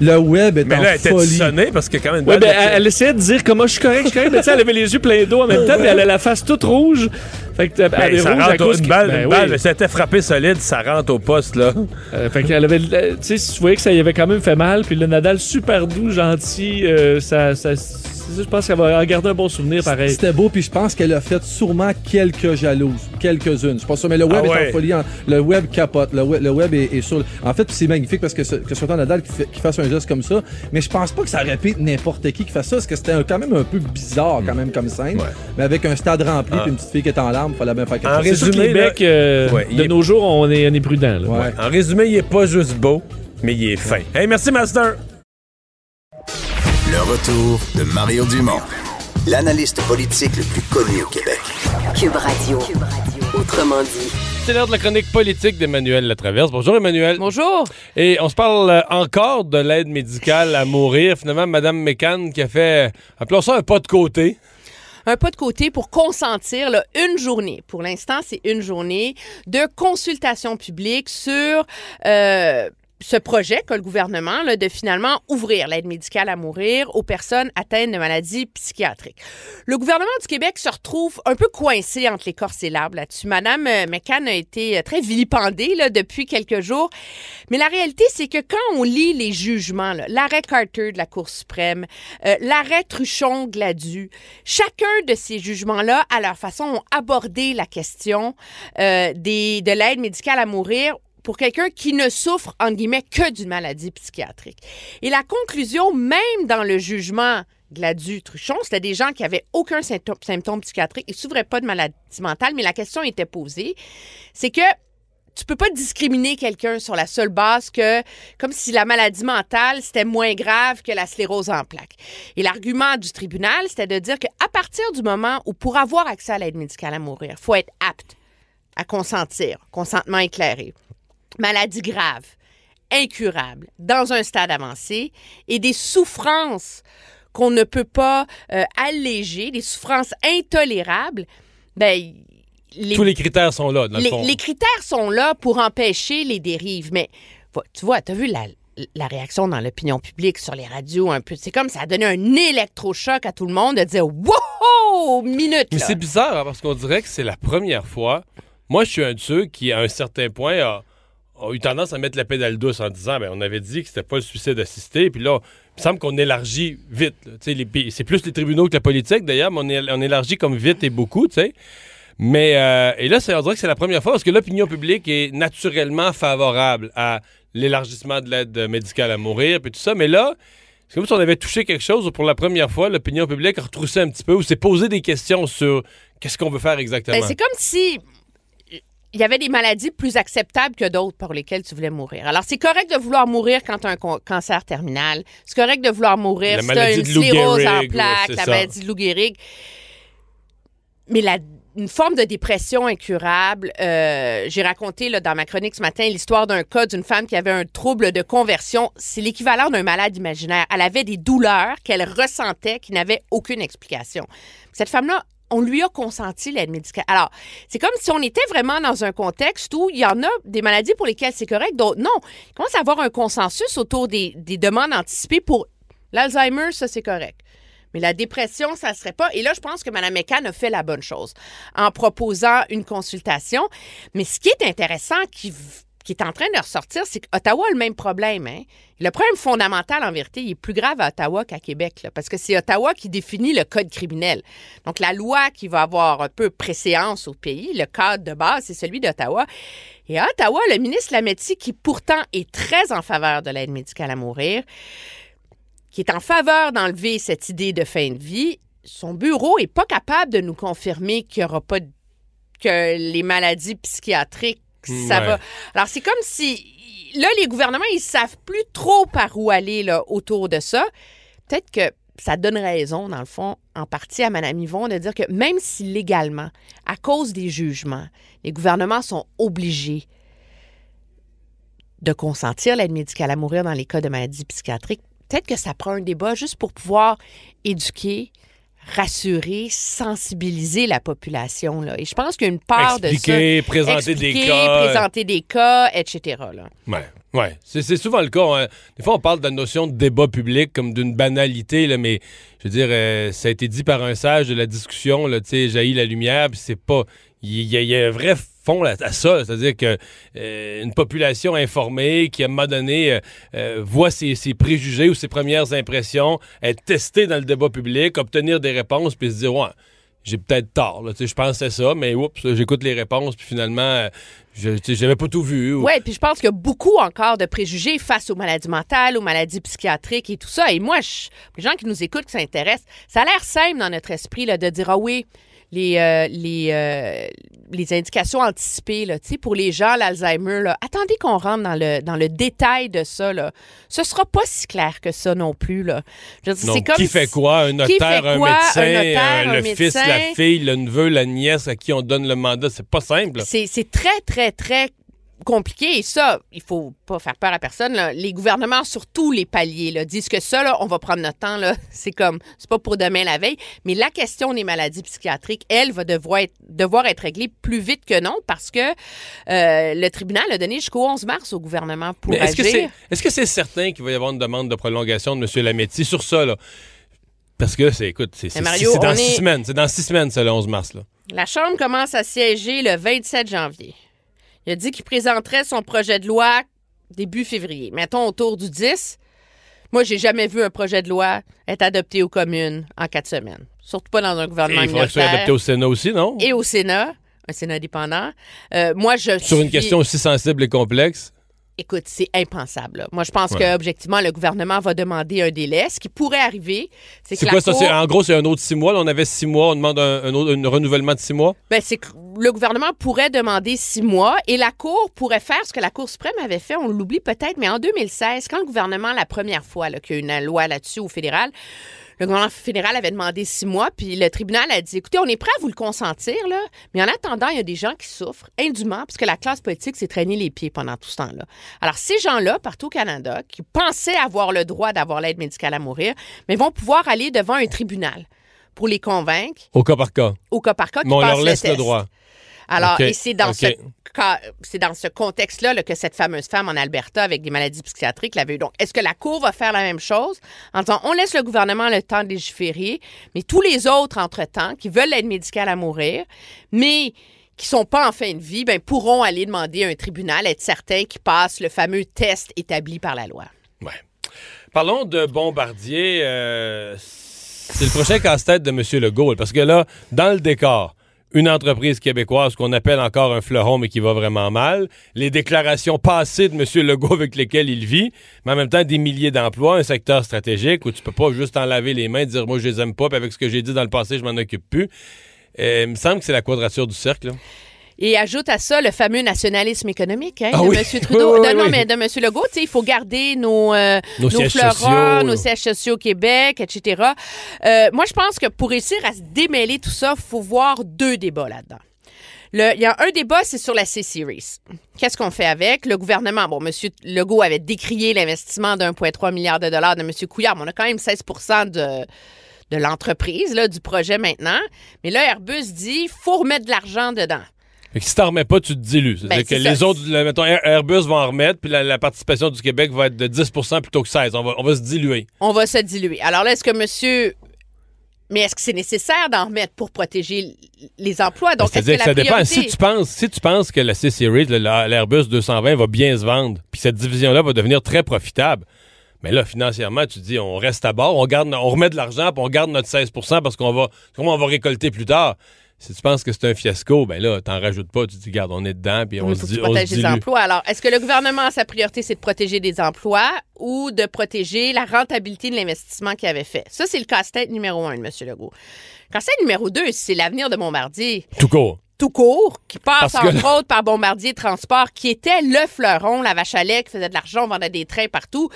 Speaker 15: Le web est
Speaker 1: Mais
Speaker 15: en
Speaker 1: là, elle était
Speaker 15: folie.
Speaker 1: sonnée parce que quand même... une
Speaker 2: Ouais, ben, elle, elle essayait de dire comment je suis correct, je suis correct, mais tu sais, elle avait les yeux pleins d'eau en même temps, puis elle a la face toute rouge. Fait que,
Speaker 1: Ben,
Speaker 2: elle est
Speaker 1: ça
Speaker 2: rouge à
Speaker 1: rentre au-
Speaker 2: cause
Speaker 1: une
Speaker 2: que-
Speaker 1: balle,
Speaker 2: ben
Speaker 1: une
Speaker 2: oui.
Speaker 1: balle, mais c'était frappé solide, ça rentre au poste, là.
Speaker 2: Euh, fait qu'elle avait, euh, tu sais, tu voyais que ça y avait quand même fait mal, puis le Nadal super doux, gentil, euh, ça, ça, je pense qu'elle va en garder un bon souvenir pareil.
Speaker 15: C'était beau, puis je pense qu'elle a fait sûrement quelques jalouses, quelques-unes. Je suis pas sûr, mais le web
Speaker 2: Ah
Speaker 15: est en folie. hein. Le web capote. Le web, le web est, est sur. En fait, c'est magnifique parce que ce, que ce soit Nadal qui, fait- qui fasse un geste comme ça, mais je pense pas que ça répète n'importe qui qui fasse ça, parce que c'était quand même un peu bizarre, quand même, comme scène. Mais avec un stade rempli,
Speaker 1: Ah.
Speaker 15: puis une petite fille qui est en larmes, fallait bien faire quelque
Speaker 1: En
Speaker 15: chose.
Speaker 2: Que
Speaker 1: résumé,
Speaker 2: Québec, euh,
Speaker 1: ouais, il
Speaker 2: de
Speaker 1: est-
Speaker 2: nos jours, on est, on est prudent. là.
Speaker 1: Ouais. En résumé, il est pas juste beau, mais il est fin. Hey, merci, Master!
Speaker 6: Le retour de Mario Dumont, l'analyste politique le plus connu au Québec.
Speaker 7: Cube Radio. Autrement dit.
Speaker 1: C'est l'heure de la chronique politique d'Emmanuel Latraverse. Bonjour Emmanuel.
Speaker 16: Bonjour.
Speaker 1: Et on se parle euh, encore de l'aide médicale à mourir. Finalement, Madame Mécan qui a fait, appelons ça un pas de côté.
Speaker 16: un pas de côté pour consentir là, une journée. Pour l'instant, c'est une journée de consultation publique sur euh, ce projet qu'a le gouvernement là, de finalement ouvrir l'aide médicale à mourir aux personnes atteintes de maladies psychiatriques. Le gouvernement du Québec se retrouve un peu coincé entre l'écorce et l'arbre là-dessus. Madame euh, McCann a été euh, très vilipendée là, depuis quelques jours, mais la réalité, c'est que quand on lit les jugements, l'arrêt Carter de la Cour suprême, euh, l'arrêt Truchon-Gladu, chacun de ces jugements-là, à leur façon, ont abordé la question euh, des, de l'aide médicale à mourir pour quelqu'un qui ne souffre, entre guillemets, que d'une maladie psychiatrique. Et la conclusion, même dans le jugement Gladu-Truchon, c'était des gens qui avaient aucun symptôme, symptôme psychiatrique, ils ne souffraient pas de maladie mentale, mais la question était posée, c'est que tu peux pas discriminer quelqu'un sur la seule base que, comme si la maladie mentale, c'était moins grave que la sclérose en plaques. Et l'argument du tribunal, c'était de dire qu'à partir du moment où, pour avoir accès à l'aide médicale à mourir, faut être apte à consentir, consentement éclairé, maladie grave, incurable, dans un stade avancé, et des souffrances qu'on ne peut pas euh, alléger, des souffrances intolérables, ben, les,
Speaker 1: Tous les critères sont là, dans le
Speaker 16: les,
Speaker 1: fond.
Speaker 16: les critères sont là pour empêcher les dérives. Mais tu vois, tu as vu la, la réaction dans l'opinion publique sur les radios un peu. C'est comme ça a donné un électrochoc à tout le monde de dire Wow! Minute!
Speaker 1: Mais c'est bizarre hein, parce qu'on dirait que c'est la première fois. Moi, je suis un de ceux qui, à un certain point, a, a eu tendance à mettre la pédale douce en disant ben, on avait dit que c'était pas le suicide assisté. Puis là, il me semble qu'on élargit vite. C'est plus les tribunaux que la politique, d'ailleurs, mais on, élargit comme vite et beaucoup. Mais, euh, et là, on dirait que c'est la première fois parce que l'opinion publique est naturellement favorable à l'élargissement de l'aide médicale à mourir, puis tout ça. Mais là, c'est comme si on avait touché quelque chose où pour la première fois, l'opinion publique a retroussé un petit peu, ou s'est posé des questions sur qu'est-ce qu'on veut faire exactement.
Speaker 16: Ben, c'est comme si il y avait des maladies plus acceptables que d'autres pour lesquelles tu voulais mourir. Alors, c'est correct de vouloir mourir quand tu as un cancer terminal. C'est correct de vouloir mourir
Speaker 1: La
Speaker 16: si tu as une sclérose en plaques, la
Speaker 1: ça.
Speaker 16: maladie de Lou Gehrig. Mais la, une forme de dépression incurable. euh, J'ai raconté là, dans ma chronique ce matin l'histoire d'un cas d'une femme qui avait un trouble de conversion. C'est l'équivalent d'un malade imaginaire. Elle avait des douleurs qu'elle ressentait qui n'avaient aucune explication. Cette femme-là, on lui a consenti l'aide médicale. Alors, c'est comme si on était vraiment dans un contexte où il y en a des maladies pour lesquelles c'est correct, d'autres non. Il commence à avoir un consensus autour des, des demandes anticipées pour l'Alzheimer, ça c'est correct. Mais la dépression, ça serait pas. Et là, je pense que Mme McCann a fait la bonne chose en proposant une consultation. Mais ce qui est intéressant, qui, qui est en train de ressortir, c'est qu'Ottawa a le même problème. Hein? Le problème fondamental, en vérité, il est plus grave à Ottawa qu'à Québec, parce que c'est Ottawa qui définit le code criminel. Donc, la loi qui va avoir un peu préséance au pays, le cadre de base, c'est celui d'Ottawa. Et à Ottawa, le ministre Lametti, qui pourtant est très en faveur de l'aide médicale à mourir, qui est en faveur d'enlever cette idée de fin de vie, son bureau est pas capable de nous confirmer qu'il y aura pas de- que les maladies psychiatriques ça
Speaker 17: Ouais.
Speaker 16: va. Alors c'est comme si là les gouvernements ils savent plus trop par où aller là autour de ça. Peut-être que ça donne raison dans le fond en partie à Mme Yvon de dire que même si légalement à cause des jugements, les gouvernements sont obligés de consentir l'aide médicale à mourir dans les cas de maladies psychiatriques. Peut-être que ça prend un débat juste pour pouvoir éduquer, rassurer, sensibiliser la population. Là. Et je pense qu'il y a une part
Speaker 1: Expliquer,
Speaker 16: de ça.
Speaker 1: présenter des cas.
Speaker 16: présenter des cas, etc. Là.
Speaker 1: Ouais. C'est, c'est souvent le cas. hein. Des fois, on parle de la notion de débat public comme d'une banalité, là, mais je veux dire, euh, ça a été dit par un sage de la discussion, là, tu sais, jaillit la lumière, puis c'est pas. Il y, a- un vrai fond à ça, c'est-à-dire que euh, une population informée qui, à un moment donné, euh, euh, voit ses, ses préjugés ou ses premières impressions, être testée dans le débat public, obtenir des réponses, puis se dire, ouais, j'ai peut-être tort, là, je pensais ça, mais oups, j'écoute les réponses, puis finalement, je j'avais pas tout vu. ou-
Speaker 16: Oui, puis je pense qu'il y a beaucoup encore de préjugés face aux maladies mentales, aux maladies psychiatriques et tout ça. Et moi, les gens qui nous écoutent, qui s'intéressent, ça a l'air simple dans notre esprit là, de dire Ah oui, les, euh, les, euh, les indications anticipées, là, tu sais, pour les gens, l'Alzheimer, là, attendez qu'on rentre dans le, dans le détail de ça. Là. Ce sera pas si clair que ça non plus. Là. Je c'est comme
Speaker 1: qui fait quoi? Un notaire, un médecin,
Speaker 16: Un notaire,
Speaker 1: euh,
Speaker 16: un
Speaker 1: le fils, la fille, le neveu, la nièce à qui on donne le mandat. C'est pas simple.
Speaker 16: C'est c'est très, très, très compliqué. Et ça, il faut pas faire peur à personne. là. Les gouvernements, sur tous les paliers, là, disent que ça, là, on va prendre notre temps. C'est comme, c'est pas pour demain la veille. Mais la question des maladies psychiatriques, elle, va devoir être, devoir être réglée plus vite que non parce que euh, le tribunal a donné jusqu'au 11 mars au gouvernement pour
Speaker 1: est-ce que c'est est-ce que c'est certain qu'il va y avoir une demande de prolongation de M. Lametti sur ça, là? Parce que c'est, écoute, c'est, dans six semaines. C'est dans six semaines, ça, le 11 mars, là.
Speaker 16: La Chambre commence à siéger le 27 janvier. Il a dit qu'il présenterait son projet de loi début février. Mettons autour du 10. Moi, j'ai jamais vu un projet de loi être adopté aux communes en quatre semaines. Surtout pas dans un
Speaker 1: Et
Speaker 16: gouvernement
Speaker 1: il faudrait que ce soit adapté au Sénat aussi, non?
Speaker 16: Et au Sénat, un Sénat indépendant. Euh, moi, je
Speaker 1: Sur une question aussi sensible et complexe.
Speaker 16: Écoute, c'est impensable. là. Moi, je pense
Speaker 1: Ouais.
Speaker 16: que objectivement, le gouvernement va demander un délai. Ce qui pourrait arriver, c'est que
Speaker 1: C'est
Speaker 16: la
Speaker 1: quoi ça?
Speaker 16: Cour-
Speaker 1: C'est, en gros, c'est un autre six mois. Là, on avait six mois. On demande un, un autre un renouvellement de six mois?
Speaker 16: Ben, c'est que le gouvernement pourrait demander six mois et la Cour pourrait faire ce que la Cour suprême avait fait, on l'oublie peut-être, mais en 2016, quand le gouvernement, la première fois là, qu'il y a eu une loi là-dessus au fédéral, le gouvernement fédéral avait demandé six mois, puis le tribunal a dit, écoutez, on est prêt à vous le consentir, là, mais en attendant, il y a des gens qui souffrent indûment parce que la classe politique s'est traînée les pieds pendant tout ce temps-là. Alors, ces gens-là, partout au Canada, qui pensaient avoir le droit d'avoir l'aide médicale à mourir, mais vont pouvoir aller devant un tribunal pour les convaincre
Speaker 1: Au cas par cas.
Speaker 16: au cas par cas
Speaker 1: Mais on leur laisse le droit.
Speaker 16: Alors, et c'est dans ce cas- c'est dans ce contexte-là là, que cette fameuse femme en Alberta avec des maladies psychiatriques l'avait eu. Donc, est-ce que la Cour va faire la même chose? En disant on laisse le gouvernement le temps de légiférer, mais tous les autres, entre-temps, qui veulent l'aide médicale à mourir, mais qui sont pas en fin de vie, ben, pourront aller demander à un tribunal, être certains qu'ils passent le fameux test établi par la loi.
Speaker 1: Parlons de Bombardier. euh, c'est le prochain casse-tête de M. Legault. Parce que là, dans le décor, une entreprise québécoise qu'on appelle encore un fleuron, mais qui va vraiment mal. Les déclarations passées de M. Legault avec lesquelles il vit, mais en même temps, des milliers d'emplois, un secteur stratégique où tu peux pas juste en laver les mains et dire moi, je les aime pas, puis avec ce que j'ai dit dans le passé, je m'en occupe plus. Euh, il me semble que c'est la quadrature du cercle. là.
Speaker 16: Et ajoute à ça le fameux nationalisme économique hein,
Speaker 1: Ah
Speaker 16: de
Speaker 1: oui.
Speaker 16: M. Trudeau.
Speaker 1: Oui, oui,
Speaker 16: non, non, mais de M. Legault, il faut garder nos, euh,
Speaker 1: Nos sièges
Speaker 16: fleurons,
Speaker 1: sociaux,
Speaker 16: nos sièges sociaux au Québec, etc. Euh, moi, je pense que pour réussir à se démêler tout ça, il faut voir deux débats là-dedans. Le- Il y a un débat, c'est sur la C-Series. Qu'est-ce qu'on fait avec? Le gouvernement, bon, M. Legault avait décrié l'investissement de 1,3 milliard de dollars de M. Couillard, mais on a quand même 16 de, de l'entreprise, là, du projet maintenant. Mais là, Airbus dit, faut remettre de l'argent dedans.
Speaker 1: Fait que si t'en remets pas, tu te dilues. C'est-à-dire
Speaker 16: Ben,
Speaker 1: que les autres, là, mettons, Air- Airbus vont en remettre, puis la, la participation du Québec va être de 10% plutôt que 16 on va, on va se diluer.
Speaker 16: on va se diluer. Alors là, est-ce que monsieur. Mais est-ce que c'est nécessaire d'en remettre pour protéger l- les emplois? Donc, est-ce
Speaker 1: C'est-à-dire
Speaker 16: que
Speaker 1: que,
Speaker 16: la
Speaker 1: ça dépend.
Speaker 16: priorité-
Speaker 1: Si tu penses, si tu penses que la C-Series, le- la- l'Airbus 220 va bien se vendre, puis cette division-là va devenir très profitable, mais là, financièrement, tu dis, on reste à bord, on garde, on remet de l'argent, puis on garde notre 16% parce qu'on va, comment on va récolter plus tard. Si tu penses que c'est un fiasco, ben là, t'en rajoutes pas. Tu te dis, regarde, on est dedans, puis on se dit,
Speaker 16: protèges les emplois. Alors, est-ce que le gouvernement, sa priorité, c'est de protéger des emplois ou de protéger la rentabilité de l'investissement qu'il avait fait? Ça, c'est le casse-tête numéro un de M. Legault. Le casse-tête numéro deux, c'est l'avenir de Bombardier.
Speaker 1: Tout court.
Speaker 16: tout court, qui passe entre autres par Bombardier Transport, qui était le fleuron, la vache à lait, qui faisait de l'argent, on vendait des trains partout.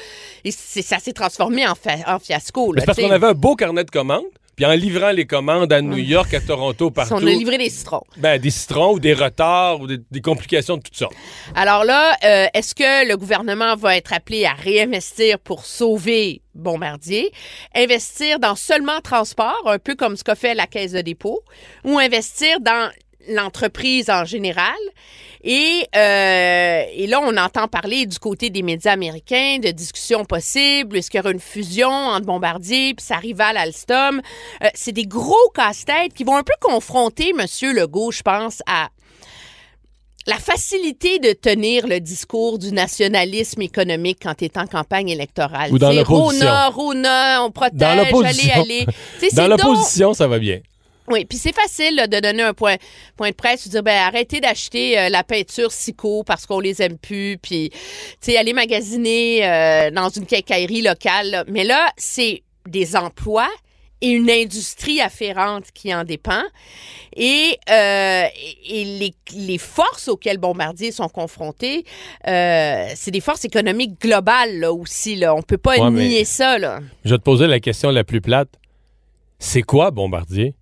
Speaker 16: Et ça s'est transformé en, fa- en fiasco. Là,
Speaker 1: c'est parce qu'on avait un beau carnet de commandes, puis en livrant les commandes à New York, à Toronto, partout.
Speaker 16: on a livré des citrons.
Speaker 1: Ben, des citrons ou des retards ou des, des complications de toutes sortes.
Speaker 16: Alors là, euh, est-ce que le gouvernement va être appelé à réinvestir pour sauver Bombardier, investir dans seulement transport, un peu comme ce qu'a fait la Caisse de dépôt, ou investir dans l'entreprise en général? Et, euh, et là, on entend parler du côté des médias américains de discussions possibles. Est-ce qu'il y aura une fusion entre Bombardier et sa rivale Alstom? Euh, c'est des gros casse-têtes qui vont un peu confronter M. Legault, je pense, à la facilité de tenir le discours du nationalisme économique quand tu es en campagne électorale.
Speaker 1: Ou dans l'opposition.
Speaker 16: Rona, Rona, on protège, allez, allez.
Speaker 1: Dans
Speaker 16: donc-
Speaker 1: l'opposition, ça va bien.
Speaker 16: Oui, puis c'est facile là, de donner un point, point de presse, de dire ben arrêtez d'acheter euh, la peinture Sico parce qu'on les aime plus, puis tu sais aller magasiner euh, dans une quincaillerie locale. là. Mais là, c'est des emplois et une industrie afférente qui en dépend. Et, euh, et les, les forces auxquelles Bombardier sont confrontés, euh, c'est des forces économiques globales là, aussi. Là. On peut pas
Speaker 1: Ouais,
Speaker 16: nier ça. Là.
Speaker 1: Je vais te poser la question la plus plate. C'est quoi Bombardier?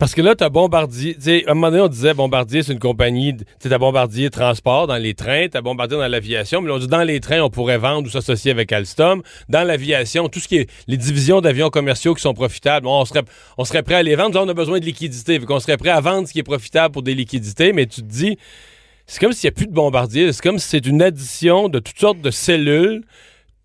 Speaker 1: Parce que là, tu as Bombardier. Tu sais, à un moment donné, on disait Bombardier, c'est une compagnie. T'as Bombardier Transport dans les trains, t'as Bombardier dans l'aviation. Mais là, on dit dans les trains, on pourrait vendre ou s'associer avec Alstom. Dans l'aviation, tout ce qui est les divisions d'avions commerciaux qui sont profitables, on serait, on serait prêt à les vendre. On a besoin de liquidités. Fait qu'on serait prêt à vendre ce qui est profitable pour des liquidités. Mais tu te dis, c'est comme s'il n'y a plus de Bombardier. C'est comme si c'est une addition de toutes sortes de cellules,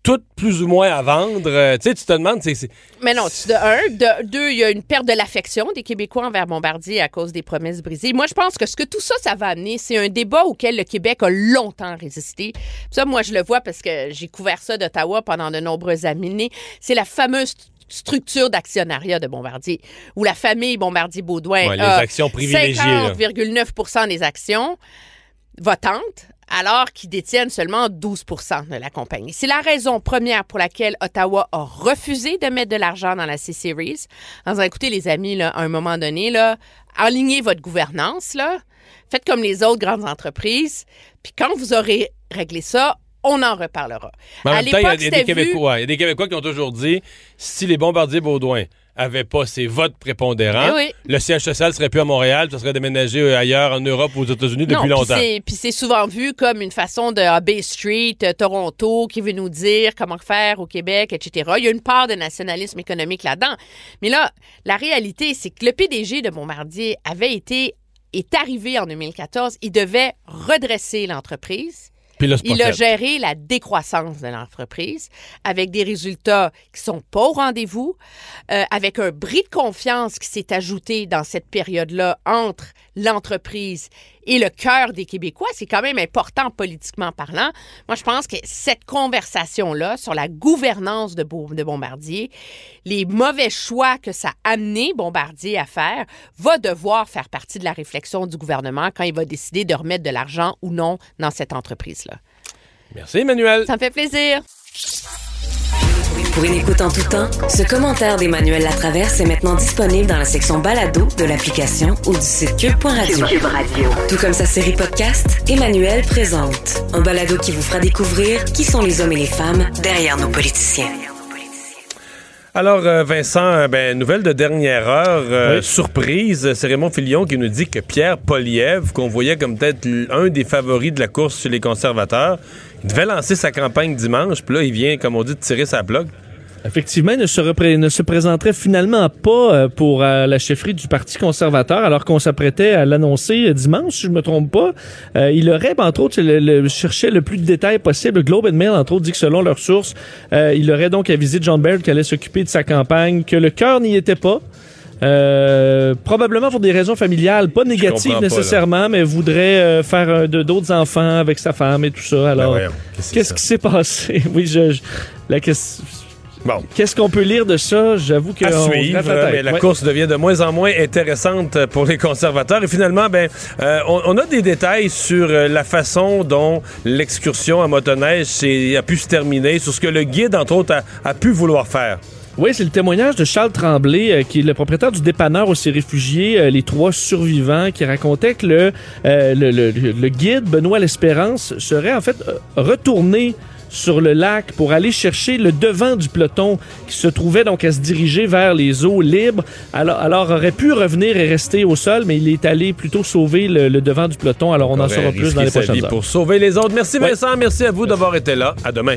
Speaker 1: toutes plus ou moins à vendre. Euh, tu sais, tu te demandes, c'est. c'est-
Speaker 16: Mais non, tu- de un. De deux, il y a une perte de l'affection des Québécois envers Bombardier à cause des promesses brisées. Moi, je pense que ce que tout ça, ça va amener, c'est un débat auquel le Québec a longtemps résisté. Ça, moi, je le vois parce que j'ai couvert ça d'Ottawa pendant de nombreuses années. C'est la fameuse structure d'actionnariat de Bombardier, où la famille Bombardier-Baudouin
Speaker 1: Ouais,
Speaker 16: a
Speaker 1: actions privilégiées, là.
Speaker 16: 50,9 des actions votantes, alors qu'ils détiennent seulement 12% de la compagnie. C'est la raison première pour laquelle Ottawa a refusé de mettre de l'argent dans la C-Series. En disant, écoutez, les amis, là, à un moment donné, là, alignez votre gouvernance, là, faites comme les autres grandes entreprises, puis quand vous aurez réglé ça, on en reparlera.
Speaker 1: Mais en
Speaker 16: à
Speaker 1: même temps, il y a
Speaker 16: l'époque,
Speaker 1: des, des
Speaker 16: c'était vu...
Speaker 1: Québécois. Il y a des Québécois qui ont toujours dit si les bombardiers Baudouin avaient pas ces votes prépondérants,
Speaker 16: Eh oui.
Speaker 1: le siège social serait plus à Montréal, ça serait déménagé euh, ailleurs en Europe ou aux États-Unis depuis
Speaker 16: non,
Speaker 1: longtemps.
Speaker 16: c'est- Puis c'est souvent vu comme une façon de ah, Bay Street, euh, Toronto, qui veut nous dire comment faire au Québec, etc. Il y a une part de nationalisme économique là-dedans. Mais là, la réalité, c'est que le PDG de Bombardier avait été, est arrivé en 2014. Il devait redresser l'entreprise.
Speaker 1: Puis là,
Speaker 16: Il a géré la décroissance de l'entreprise avec des résultats qui sont pas au rendez-vous, euh, avec un bris de confiance qui s'est ajouté dans cette période-là entre l'entreprise et le cœur des Québécois. C'est quand même important politiquement parlant. Moi, je pense que cette conversation-là sur la gouvernance de, Bo- de Bombardier, les mauvais choix que ça a amené Bombardier à faire, va devoir faire partie de la réflexion du gouvernement quand il va décider de remettre de l'argent ou non dans cette entreprise-là.
Speaker 1: Merci, Emmanuel.
Speaker 16: Ça me fait plaisir.
Speaker 7: Pour une écoute en tout temps, ce commentaire d'Emmanuel Latraverse est maintenant disponible dans la section balado de l'application ou du site cube.radio.
Speaker 18: Cube Radio.
Speaker 7: Tout comme sa série podcast, Emmanuel présente un balado qui vous fera découvrir qui sont les hommes et les femmes derrière nos politiciens.
Speaker 1: Alors, euh, Vincent, euh, ben, nouvelle de dernière heure, euh,
Speaker 2: Oui.
Speaker 1: surprise, c'est Raymond Filion qui nous dit que Pierre Poliev, qu'on voyait comme peut-être un des favoris de la course chez les conservateurs, il devait lancer sa campagne dimanche, puis là, il vient, comme on dit, de tirer sa bloc.
Speaker 2: Effectivement, il ne se, repré- ne se présenterait finalement pas euh, pour euh, la chefferie du Parti conservateur, alors qu'on s'apprêtait à l'annoncer euh, dimanche, si je me trompe pas. Euh, il aurait, entre autres, le, le- plus de détails possible. Le Globe and Mail, entre autres, dit que selon leurs sources, euh, il aurait donc avisé John Baird qui allait s'occuper de sa campagne, que le cœur n'y était pas. Euh, probablement pour des raisons familiales, pas négatives
Speaker 1: là.
Speaker 2: nécessairement, mais voudrait euh, faire euh, de d'autres enfants avec sa femme et tout ça. Alors,
Speaker 1: Ben qu'est-ce
Speaker 2: qui s'est passé? Oui, je, je- la question.
Speaker 1: Bon.
Speaker 2: Qu'est-ce qu'on peut lire de ça? J'avoue que.
Speaker 1: à suivre,
Speaker 2: la
Speaker 1: mais la
Speaker 2: Ouais.
Speaker 1: course devient de moins en moins intéressante pour les conservateurs. Et finalement, ben, euh, on, on a des détails sur euh, la façon dont l'excursion à motoneige a pu se terminer, sur ce que le guide, entre autres, a, a pu vouloir faire.
Speaker 2: Oui, c'est le témoignage de Charles Tremblay, euh, qui est le propriétaire du dépanneur où s'est réfugié euh, les trois survivants, qui racontait que le, euh, le, le- le guide, Benoît L'Espérance, serait en fait euh, retourné sur le lac pour aller chercher le devant du peloton qui se trouvait donc à se diriger vers les eaux libres. Alors, alors aurait pu revenir et rester au sol, mais il est allé plutôt sauver le, le devant du peloton. Alors on en saura plus dans les prochaines heures.
Speaker 1: pour sauver les autres. Merci. Vincent, merci à vous d'avoir été là. À demain.